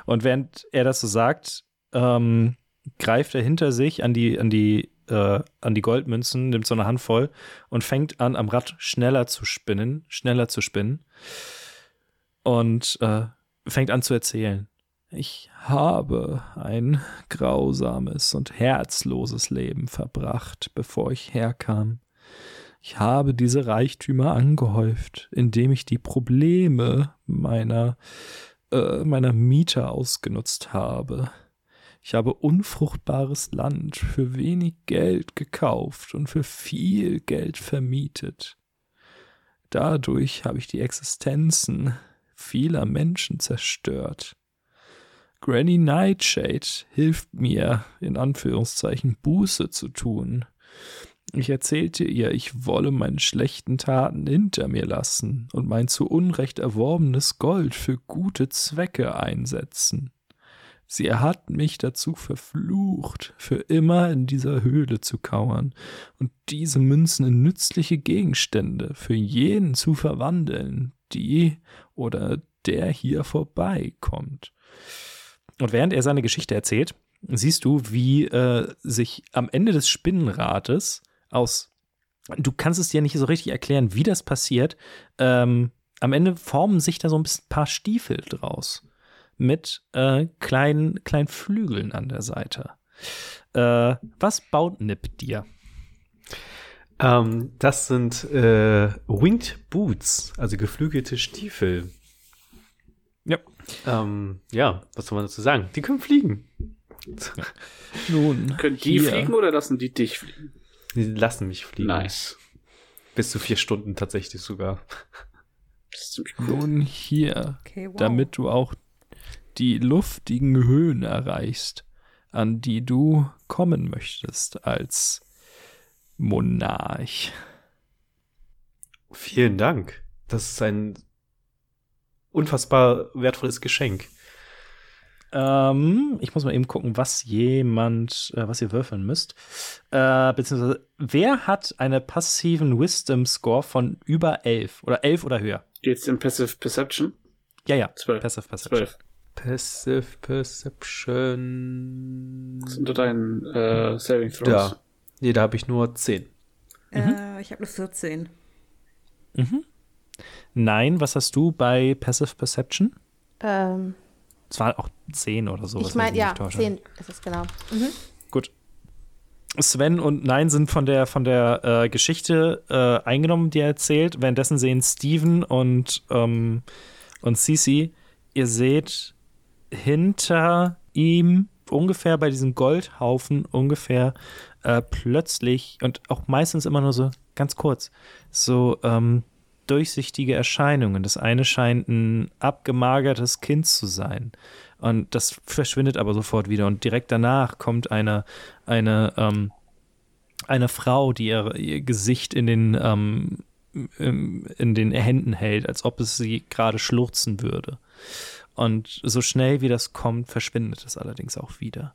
Und während er das so sagt, ähm, greift er hinter sich an die, an die, äh, an die Goldmünzen, nimmt so eine Handvoll und fängt an, am Rad schneller zu spinnen, schneller zu spinnen. Und äh, fängt an zu erzählen. Ich habe ein grausames und herzloses Leben verbracht, bevor ich herkam. Ich habe diese Reichtümer angehäuft, indem ich die Probleme meiner, äh, meiner Mieter ausgenutzt habe. Ich habe unfruchtbares Land für wenig Geld gekauft und für viel Geld vermietet. Dadurch habe ich die Existenzen vieler Menschen zerstört. Granny Nightshade hilft mir, in Anführungszeichen, Buße zu tun. Ich erzählte ihr, ich wolle meine schlechten Taten hinter mir lassen und mein zu Unrecht erworbenes Gold für gute Zwecke einsetzen. Sie hat mich dazu verflucht, für immer in dieser Höhle zu kauern und diese Münzen in nützliche Gegenstände für jeden zu verwandeln, die oder der hier vorbeikommt. Und während er seine Geschichte erzählt, siehst du, wie äh, sich am Ende des Spinnenrates aus, du kannst es dir nicht so richtig erklären, wie das passiert, ähm, am Ende formen sich da so ein bisschen paar Stiefel draus mit äh, kleinen, kleinen Flügeln an der Seite. Äh, was baut Nip dir? Ähm, das sind äh, Winged Boots, also geflügelte Stiefel. Ja. Ähm, ja, was soll man dazu sagen? Die können fliegen. <laughs> Nun, Können die hier. fliegen oder lassen die dich fliegen? Die lassen mich fliegen. Nice. Bis zu vier Stunden tatsächlich sogar. Das ist ziemlich cool. Nun hier, Okay, wow. damit du auch die luftigen Höhen erreichst, an die du kommen möchtest als Monarch. Vielen Dank. Das ist ein unfassbar wertvolles Geschenk. Ähm, ich muss mal eben gucken, was jemand, äh, was ihr würfeln müsst. Äh, beziehungsweise, wer hat einen passiven Wisdom Score von über 11 oder 11 oder höher? Geht's in Passive Perception? Ja, ja. Zwölf. Passive Perception. Zwölf. Passive Perception. Das sind unter deinen äh, Saving Throws. Ja. Nee, da habe ich nur 10. Äh, ich habe eine 14. Nein, was hast du bei Passive Perception? Ähm, Es war auch 10 oder so. ich meine, ja, 10 ist es genau. Mhm. Gut. Sven und Nein sind von der, von der äh, Geschichte äh, eingenommen, die er erzählt. Währenddessen sehen Steven und, ähm, und Cece, ihr seht hinter ihm ungefähr bei diesem Goldhaufen ungefähr äh, plötzlich und auch meistens immer nur so ganz kurz so ähm, durchsichtige Erscheinungen. Das eine scheint ein abgemagertes Kind zu sein. Und das verschwindet aber sofort wieder. Und direkt danach kommt eine, eine, ähm, eine Frau, die ihr, ihr Gesicht in den, ähm, in den Händen hält, als ob es sie gerade schluchzen würde. Und so schnell wie das kommt, verschwindet es allerdings auch wieder.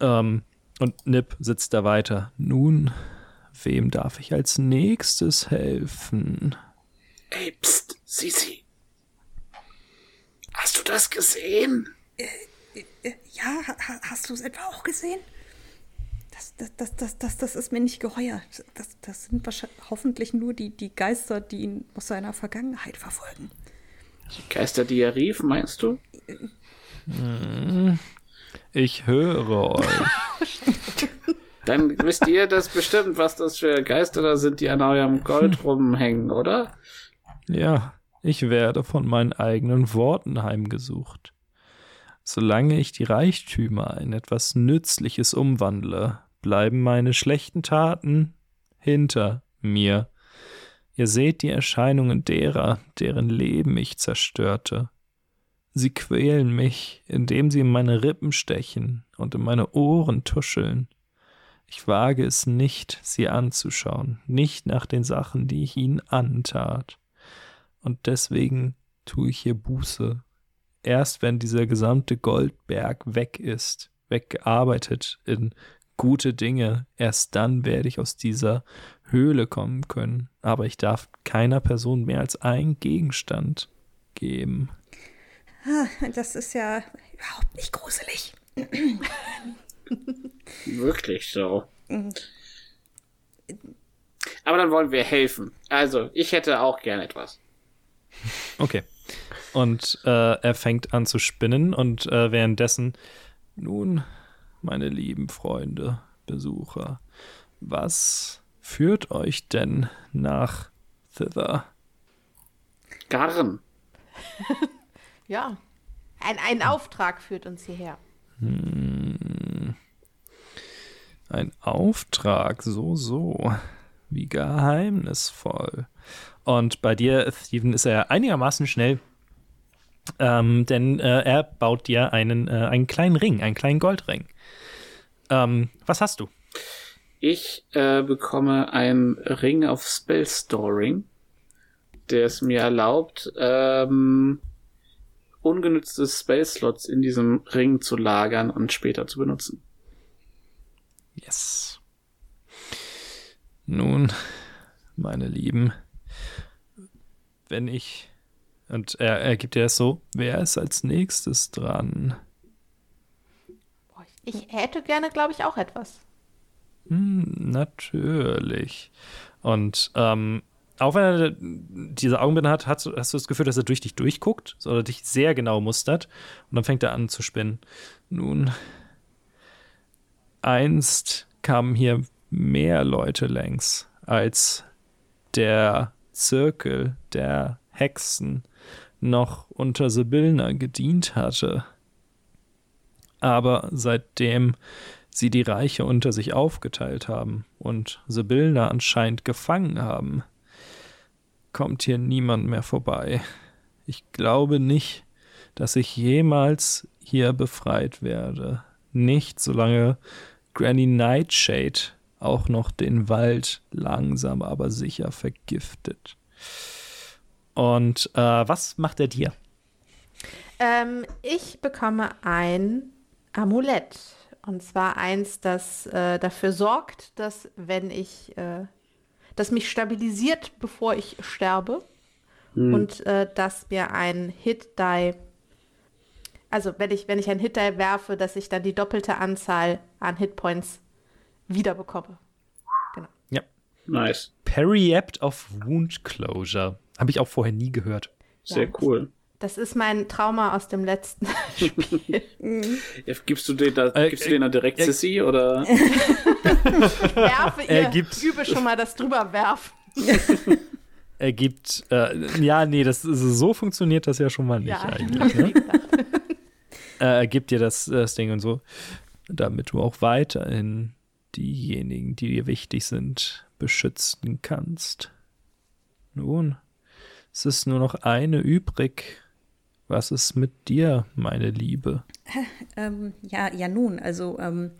Ähm, und Nip sitzt da weiter. Nun, wem darf ich als nächstes helfen? Ey, pst, Sisi. Hast du das gesehen? Ja, ha, ha- hast du es etwa auch gesehen? Das, das, das, das, das, das ist mir nicht geheuer. Das, das sind wahrscheinlich, hoffentlich nur die, die Geister, die ihn aus seiner Vergangenheit verfolgen. Die Geister, die er rief, meinst du? Ich höre euch. <laughs> Dann wisst ihr das bestimmt, was das für Geister da sind, die an eurem Gold rumhängen, oder? Ja, ich werde von meinen eigenen Worten heimgesucht. Solange ich die Reichtümer in etwas Nützliches umwandle, bleiben meine schlechten Taten hinter mir. Ihr seht die Erscheinungen derer, deren Leben ich zerstörte. Sie quälen mich, indem sie in meine Rippen stechen und in meine Ohren tuscheln. Ich wage es nicht, sie anzuschauen, nicht nach den Sachen, die ich ihnen antat. Und deswegen tue ich hier Buße. Erst wenn dieser gesamte Goldberg weg ist, weggearbeitet in gute Dinge, erst dann werde ich aus dieser Höhle kommen können. Aber ich darf keiner Person mehr als einen Gegenstand geben. Ah, Das ist ja überhaupt nicht gruselig. <laughs> Wirklich so. Aber dann wollen wir helfen. Also, ich hätte auch gern etwas. Okay. Und äh, er fängt an zu spinnen und äh, währenddessen, nun, meine lieben Freunde, Besucher, was führt euch denn nach Thither? Garn. <laughs> Ja. Ein, ein Auftrag führt uns hierher. Ein Auftrag, so, so. Wie geheimnisvoll. Und bei dir, Steven, ist er einigermaßen schnell, ähm, denn äh, er baut dir einen, äh, einen kleinen Ring, einen kleinen Goldring. Ähm, was hast du? Ich äh, bekomme einen Ring of Spell Storing, der es mir erlaubt, ähm, ungenützte Spell-Slots in diesem Ring zu lagern und später zu benutzen. Yes. Nun, meine Lieben, wenn ich. Und er, er gibt dir das so, wer ist als nächstes dran? Ich hätte gerne, glaube ich, auch etwas. Hm, natürlich. Und ähm, auch wenn er diese Augenbinde hat, hast, du- hast du das Gefühl, dass er durch dich durchguckt oder dich sehr genau mustert. Und dann fängt er an zu spinnen. Nun, einst kamen hier mehr Leute längs als der Zirkel der Hexen noch unter Sibyllna gedient hatte. Aber seitdem sie die Reiche unter sich aufgeteilt haben und Sibyllna anscheinend gefangen haben, kommt hier niemand mehr vorbei. Ich glaube nicht, dass ich jemals hier befreit werde. Nicht, solange Granny Nightshade auch noch den Wald langsam aber sicher vergiftet. Und äh, was macht er dir? Ähm, ich bekomme ein Amulett. Und zwar eins, das äh, dafür sorgt, dass wenn ich, äh, das mich stabilisiert, bevor ich sterbe. Hm. Und äh, dass mir ein Hit-Die, also wenn ich, wenn ich ein Hit-Die werfe, dass ich dann die doppelte Anzahl an Hitpoints wiederbekomme. Nice. Periapt of Wound Closure. Habe ich auch vorher nie gehört. Sehr Ja. cool. Das ist mein Trauma aus dem letzten <laughs> Spiel. Ja, gibst du den da, Äh, gibst du den da direkt äh, Sissy oder? <laughs> Werfe Er ihr, gibt- übe schon mal das drüber werfen. <laughs> Er gibt, äh, ja, nee, das so funktioniert das ja schon mal nicht Ja, eigentlich. Ne? äh, er gibt dir das, das Ding und so, damit du auch weiterhin diejenigen, die dir wichtig sind, beschützen kannst. Nun, es ist nur noch eine übrig. Was ist mit dir, meine Liebe? <laughs> Ähm, ja, ja nun, also ähm,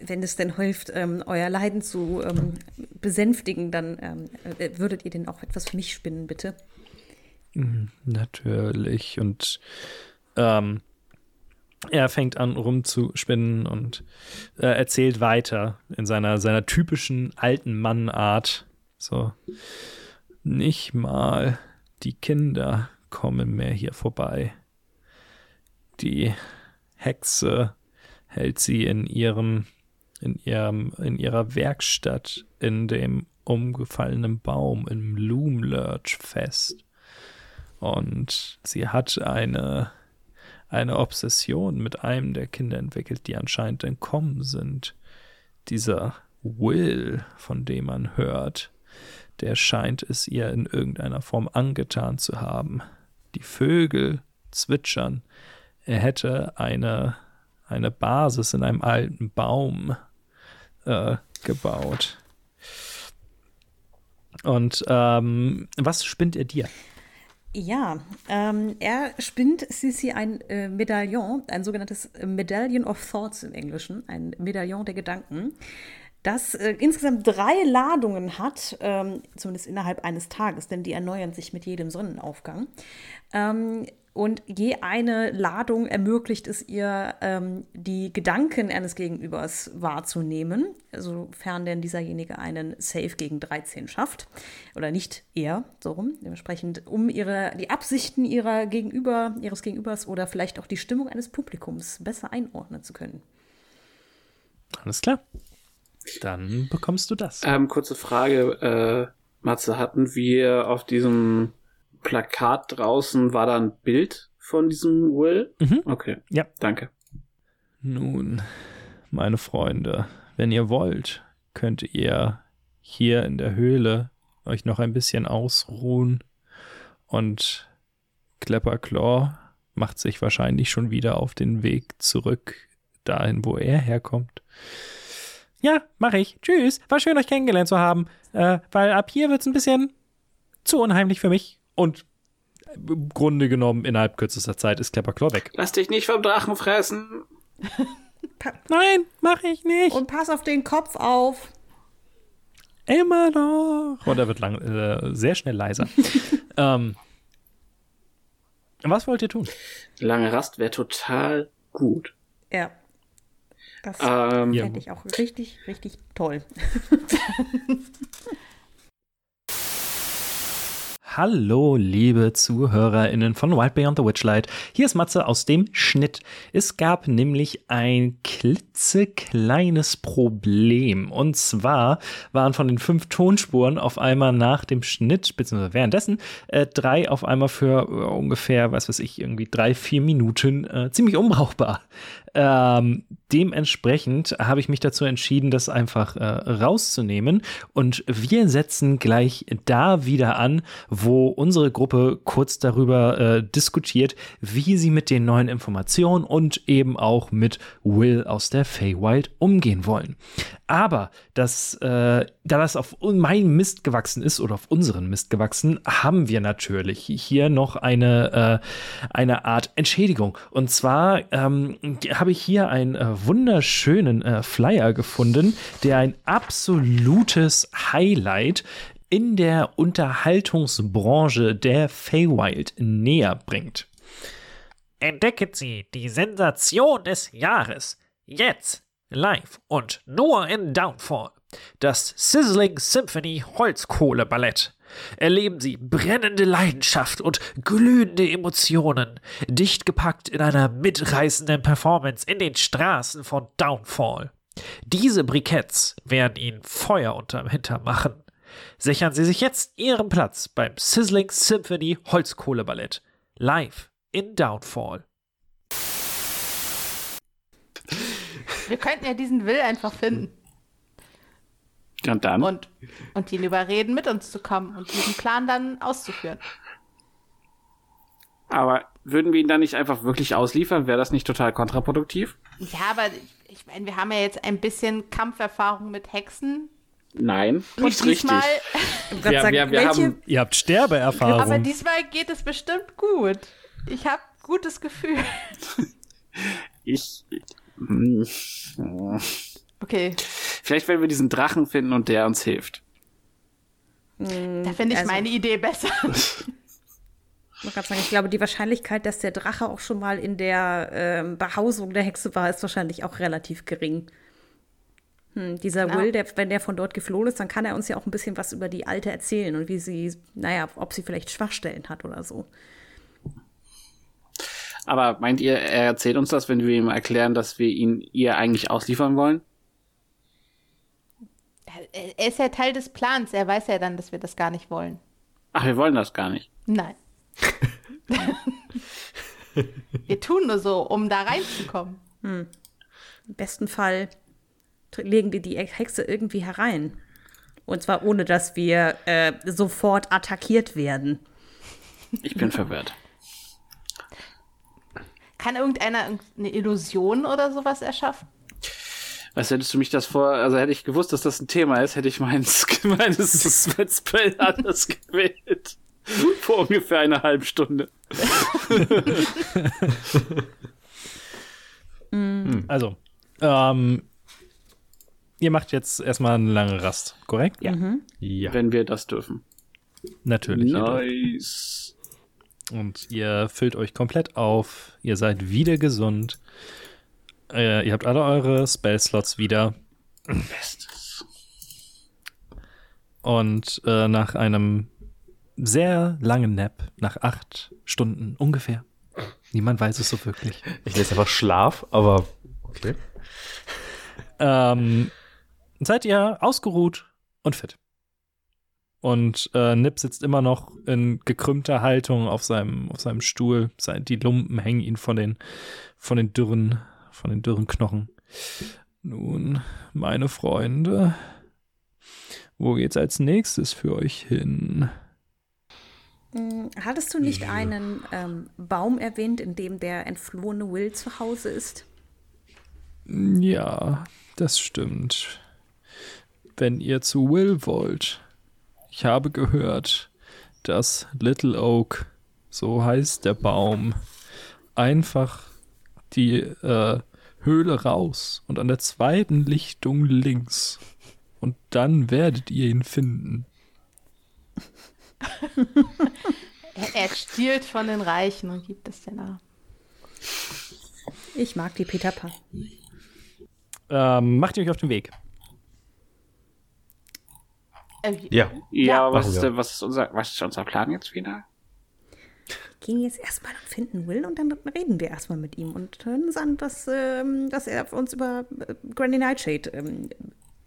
wenn es denn hilft, ähm, euer Leiden zu ähm, besänftigen, dann ähm, äh, würdet ihr denn auch etwas für mich spinnen, bitte? Mhm, Natürlich. Und ähm, er fängt an rumzuspinnen und äh, erzählt weiter in seiner, seiner typischen alten Mannart. So, nicht mal die Kinder kommen mehr hier vorbei. Die Hexe hält sie in ihrem, in ihrem, in ihrer Werkstatt in dem umgefallenen Baum im Loomlurch fest. Und sie hat eine, eine Obsession mit einem der Kinder entwickelt, die anscheinend entkommen sind. Dieser Will, von dem man hört, der scheint es ihr in irgendeiner Form angetan zu haben. Die Vögel zwitschern. Er hätte eine, eine Basis in einem alten Baum äh, gebaut. Und ähm, was spinnt er dir? Ja, ähm, er spinnt Sisi ein äh, Medaillon, ein sogenanntes Medallion of Thoughts im Englischen, ein Medaillon der Gedanken, das äh, insgesamt drei Ladungen hat, ähm, zumindest innerhalb eines Tages, denn die erneuern sich mit jedem Sonnenaufgang. Ähm, und je eine Ladung ermöglicht es ihr, ähm, die Gedanken eines Gegenübers wahrzunehmen, sofern denn dieserjenige einen Safe gegen 13 schafft. Oder nicht er, so rum. Dementsprechend, um ihre, die Absichten ihrer Gegenüber, ihres Gegenübers oder vielleicht auch die Stimmung eines Publikums besser einordnen zu können. Alles klar. Dann bekommst du das. Ähm, kurze Frage, äh, Matze, hatten wir auf diesem Plakat draußen, war da ein Bild von diesem Will? Mhm. Okay. Ja. Danke. Nun, meine Freunde, wenn ihr wollt, könnt ihr hier in der Höhle euch noch ein bisschen ausruhen und Claw macht sich wahrscheinlich schon wieder auf den Weg zurück dahin, wo er herkommt. Ja, mache ich. Tschüss. War schön, euch kennengelernt zu haben. Äh, weil ab hier wird's ein bisschen zu unheimlich für mich. Und im Grunde genommen, innerhalb kürzester Zeit ist Claw weg. Lass dich nicht vom Drachen fressen. <laughs> Nein, mache ich nicht. Und pass auf den Kopf auf. Immer noch. Und er wird lang, äh, sehr schnell leiser. <laughs> ähm, was wollt ihr tun? Lange Rast wäre total gut. Ja. Das Ähm, Ja. fände ich auch richtig, richtig toll. <laughs> Hallo, liebe ZuhörerInnen von Wild Beyond the Witchlight. Hier ist Matze aus dem Schnitt. Es gab nämlich ein klitzekleines Problem. Und zwar waren von den fünf Tonspuren auf einmal nach dem Schnitt, beziehungsweise währenddessen, äh, drei auf einmal für äh, ungefähr, was weiß ich, irgendwie drei, vier Minuten äh, ziemlich unbrauchbar. Ähm, dementsprechend habe ich mich dazu entschieden, das einfach äh, rauszunehmen. Und wir setzen gleich da wieder an, wo unsere Gruppe kurz darüber äh, diskutiert, wie sie mit den neuen Informationen und eben auch mit Will aus der Feywild umgehen wollen. Aber das, äh, da das auf meinen Mist gewachsen ist oder auf unseren Mist gewachsen, haben wir natürlich hier noch eine, äh, eine Art Entschädigung. Und zwar ähm, habe ich hier einen äh, wunderschönen äh, Flyer gefunden, der ein absolutes Highlight in der Unterhaltungsbranche der Feywild näher bringt. Entdecken Sie die Sensation des Jahres. Jetzt live und nur in Downfall. Das Sizzling Symphony Holzkohle Ballett. Erleben Sie brennende Leidenschaft und glühende Emotionen, dicht gepackt in einer mitreißenden Performance in den Straßen von Downfall. Diese Briketts werden Ihnen Feuer unterm Hintern machen. Sichern Sie sich jetzt Ihren Platz beim Sizzling Symphony Holzkohle Ballett. Live in Downfall. Wir könnten ja diesen Will einfach finden Und dann? und, und ihn überreden, mit uns zu kommen und diesen Plan dann auszuführen. Aber würden wir ihn dann nicht einfach wirklich ausliefern? Wäre das nicht total kontraproduktiv? Ja, aber ich meine, wir haben ja jetzt ein bisschen Kampferfahrung mit Hexen. Nein, Und nicht richtig. diesmal, Ich grad Wir- sagen, wir- wir haben- Ihr habt Sterbeerfahrung. aber diesmal geht es bestimmt gut. Ich habe gutes Gefühl. <laughs> Ich. Hm. Okay, Vielleicht, wenn wir diesen Drachen finden und der uns hilft. da finde ich also- meine Idee besser. <laughs> Ich sagen, ich glaube, die Wahrscheinlichkeit, dass der Drache auch schon mal in der ähm, Behausung der Hexe war, ist wahrscheinlich auch relativ gering. Hm, dieser Genau. Will, der, wenn der von dort geflohen ist, dann kann er uns ja auch ein bisschen was über die Alte erzählen und wie sie, naja, ob sie vielleicht Schwachstellen hat oder so. Aber meint ihr, er erzählt uns das, wenn wir ihm erklären, dass wir ihn ihr eigentlich ausliefern wollen? Er ist ja Teil des Plans. Er weiß ja dann, dass wir das gar nicht wollen. Ach, wir wollen das gar nicht. Nein. <laughs> wir tun nur so, um da reinzukommen. Im besten Fall legen wir die Hexe irgendwie herein. Und zwar ohne, dass wir äh, sofort attackiert werden. Ich bin verwirrt. Kann irgendeiner irgend- eine Illusion oder sowas erschaffen? Was hättest du mich das vor, also hätte ich gewusst, dass das ein Thema ist, hätte ich mein, <laughs> mein Spell anders gewählt. Vor ungefähr einer halben Stunde. <laughs> Also, ähm, ihr macht jetzt erstmal eine lange Rast, korrekt? Ja. Ja. Wenn wir das dürfen. Natürlich. Nice. Und ihr füllt euch komplett auf. Ihr seid wieder gesund. Äh, ihr habt alle eure Spellslots wieder. Bestes. Und äh, nach einem sehr langen Nap, nach acht Stunden ungefähr, niemand weiß es so wirklich, Ich lese einfach Schlaf, aber okay. ähm, seid ihr ausgeruht und fit. Und äh, Nip sitzt immer noch in gekrümmter Haltung auf seinem, auf seinem Stuhl. Die Lumpen hängen ihn von den, von den dürren, von den dürren Knochen. Nun, meine Freunde, wo geht's als nächstes für euch hin? Hm, Hattest du nicht einen ähm, Baum erwähnt, in dem der entflohene Will zu Hause ist? Ja, das stimmt. Wenn ihr zu Will wollt. Ich habe gehört, dass Little Oak, so heißt der Baum, einfach die äh, Höhle raus und an der zweiten Lichtung links. Und dann werdet ihr ihn finden. Er, <laughs> er stiehlt von den Reichen und gibt es den Armen. Ich mag die Peter Pan. Ähm, macht ihr euch auf den Weg. Äh, Ja. Ja, Ja. aber was ist, was, ist unser, was ist unser Plan jetzt wieder? Gehen jetzt erstmal und finden Will und dann reden wir erstmal mit ihm und hören uns an, dass, ähm, dass er uns über äh, Granny Nightshade ähm,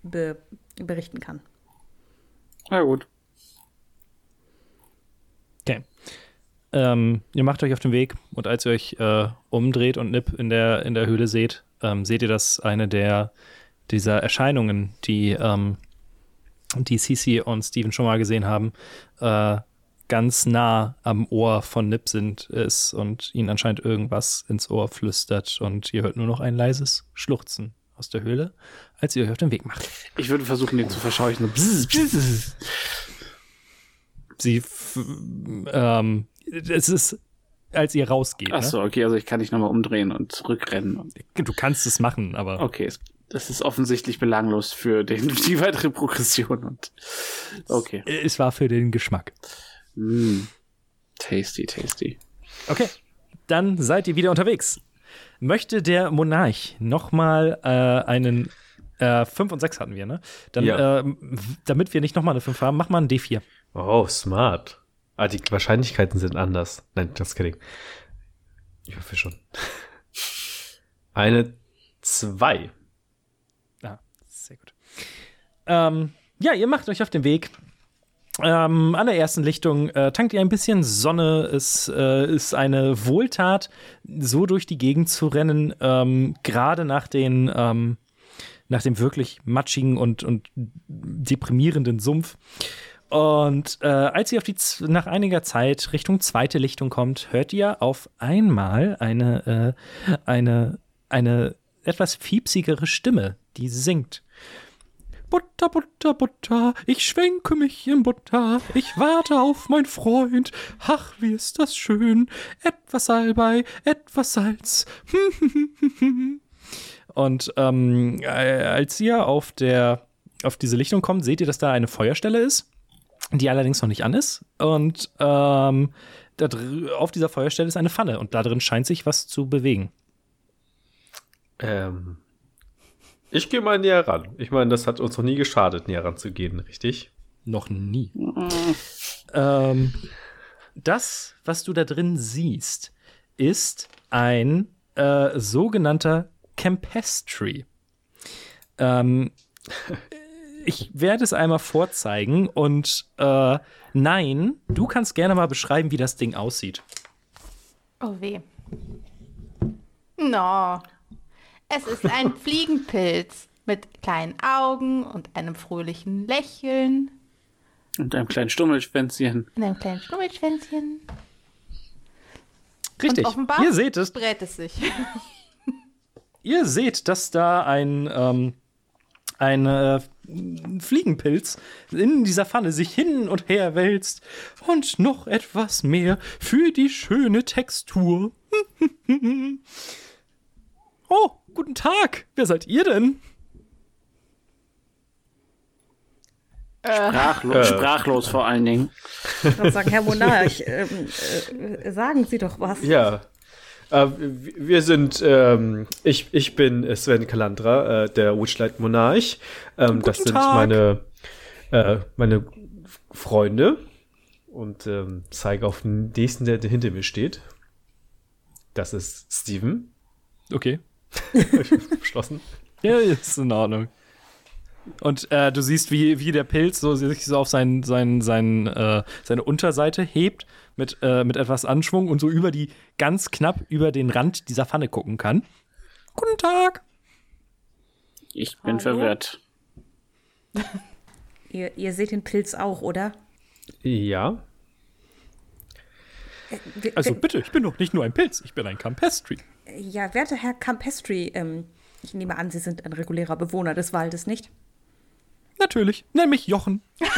be berichten kann. Na gut. Okay. ähm, ihr macht euch auf den Weg und als ihr euch äh, umdreht und Nip in der, in der Höhle seht, ähm, seht ihr, dass eine der dieser Erscheinungen, die, ähm, die Cece und Steven schon mal gesehen haben, äh, ganz nah am Ohr von Nip sind ist und ihnen anscheinend irgendwas ins Ohr flüstert und ihr hört nur noch ein leises Schluchzen aus der Höhle, als ihr euch auf den Weg macht. Ich würde versuchen, den zu verscheuchen. Sie, ähm, es ist, als ihr rausgeht. Ach so, okay, also ich kann nicht nochmal umdrehen und zurückrennen. Ne? Du kannst es machen, aber okay, es- das ist offensichtlich belanglos für den, <laughs> die weitere Progression. Und, okay. es war für den Geschmack. Mm. Tasty, tasty. Okay, dann seid ihr wieder unterwegs. Möchte der Monarch nochmal äh, einen äh, 5 und 6 hatten wir, ne? Dann, Ja. ähm, w- damit wir nicht nochmal eine 5 haben, mach mal einen D4. Oh, smart. Ah, die Wahrscheinlichkeiten sind anders. Nein, das kidding. Ich hoffe schon. <laughs> Eine zwei. Ja, sehr gut. Ähm, ja, ihr macht euch auf den Weg. Ähm, an der ersten Lichtung äh, tankt ihr ein bisschen Sonne. Es äh, ist eine Wohltat, so durch die Gegend zu rennen, ähm, gerade nach den ähm, nach dem wirklich matschigen und, und deprimierenden Sumpf. Und äh, als ihr auf die nach einiger Zeit Richtung zweite Lichtung kommt, hört ihr auf einmal eine äh, eine eine etwas fiepsigere Stimme, die singt. Butter, Butter, Butter, ich schwenke mich in Butter, ich warte auf mein Freund, ach, wie ist das schön, etwas Salbei, etwas Salz. <laughs> Und ähm, äh, als ihr auf der auf diese Lichtung kommt, seht ihr, dass da eine Feuerstelle ist, die allerdings noch nicht an ist. Und ähm, auf dieser Feuerstelle ist eine Pfanne und da drin scheint sich was zu bewegen. Ähm, ich gehe mal näher ran. Ich meine, das hat uns noch nie geschadet, näher ranzugehen, richtig? Noch nie. Ähm, das, was du da drin siehst, ist ein äh, sogenannter Campestry. Ähm, <laughs> ich werde es einmal vorzeigen und äh, nein, du kannst gerne mal beschreiben, wie das Ding aussieht. Oh weh. No. Es ist ein <laughs> Fliegenpilz mit kleinen Augen und einem fröhlichen Lächeln Und einem kleinen Stummelschwänzchen. und einem kleinen Stummelschwänzchen. Richtig. Und offenbar Ihr seht es. brät es sich. <laughs> Ihr seht, dass da ein, ähm, ein äh, Fliegenpilz in dieser Pfanne sich hin und her wälzt und noch etwas mehr für die schöne Textur. <laughs> oh, guten Tag. Wer seid ihr denn? Sprachlos, Äh. sprachlos vor allen Dingen. Ich sagen, Herr Monarch, ähm, äh, sagen Sie doch was. Ja. Äh, wir sind, ähm, ich, ich bin Sven Kalandra, äh, der Witchlight Monarch. Ähm, das sind Tag. meine, äh, meine Freunde. Und ähm, zeige auf den nächsten, der hinter mir steht. Das ist Steven. Okay. <laughs> Beschlossen. Ja, ist in Ordnung. Und äh, du siehst, wie, wie der Pilz so sich so auf sein, sein, sein, äh, seine Unterseite hebt mit, äh, mit etwas Anschwung und so über die, ganz knapp über den Rand dieser Pfanne gucken kann. Guten Tag. Ich bin Hallo? verwirrt. <laughs> Ihr, ihr seht den Pilz auch, oder? Ja. Wir- Also bitte, ich bin doch nicht nur ein Pilz, ich bin ein Campestry. Ja, werter Herr Campestry, ähm, ich nehme an, Sie sind ein regulärer Bewohner des Waldes, nicht? Natürlich, nenn mich Jochen. <laughs>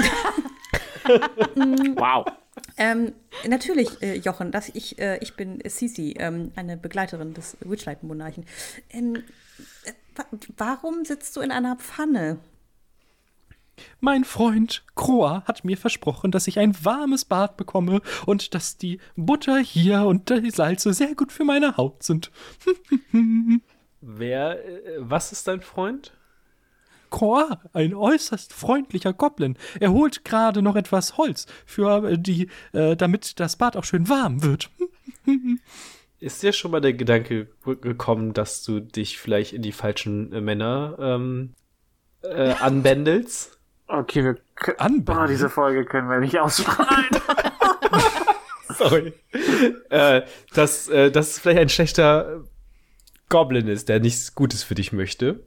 Wow. Ähm, natürlich, äh, Jochen, das, ich, äh, ich bin Sisi, ähm, eine Begleiterin des Witchlight-Monarchen. Ähm, äh, wa warum sitzt du in einer Pfanne? Mein Freund Kroa hat mir versprochen, dass ich ein warmes Bad bekomme und dass die Butter hier und die Salze sehr gut für meine Haut sind. <laughs> Wer, äh, was ist dein Freund? Kroa, ein äußerst freundlicher Goblin. Er holt gerade noch etwas Holz für äh, die, äh, damit das Bad auch schön warm wird. <laughs> Ist dir schon mal der Gedanke gekommen, dass du dich vielleicht in die falschen Männer ähm, äh, anbändelst? Okay, wir können. Anbändeln? Oh, diese Folge können wir nicht ausstrahlen. <laughs> sorry. äh, dass, äh, dass es vielleicht ein schlechter Goblin ist, der nichts Gutes für dich möchte.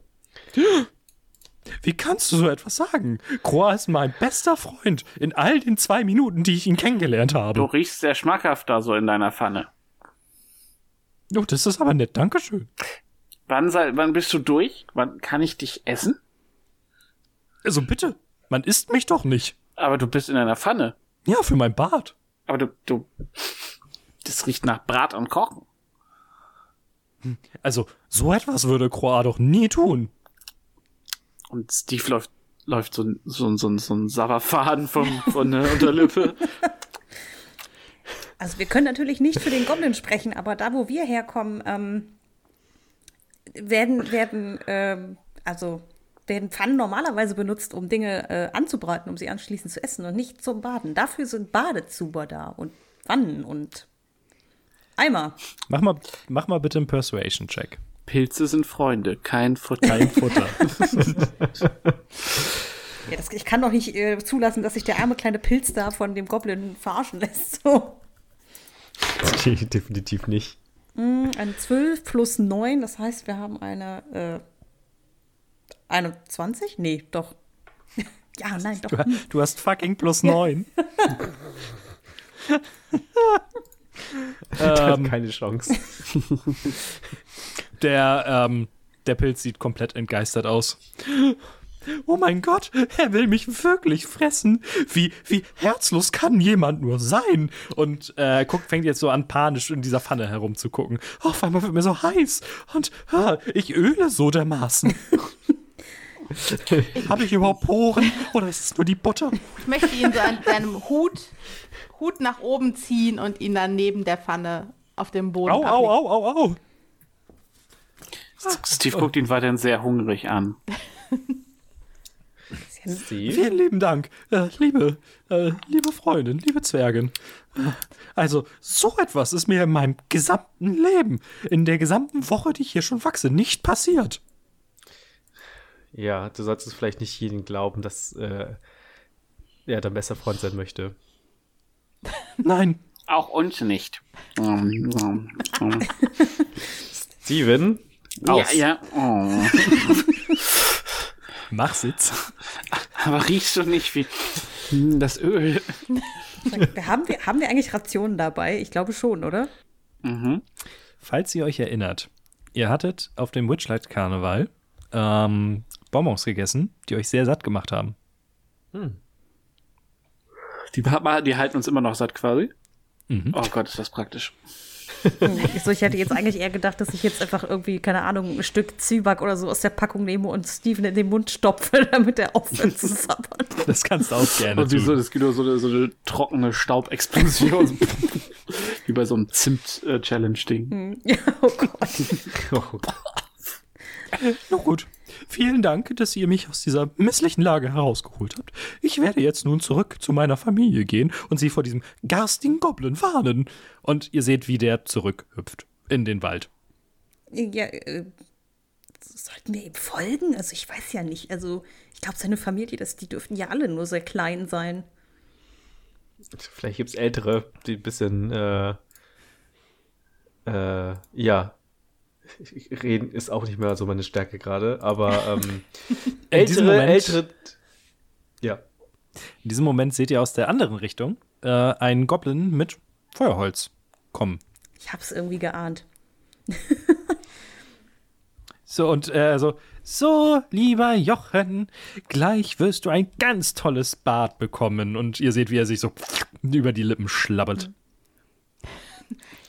Wie kannst du so etwas sagen? Kroa ist mein bester Freund in all den zwei Minuten, die ich ihn kennengelernt Du habe. riechst sehr schmackhaft da so in deiner Pfanne. Oh, das ist aber nett, Dankeschön. Wann, sei, wann bist du durch? Wann kann ich dich essen? Also bitte, man isst mich doch nicht. Aber du bist in einer Pfanne. Ja, für mein Bart. Aber du, du, das riecht nach Brat und Kochen. Also, so etwas würde Kroa doch nie tun. Und Steve läuft, läuft so, ein- so, so, so ein Sauerfaden vom, von der Unterlippe. <laughs> Also wir können natürlich nicht für den Goblin sprechen, aber da, wo wir herkommen, ähm, werden, werden, ähm, also werden Pfannen normalerweise benutzt, um Dinge äh, anzubraten, um sie anschließend zu essen und nicht zum Baden. Dafür sind Badezuber da und Wannen und Eimer. Mach mal, mach mal bitte einen Persuasion-Check. Pilze sind Freunde, kein Futter. Kein Futter. <laughs> Ja, das, ich kann doch nicht äh, zulassen, dass sich der arme kleine Pilz da von dem Goblin verarschen lässt. So. <laughs> Definitiv nicht. Mm, Ein 12 plus 9, das heißt, wir haben eine äh, 21? Nee, doch. <laughs> ja, nein, doch. Du, du hast fucking plus neun. <laughs> Der hat ähm, keine Chance. <laughs> der, ähm, der Pilz sieht komplett entgeistert aus. Oh mein Gott, er will mich wirklich fressen. Wie, wie herzlos kann jemand nur sein? Und äh, guckt, fängt jetzt so an, panisch in dieser Pfanne herumzugucken. Auf einmal wird mir so heiß. Und ah, ich öle so dermaßen. <laughs> Habe ich überhaupt Poren? Oder ist es nur die Butter? Ich möchte ihn so an seinem Hut, Hut nach oben ziehen und ihn dann neben der Pfanne auf dem Boden Au, au, au, au, au. Steve guckt ihn weiterhin sehr hungrig an. Steve? Vielen lieben Dank, äh, liebe, äh, liebe Freundin, liebe Zwergin. Äh, Also, so etwas ist mir in meinem gesamten Leben, in der gesamten Woche, die ich hier schon wachse, nicht passiert. Ja, du solltest vielleicht nicht jedem glauben, dass äh, er dein bester Freund sein möchte. <laughs> Nein, Auch uns nicht. Steven? Aus. Ja, ja. Oh. mach Sitz. Aber riechst du nicht wie das Öl? haben, wir, haben wir eigentlich Rationen dabei? Ich glaube schon, oder? Mhm. Falls ihr euch erinnert, ihr hattet auf dem Witchlight Karneval ähm, Bonbons gegessen, die euch sehr satt gemacht haben. Die, die halten uns immer noch satt quasi. Mhm. Oh Gott, ist das praktisch. Ich, <laughs> so, ich hätte jetzt eigentlich eher gedacht, dass ich jetzt einfach irgendwie, keine Ahnung, ein Stück Zwieback oder so aus der Packung nehme und Steven in den Mund stopfe, <laughs> damit er aufhört zu sabbern. <laughs> Das kannst du auch gerne Und wie so, tun. das gibt nur so eine, so eine trockene Staubexplosion. wie bei so einem Zimt-Challenge-Ding. Ja, oh Gott. Na gut. Vielen Dank, dass ihr mich aus dieser misslichen Lage herausgeholt habt. Ich werde jetzt nun zurück zu meiner Familie gehen und sie vor diesem garstigen Goblin warnen. Und ihr seht, wie der zurückhüpft in den Wald. Ja, äh, sollten wir ihm folgen? Also ich weiß ja nicht. Also ich glaube, seine Familie, das, die dürften ja alle nur sehr klein sein. Vielleicht gibt es Ältere, die ein bisschen, äh, äh, ja, <laughs> reden ist auch nicht mehr so meine Stärke gerade, aber ähm, <laughs> In diesem ältere, Moment- ältere, ja, In diesem Moment seht ihr aus der anderen Richtung äh, einen Goblin mit Feuerholz kommen. Ich hab's irgendwie geahnt. <laughs> So, und äh, so, so, lieber Jochen, gleich wirst du ein ganz tolles Bad bekommen. Und ihr seht, wie er sich so über die Lippen schlabbert.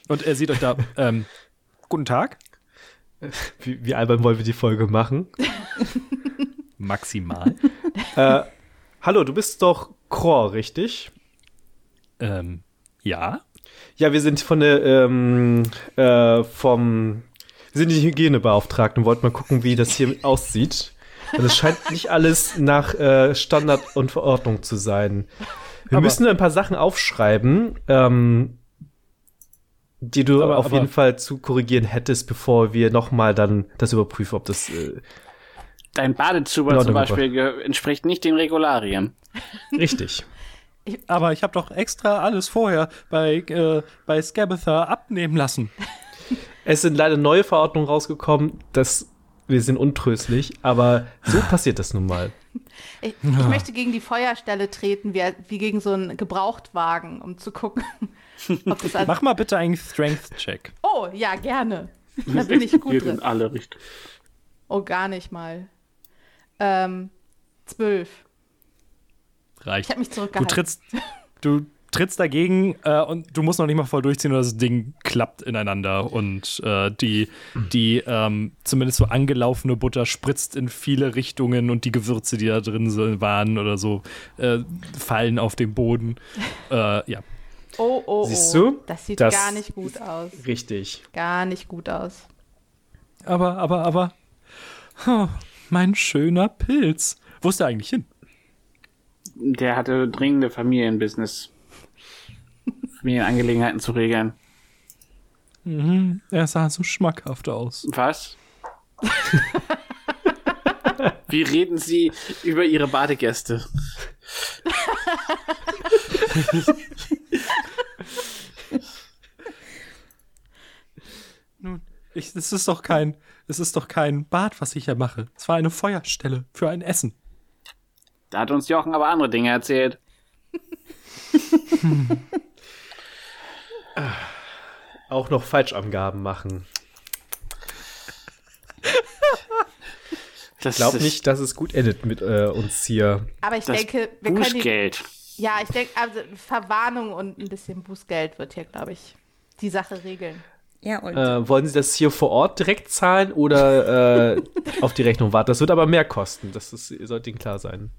Und er sieht euch da, ähm, guten Tag, <laughs> wie, wie albern wollen wir die Folge machen? <laughs> maximal. äh, hallo, du bist doch Kror, richtig? ähm, ja, Ja, wir sind von der, ähm, äh, vom, wir sind die Hygienebeauftragten und wollten mal gucken, wie das hier aussieht. Und es scheint nicht alles nach äh, Standard und Verordnung zu sein. Wir Aber- müssen ein paar Sachen aufschreiben, ähm, die du Aber- auf aber- jeden Fall zu korrigieren hättest, bevor wir nochmal dann das überprüfen, ob das äh, Dein Badezuber zum. Beispiel entspricht nicht den Regularien. <laughs> richtig. Aber ich habe doch extra alles vorher bei, äh, bei Scabatha abnehmen lassen. <laughs> Es sind leider neue Verordnungen rausgekommen, dass wir sind untröstlich, aber so <laughs> passiert das nun mal. Ich, ich möchte gegen die Feuerstelle treten, wie, wie gegen so einen Gebrauchtwagen, um zu gucken, <laughs> Mach mal bitte einen Strength-Check. Oh, ja, gerne. Da bin ich gut Geht drin. in alle Richtungen. Oh, gar nicht mal. Ähm, zwölf. Reicht. Ich habe mich Du zurückgehalten. trittst, du trittst dagegen äh, und du musst noch nicht mal voll durchziehen, oder das Ding klappt ineinander und äh, die, die ähm, zumindest so angelaufene Butter spritzt in viele Richtungen und die Gewürze, die da drin sind, waren oder so, äh, fallen auf den Boden. äh, ja. Oh, oh, oh. Siehst du? Das sieht Das- gar nicht gut aus. Richtig. Gar nicht gut aus. Aber, aber, aber, oh, mein schöner Pilz. Wo ist der eigentlich hin? Der hatte dringende Familienbusiness. Familienangelegenheiten zu regeln. Mhm, er sah so schmackhaft aus. Was? Wie reden Sie über Ihre Badegäste? <laughs> <laughs> Nun, ich, es ist doch kein, es ist doch kein Bad, was ich hier mache. Es war eine Feuerstelle für ein Essen. Da hat uns Jochen aber andere Dinge erzählt. <laughs> Auch noch Falschangaben machen. Das Ich glaube nicht, dass es gut endet mit äh, uns hier. Aber ich das denke, wir können die. Ja, ich denke, also Verwarnung und ein bisschen Bußgeld wird hier, glaube ich, die Sache regeln. Ja, und Äh, wollen Sie das hier vor Ort direkt zahlen oder äh, auf die Rechnung warten? Das wird aber mehr kosten. Das ist, sollte Ihnen klar sein.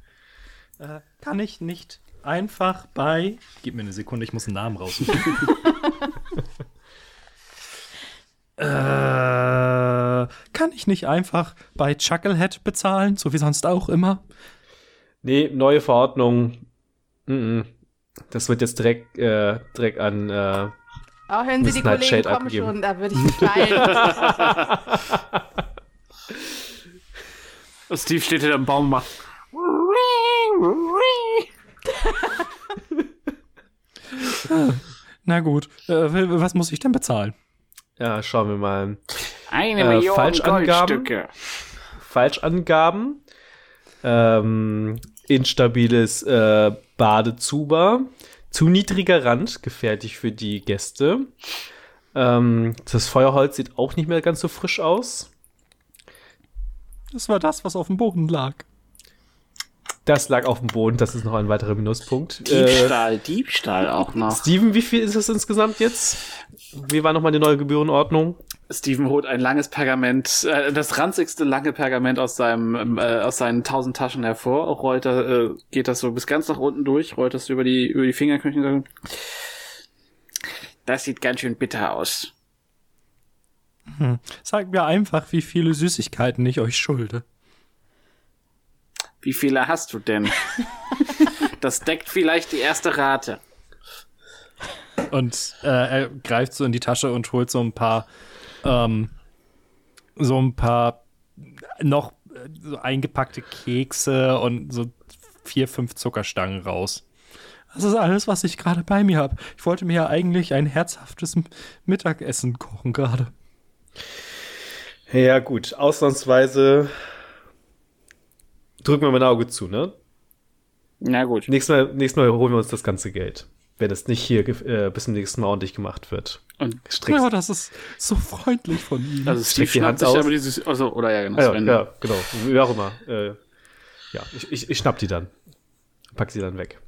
Äh, kann ich nicht einfach bei. Gib mir eine Sekunde, ich muss einen Namen raussuchen. <laughs> äh, kann ich nicht einfach bei Chucklehead bezahlen, so wie sonst auch immer? Nee, neue Verordnung. Mm -mm. Das wird jetzt direkt, äh, direkt an. Äh, Oh, hören Sie, die Kollegen Shade kommen abgeben. schon, da würde ich mich. Und <laughs> Steve steht hinter dem Baum und macht. Na gut, äh, was muss ich denn bezahlen? ja, schauen wir mal. Eine Äh, Million Falschangaben? Goldstücke. Falschangaben. Ähm, instabiles äh, Badezuber. Zu niedriger Rand, gefährlich für die Gäste. Ähm, das Feuerholz sieht auch nicht mehr ganz so frisch aus. Das war das, was auf dem Boden lag. Das lag auf dem Boden, das ist noch ein weiterer Minuspunkt. Äh, Diebstahl, Diebstahl auch noch. Steven, wie viel ist das insgesamt jetzt? Wie war nochmal die neue Gebührenordnung? Steven holt ein langes Pergament, äh, das ranzigste lange Pergament aus seinem, äh, aus seinen tausend Taschen hervor, rollt äh, geht das so bis ganz nach unten durch, rollt das über die, über die Fingerknöchel das sieht ganz schön bitter aus. Sagt mir einfach, wie viele Süßigkeiten ich euch schulde. Wie viele hast du denn? <laughs> das deckt vielleicht die erste Rate. Und äh, er greift so in die Tasche und holt so ein paar, ähm, so ein paar noch äh, so eingepackte Kekse und so vier, fünf Zuckerstangen raus. Das ist alles, was ich gerade bei mir habe. Ich wollte mir ja eigentlich ein herzhaftes Mittagessen kochen gerade. Ja, gut. Ausnahmsweise drücken wir mal ein Auge zu, ne? Na gut. Nächstes Mal, nächstes Mal holen wir uns das ganze Geld. Wenn es nicht hier äh, bis zum nächsten Mal ordentlich gemacht wird. Und Strickst. Ja, das ist so freundlich von Ihnen. also Steve Streck die schnappt Hand sich aus. aber dieses, also, oder ja, genau. Ja, ja, genau. Wie auch immer. Äh, ja, ich, ich, ich schnapp die dann. Pack sie dann weg.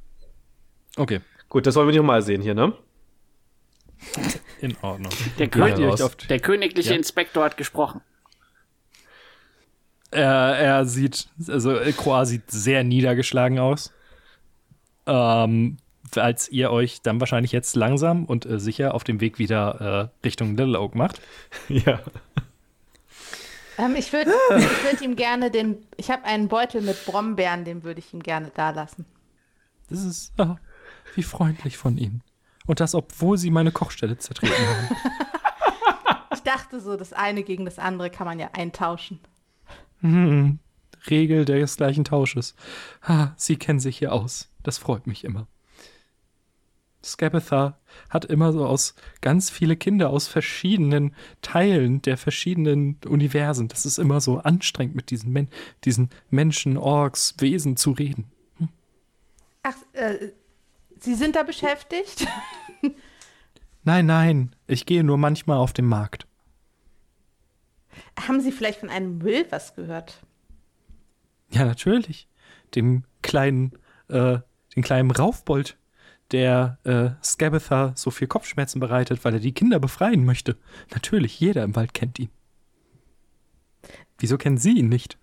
Okay, Gut, das wollen wir nicht nochmal sehen hier, ne? in Ordnung. Der, König, der königliche Ja. Inspektor hat gesprochen. Er, er sieht, also Kroa sieht sehr niedergeschlagen aus. Ähm, als ihr euch dann wahrscheinlich jetzt langsam und äh, sicher auf dem Weg wieder äh, Richtung Little Oak macht. <laughs> ja. ähm, ich würde <laughs> würd ihm gerne den. Ich habe einen Beutel mit Brombeeren, den würde ich ihm gerne da lassen. Das ist ah, wie freundlich von Ihnen. Und das, obwohl Sie meine Kochstelle zertreten haben. <laughs> Ich dachte so, das eine gegen das andere kann man ja eintauschen. Hm, Regel des gleichen Tausches. Ah, Sie kennen sich hier aus. Das freut mich immer. Scabitha hat immer so aus ganz viele Kinder aus verschiedenen Teilen der verschiedenen Universen. Das ist immer so anstrengend, mit diesen, Men diesen Menschen, Orks, Wesen zu reden. Ach, äh, Sie sind da beschäftigt? <laughs> Nein, nein, ich gehe nur manchmal auf den Markt. Haben Sie vielleicht von einem Müll was gehört? Ja, natürlich. Dem kleinen, äh, den kleinen Raufbold, der äh, Scabitha so viel Kopfschmerzen bereitet, weil er die Kinder befreien möchte. Natürlich, jeder im Wald kennt ihn. Wieso kennen Sie ihn nicht?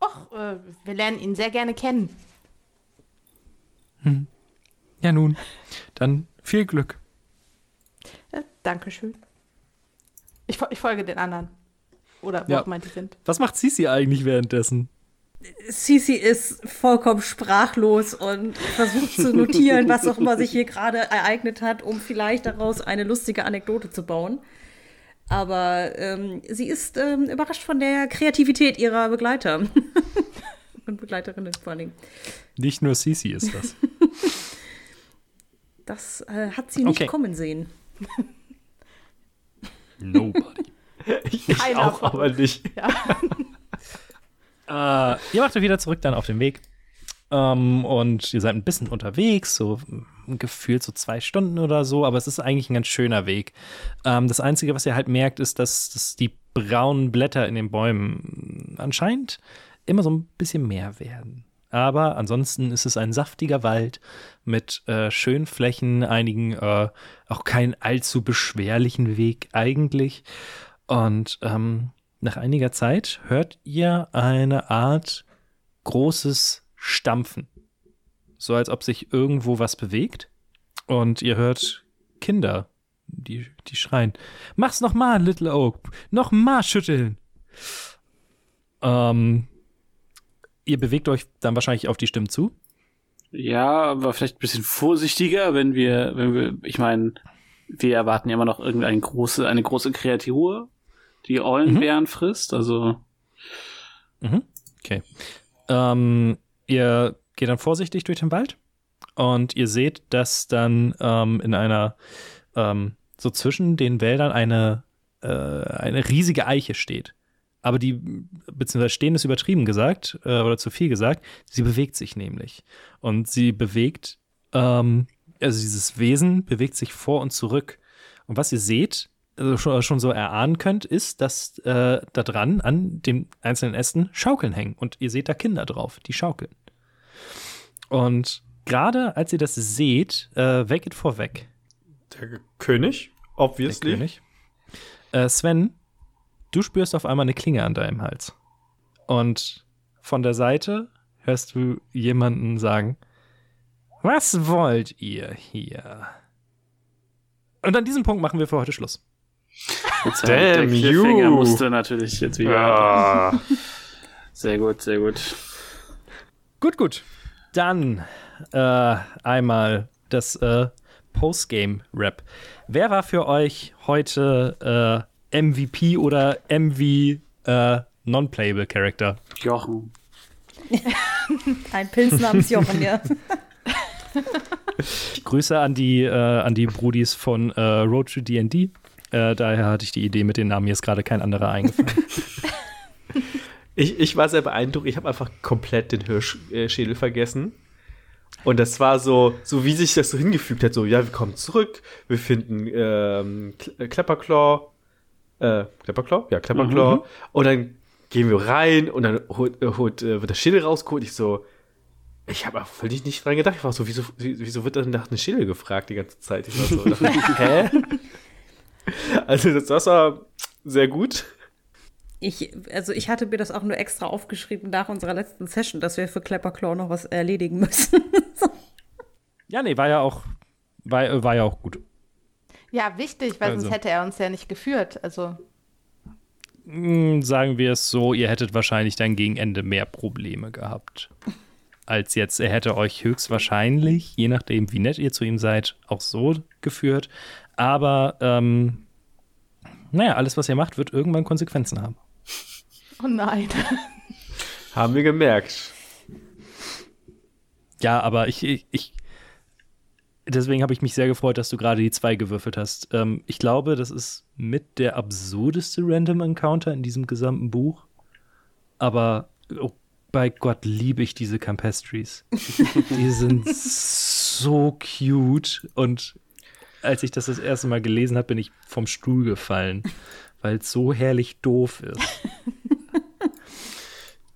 Och, äh, wir lernen ihn sehr gerne kennen. Ja nun, dann viel Glück. Ja, Dankeschön. Ich, ich folge den anderen. Oder wo Ja. immer die sind. Was macht Sisi eigentlich währenddessen? Sisi ist vollkommen sprachlos und versucht zu notieren, was auch immer sich hier gerade ereignet hat, um vielleicht daraus eine lustige Anekdote zu bauen. Aber ähm, sie ist ähm, überrascht von der Kreativität ihrer Begleiter. <laughs> und Begleiterinnen vor Dingen. Nicht nur Sisi ist das. <laughs> Das äh, hat sie nicht Okay. kommen sehen. Nobody. <laughs> Ich, ich auch, aber nicht. Äh, ihr macht euch wieder zurück dann auf den Weg. Ähm, und ihr seid ein bisschen unterwegs, so gefühlt so zwei Stunden oder so, aber es ist eigentlich ein ganz schöner Weg. Ähm, das Einzige, was ihr halt merkt, ist, dass, dass die braunen Blätter in den Bäumen anscheinend immer so ein bisschen mehr werden. Aber ansonsten ist es ein saftiger Wald mit äh, schönen Flächen, einigen äh, auch keinen allzu beschwerlichen Weg eigentlich. Und ähm, nach einiger Zeit hört ihr eine Art großes Stampfen. So als ob sich irgendwo was bewegt. Und ihr hört Kinder, die, die schreien. Mach's noch mal, Little Oak. Noch mal schütteln. Ähm, ihr bewegt euch dann wahrscheinlich auf die Stimmen zu. Ja, aber vielleicht ein bisschen vorsichtiger, wenn wir, wenn wir, ich meine, wir erwarten ja immer noch irgendeine große, eine große Kreatur, die Eulenbären frisst, also. Mhm. Okay. Ähm, ihr geht dann vorsichtig durch den Wald und ihr seht, dass dann ähm, in einer, ähm, so zwischen den Wäldern eine, äh, eine riesige Eiche steht. Aber die, beziehungsweise stehen ist übertrieben gesagt äh, oder zu viel gesagt, sie bewegt sich nämlich. Und sie bewegt, ähm, also dieses Wesen bewegt sich vor und zurück. Und was ihr seht, schon, schon so erahnen könnt, ist, dass äh, da dran an den einzelnen Ästen Schaukeln hängen. Und ihr seht da Kinder drauf, die schaukeln. Und gerade als ihr das seht, äh, weg vorweg, Der König, der obviously. König. Äh, Sven, du spürst auf einmal eine Klinge an deinem Hals. Und von der Seite hörst du jemanden sagen, was wollt ihr hier? Und an diesem Punkt machen wir für heute Schluss. Jetzt, Damn der you. musste natürlich jetzt wieder. Ah. Sehr gut, sehr gut. Gut, gut. Dann äh, einmal das äh, Postgame-Rap. Wer war für euch heute äh, MVP oder MV äh, Non-Playable Character? Jochen. <laughs> Ein Pilz namens Jochen, ja. Grüße an die, äh, an die Brudis von äh, Road to D&D. Äh, daher hatte ich die Idee mit den Namen, mir ist gerade kein anderer eingefallen. <laughs> Ich, ich war sehr beeindruckt. Ich habe einfach komplett den Hirschschädel vergessen. Und das war so, so wie sich das so hingefügt hat. So, ja, wir kommen zurück, wir finden ähm, äh, Klepperclaw, äh, Klepperclaw? Ja, Klepperclaw. Mhm. Und dann gehen wir rein und dann holt, äh, holt, äh, wird der Schädel rausgeholt. Ich so, ich habe völlig nicht dran gedacht. Ich war so, wieso, wie- wieso wird dann nach einem Schädel gefragt die ganze Zeit? Ich war so, dachte, <laughs> hä? Also das, war sehr gut. Ich, also ich hatte mir das auch nur extra aufgeschrieben nach unserer letzten Session, dass wir für Claw noch was erledigen müssen. <laughs> ja, nee, war ja auch, war, war ja auch gut. Ja, wichtig, weil Also. sonst hätte er uns ja nicht geführt. Also, Hm, sagen wir es so, ihr hättet wahrscheinlich dann gegen Ende mehr Probleme gehabt. Als jetzt. Er hätte euch höchstwahrscheinlich, je nachdem, wie nett ihr zu ihm seid, auch so geführt. Aber, ähm, naja, alles, was ihr macht, wird irgendwann Konsequenzen haben. oh nein. Haben wir gemerkt. Ja, aber ich, ich, ich deswegen habe ich mich sehr gefreut, dass du gerade die zwei gewürfelt hast. Ähm, ich glaube, das ist mit der absurdeste Random Encounter in diesem gesamten Buch. Aber oh, bei Gott liebe ich diese Campestries. die sind so cute. Und als ich das das erste Mal gelesen habe, bin ich vom Stuhl gefallen, <laughs> weil es so herrlich doof ist.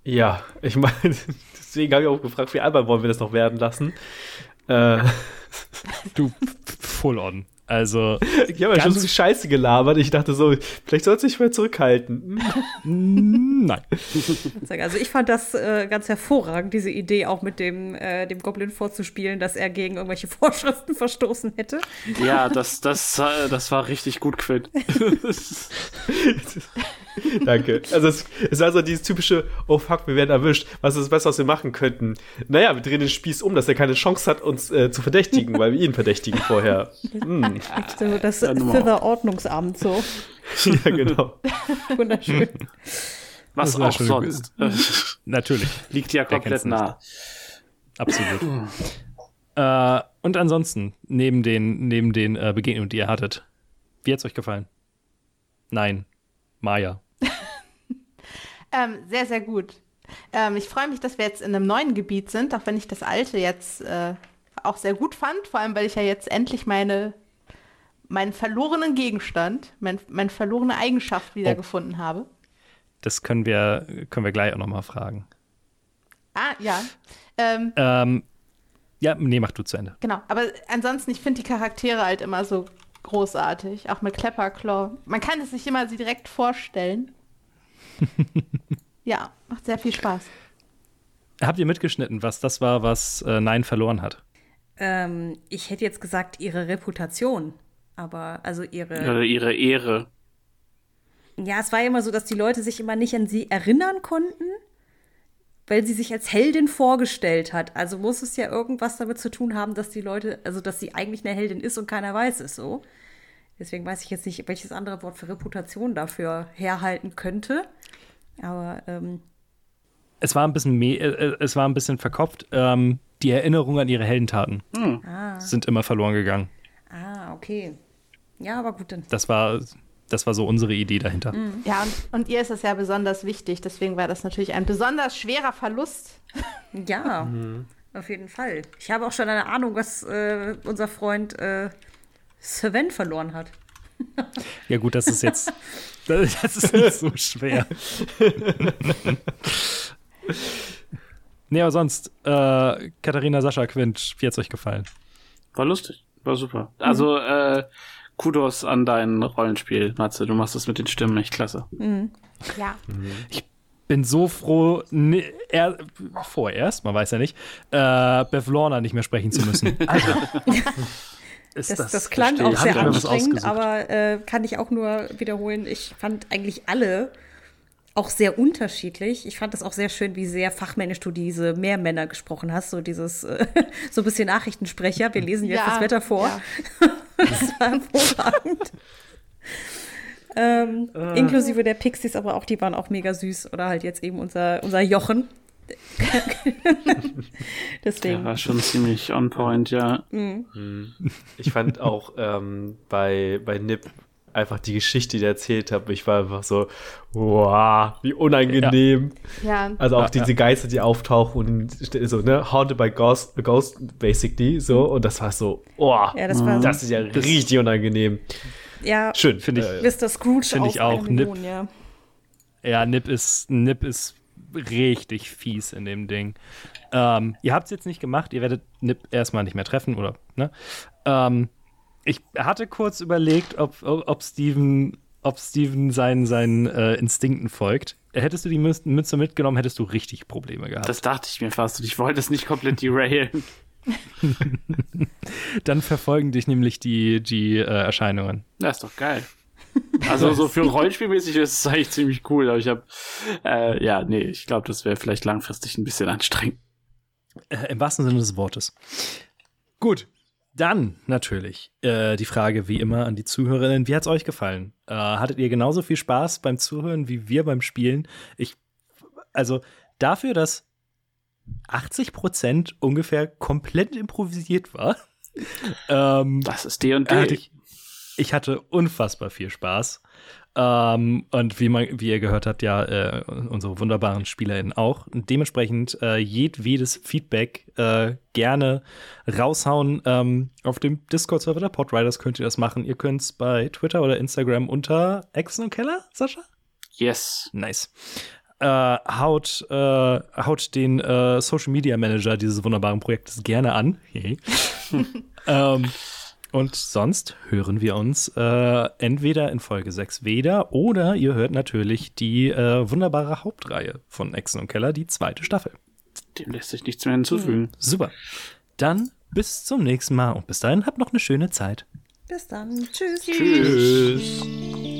Ja, ich meine, <laughs> deswegen habe ich auch gefragt, wie albern wollen wir das noch werden lassen? Äh, Du, full on. Also, ich habe ja schon so Scheiße gelabert. Ich dachte so, vielleicht sollst du dich mal zurückhalten. mm, nein. Also ich fand das äh, ganz hervorragend, diese Idee auch mit dem, äh, dem Goblin vorzuspielen, dass er gegen irgendwelche <laughs> Vorschriften verstoßen hätte. Ja, das, das, äh, das war richtig gut, Quinn. <laughs> Danke. Also es, es war so dieses typische, oh fuck, wir werden erwischt. Was ist das Beste, was wir machen könnten? Naja, wir drehen den Spieß um, dass er keine Chance hat, uns äh, zu verdächtigen, weil wir ihn verdächtigen vorher. <laughs> Hm. <laughs> So das Ja, nun mal. Thither-Ordnungsamt so. <laughs> Ja, genau. <laughs> Wunderschön. Was Das war auch schon sonst. Natürlich. Liegt ja komplett nicht? nah. Absolut. äh, und ansonsten, neben den, neben den äh, Begegnungen, die ihr hattet, wie hat's euch gefallen? Nein. Maya. Ähm, sehr, sehr gut. Ähm, ich freue mich, dass wir jetzt in einem neuen Gebiet sind, auch wenn ich das alte jetzt äh, auch sehr gut fand, vor allem weil ich ja jetzt endlich meine meinen verlorenen Gegenstand, mein, meine verlorene Eigenschaft wiedergefunden habe. Das können wir, können wir gleich auch nochmal fragen. Ah, ja. Ähm, Ähm, ja, nee, mach du zu Ende. Genau, aber ansonsten, ich finde die Charaktere halt immer so großartig, auch mit Klepperclaw. Man kann es sich immer sie direkt vorstellen. <laughs> ja, macht sehr viel Spaß. Habt ihr mitgeschnitten, was das war, was äh, Nein verloren hat? Ähm, ich hätte jetzt gesagt, ihre Reputation. Aber, also ihre. Oder ihre Ehre. Ja, es war ja immer so, dass die Leute sich immer nicht an sie erinnern konnten, weil sie sich als Heldin vorgestellt hat. Also muss es ja irgendwas damit zu tun haben, dass die Leute, also dass sie eigentlich eine Heldin ist und keiner weiß es so. Deswegen weiß ich jetzt nicht, welches andere Wort für Reputation dafür herhalten könnte. Aber ähm, Es war ein bisschen, me äh, äh, es war ein bisschen verkopft. Ähm, die Erinnerungen an ihre Heldentaten sind immer verloren gegangen. ah, okay. Ja, aber gut, dann. Das war, das war so unsere Idee dahinter. Ja, und, und ihr ist das ja besonders wichtig, deswegen war das natürlich ein besonders schwerer Verlust. <laughs> Ja, auf jeden Fall. Ich habe auch schon eine Ahnung, was äh, unser Freund äh, Sven verloren hat. <laughs> Ja, gut, das ist jetzt. <laughs> Das ist nicht so schwer. nee, aber sonst, äh, Katharina, Sascha, Quint, wie hat's euch gefallen? War lustig. War super. Also, äh, Kudos an dein Rollenspiel, Matze. Du machst das mit den Stimmen echt klasse. Ja. Bin so froh, ne, er, vorerst, man weiß ja nicht, äh, Bev Lorna nicht mehr sprechen zu müssen. <laughs> Alter. <laughs> Ist Das, das, klang auch sehr ich mir was anstrengend, aber äh, kann ich auch nur wiederholen. Ich fand eigentlich alle auch sehr unterschiedlich. Ich fand das auch sehr schön, wie sehr fachmännisch du diese Mehrmänner gesprochen hast. So dieses, äh, <laughs> so ein bisschen Nachrichtensprecher. Wir lesen jetzt Ja, das Wetter vor. ja. <laughs> Das war hervorragend. ähm, Inklusive der Pixies, aber auch die waren auch mega süß. Oder halt jetzt eben unser, unser Jochen. <laughs> Deswegen. Ja, war schon ziemlich on point, ja. Ich fand auch ähm, bei, bei Nip einfach die Geschichte, die er erzählt hat, ich war einfach so, wow, wie unangenehm. Ja, Also auch Ja, diese Geister, die auftauchen und so, ne, haunted by ghost, ghost basically, so, und das war so, oh, Ja, das war das ist ja richtig unangenehm. ja, Schön, Finde ich- Mr. Scrooge Finde ich auch. Million, ja. Ja, Nip ist, Nip ist richtig fies in dem Ding. Ähm, ihr habt es jetzt nicht gemacht, ihr werdet Nip erstmal nicht mehr treffen, oder? Ne? Ähm, ich hatte kurz überlegt, ob, ob, Steven, ob Steven seinen, seinen äh, Instinkten folgt. Hättest du die Mü- Mütze mitgenommen, hättest du richtig Probleme gehabt. Das dachte ich mir fast und ich wollte es nicht komplett derailen. <laughs> Dann verfolgen dich nämlich die, die äh, Erscheinungen. Das ist doch geil. Also so für <laughs> Rollenspielmäßig ist es eigentlich ziemlich cool, aber ich habe, äh, ja, nee, ich glaube, das wäre vielleicht langfristig ein bisschen anstrengend. Äh, Im wahrsten Sinne des Wortes. Gut, dann natürlich äh, die Frage wie immer an die Zuhörerinnen. Wie hat es euch gefallen? Äh, hattet ihr genauso viel Spaß beim Zuhören wie wir beim Spielen? Ich, also dafür, dass 80 Prozent ungefähr komplett improvisiert war, <laughs> ähm, Das ist D&D. hatte ich, ich hatte unfassbar viel Spaß. Ähm, und wie, man, wie ihr gehört habt, ja, äh, unsere wunderbaren SpielerInnen auch. Und dementsprechend äh, jedwedes Feedback äh, gerne raushauen. Ähm, auf dem Discord-Server der Podriders könnt ihr das machen. Ihr könnt es bei Twitter oder Instagram unter Exen und Keller, Sascha? Yes. Nice. Äh, haut, äh, haut den äh, Social Media Manager dieses wunderbaren Projektes gerne an. Hey. <laughs> und sonst hören wir uns äh, entweder in Folge 6 wieder oder ihr hört natürlich die äh, wunderbare Hauptreihe von Exen und Keller, die zweite Staffel. Dem lässt sich nichts mehr hinzufügen. Super. Dann bis zum nächsten Mal und bis dahin habt noch eine schöne Zeit. Bis dann. Tschüss. Tschüss.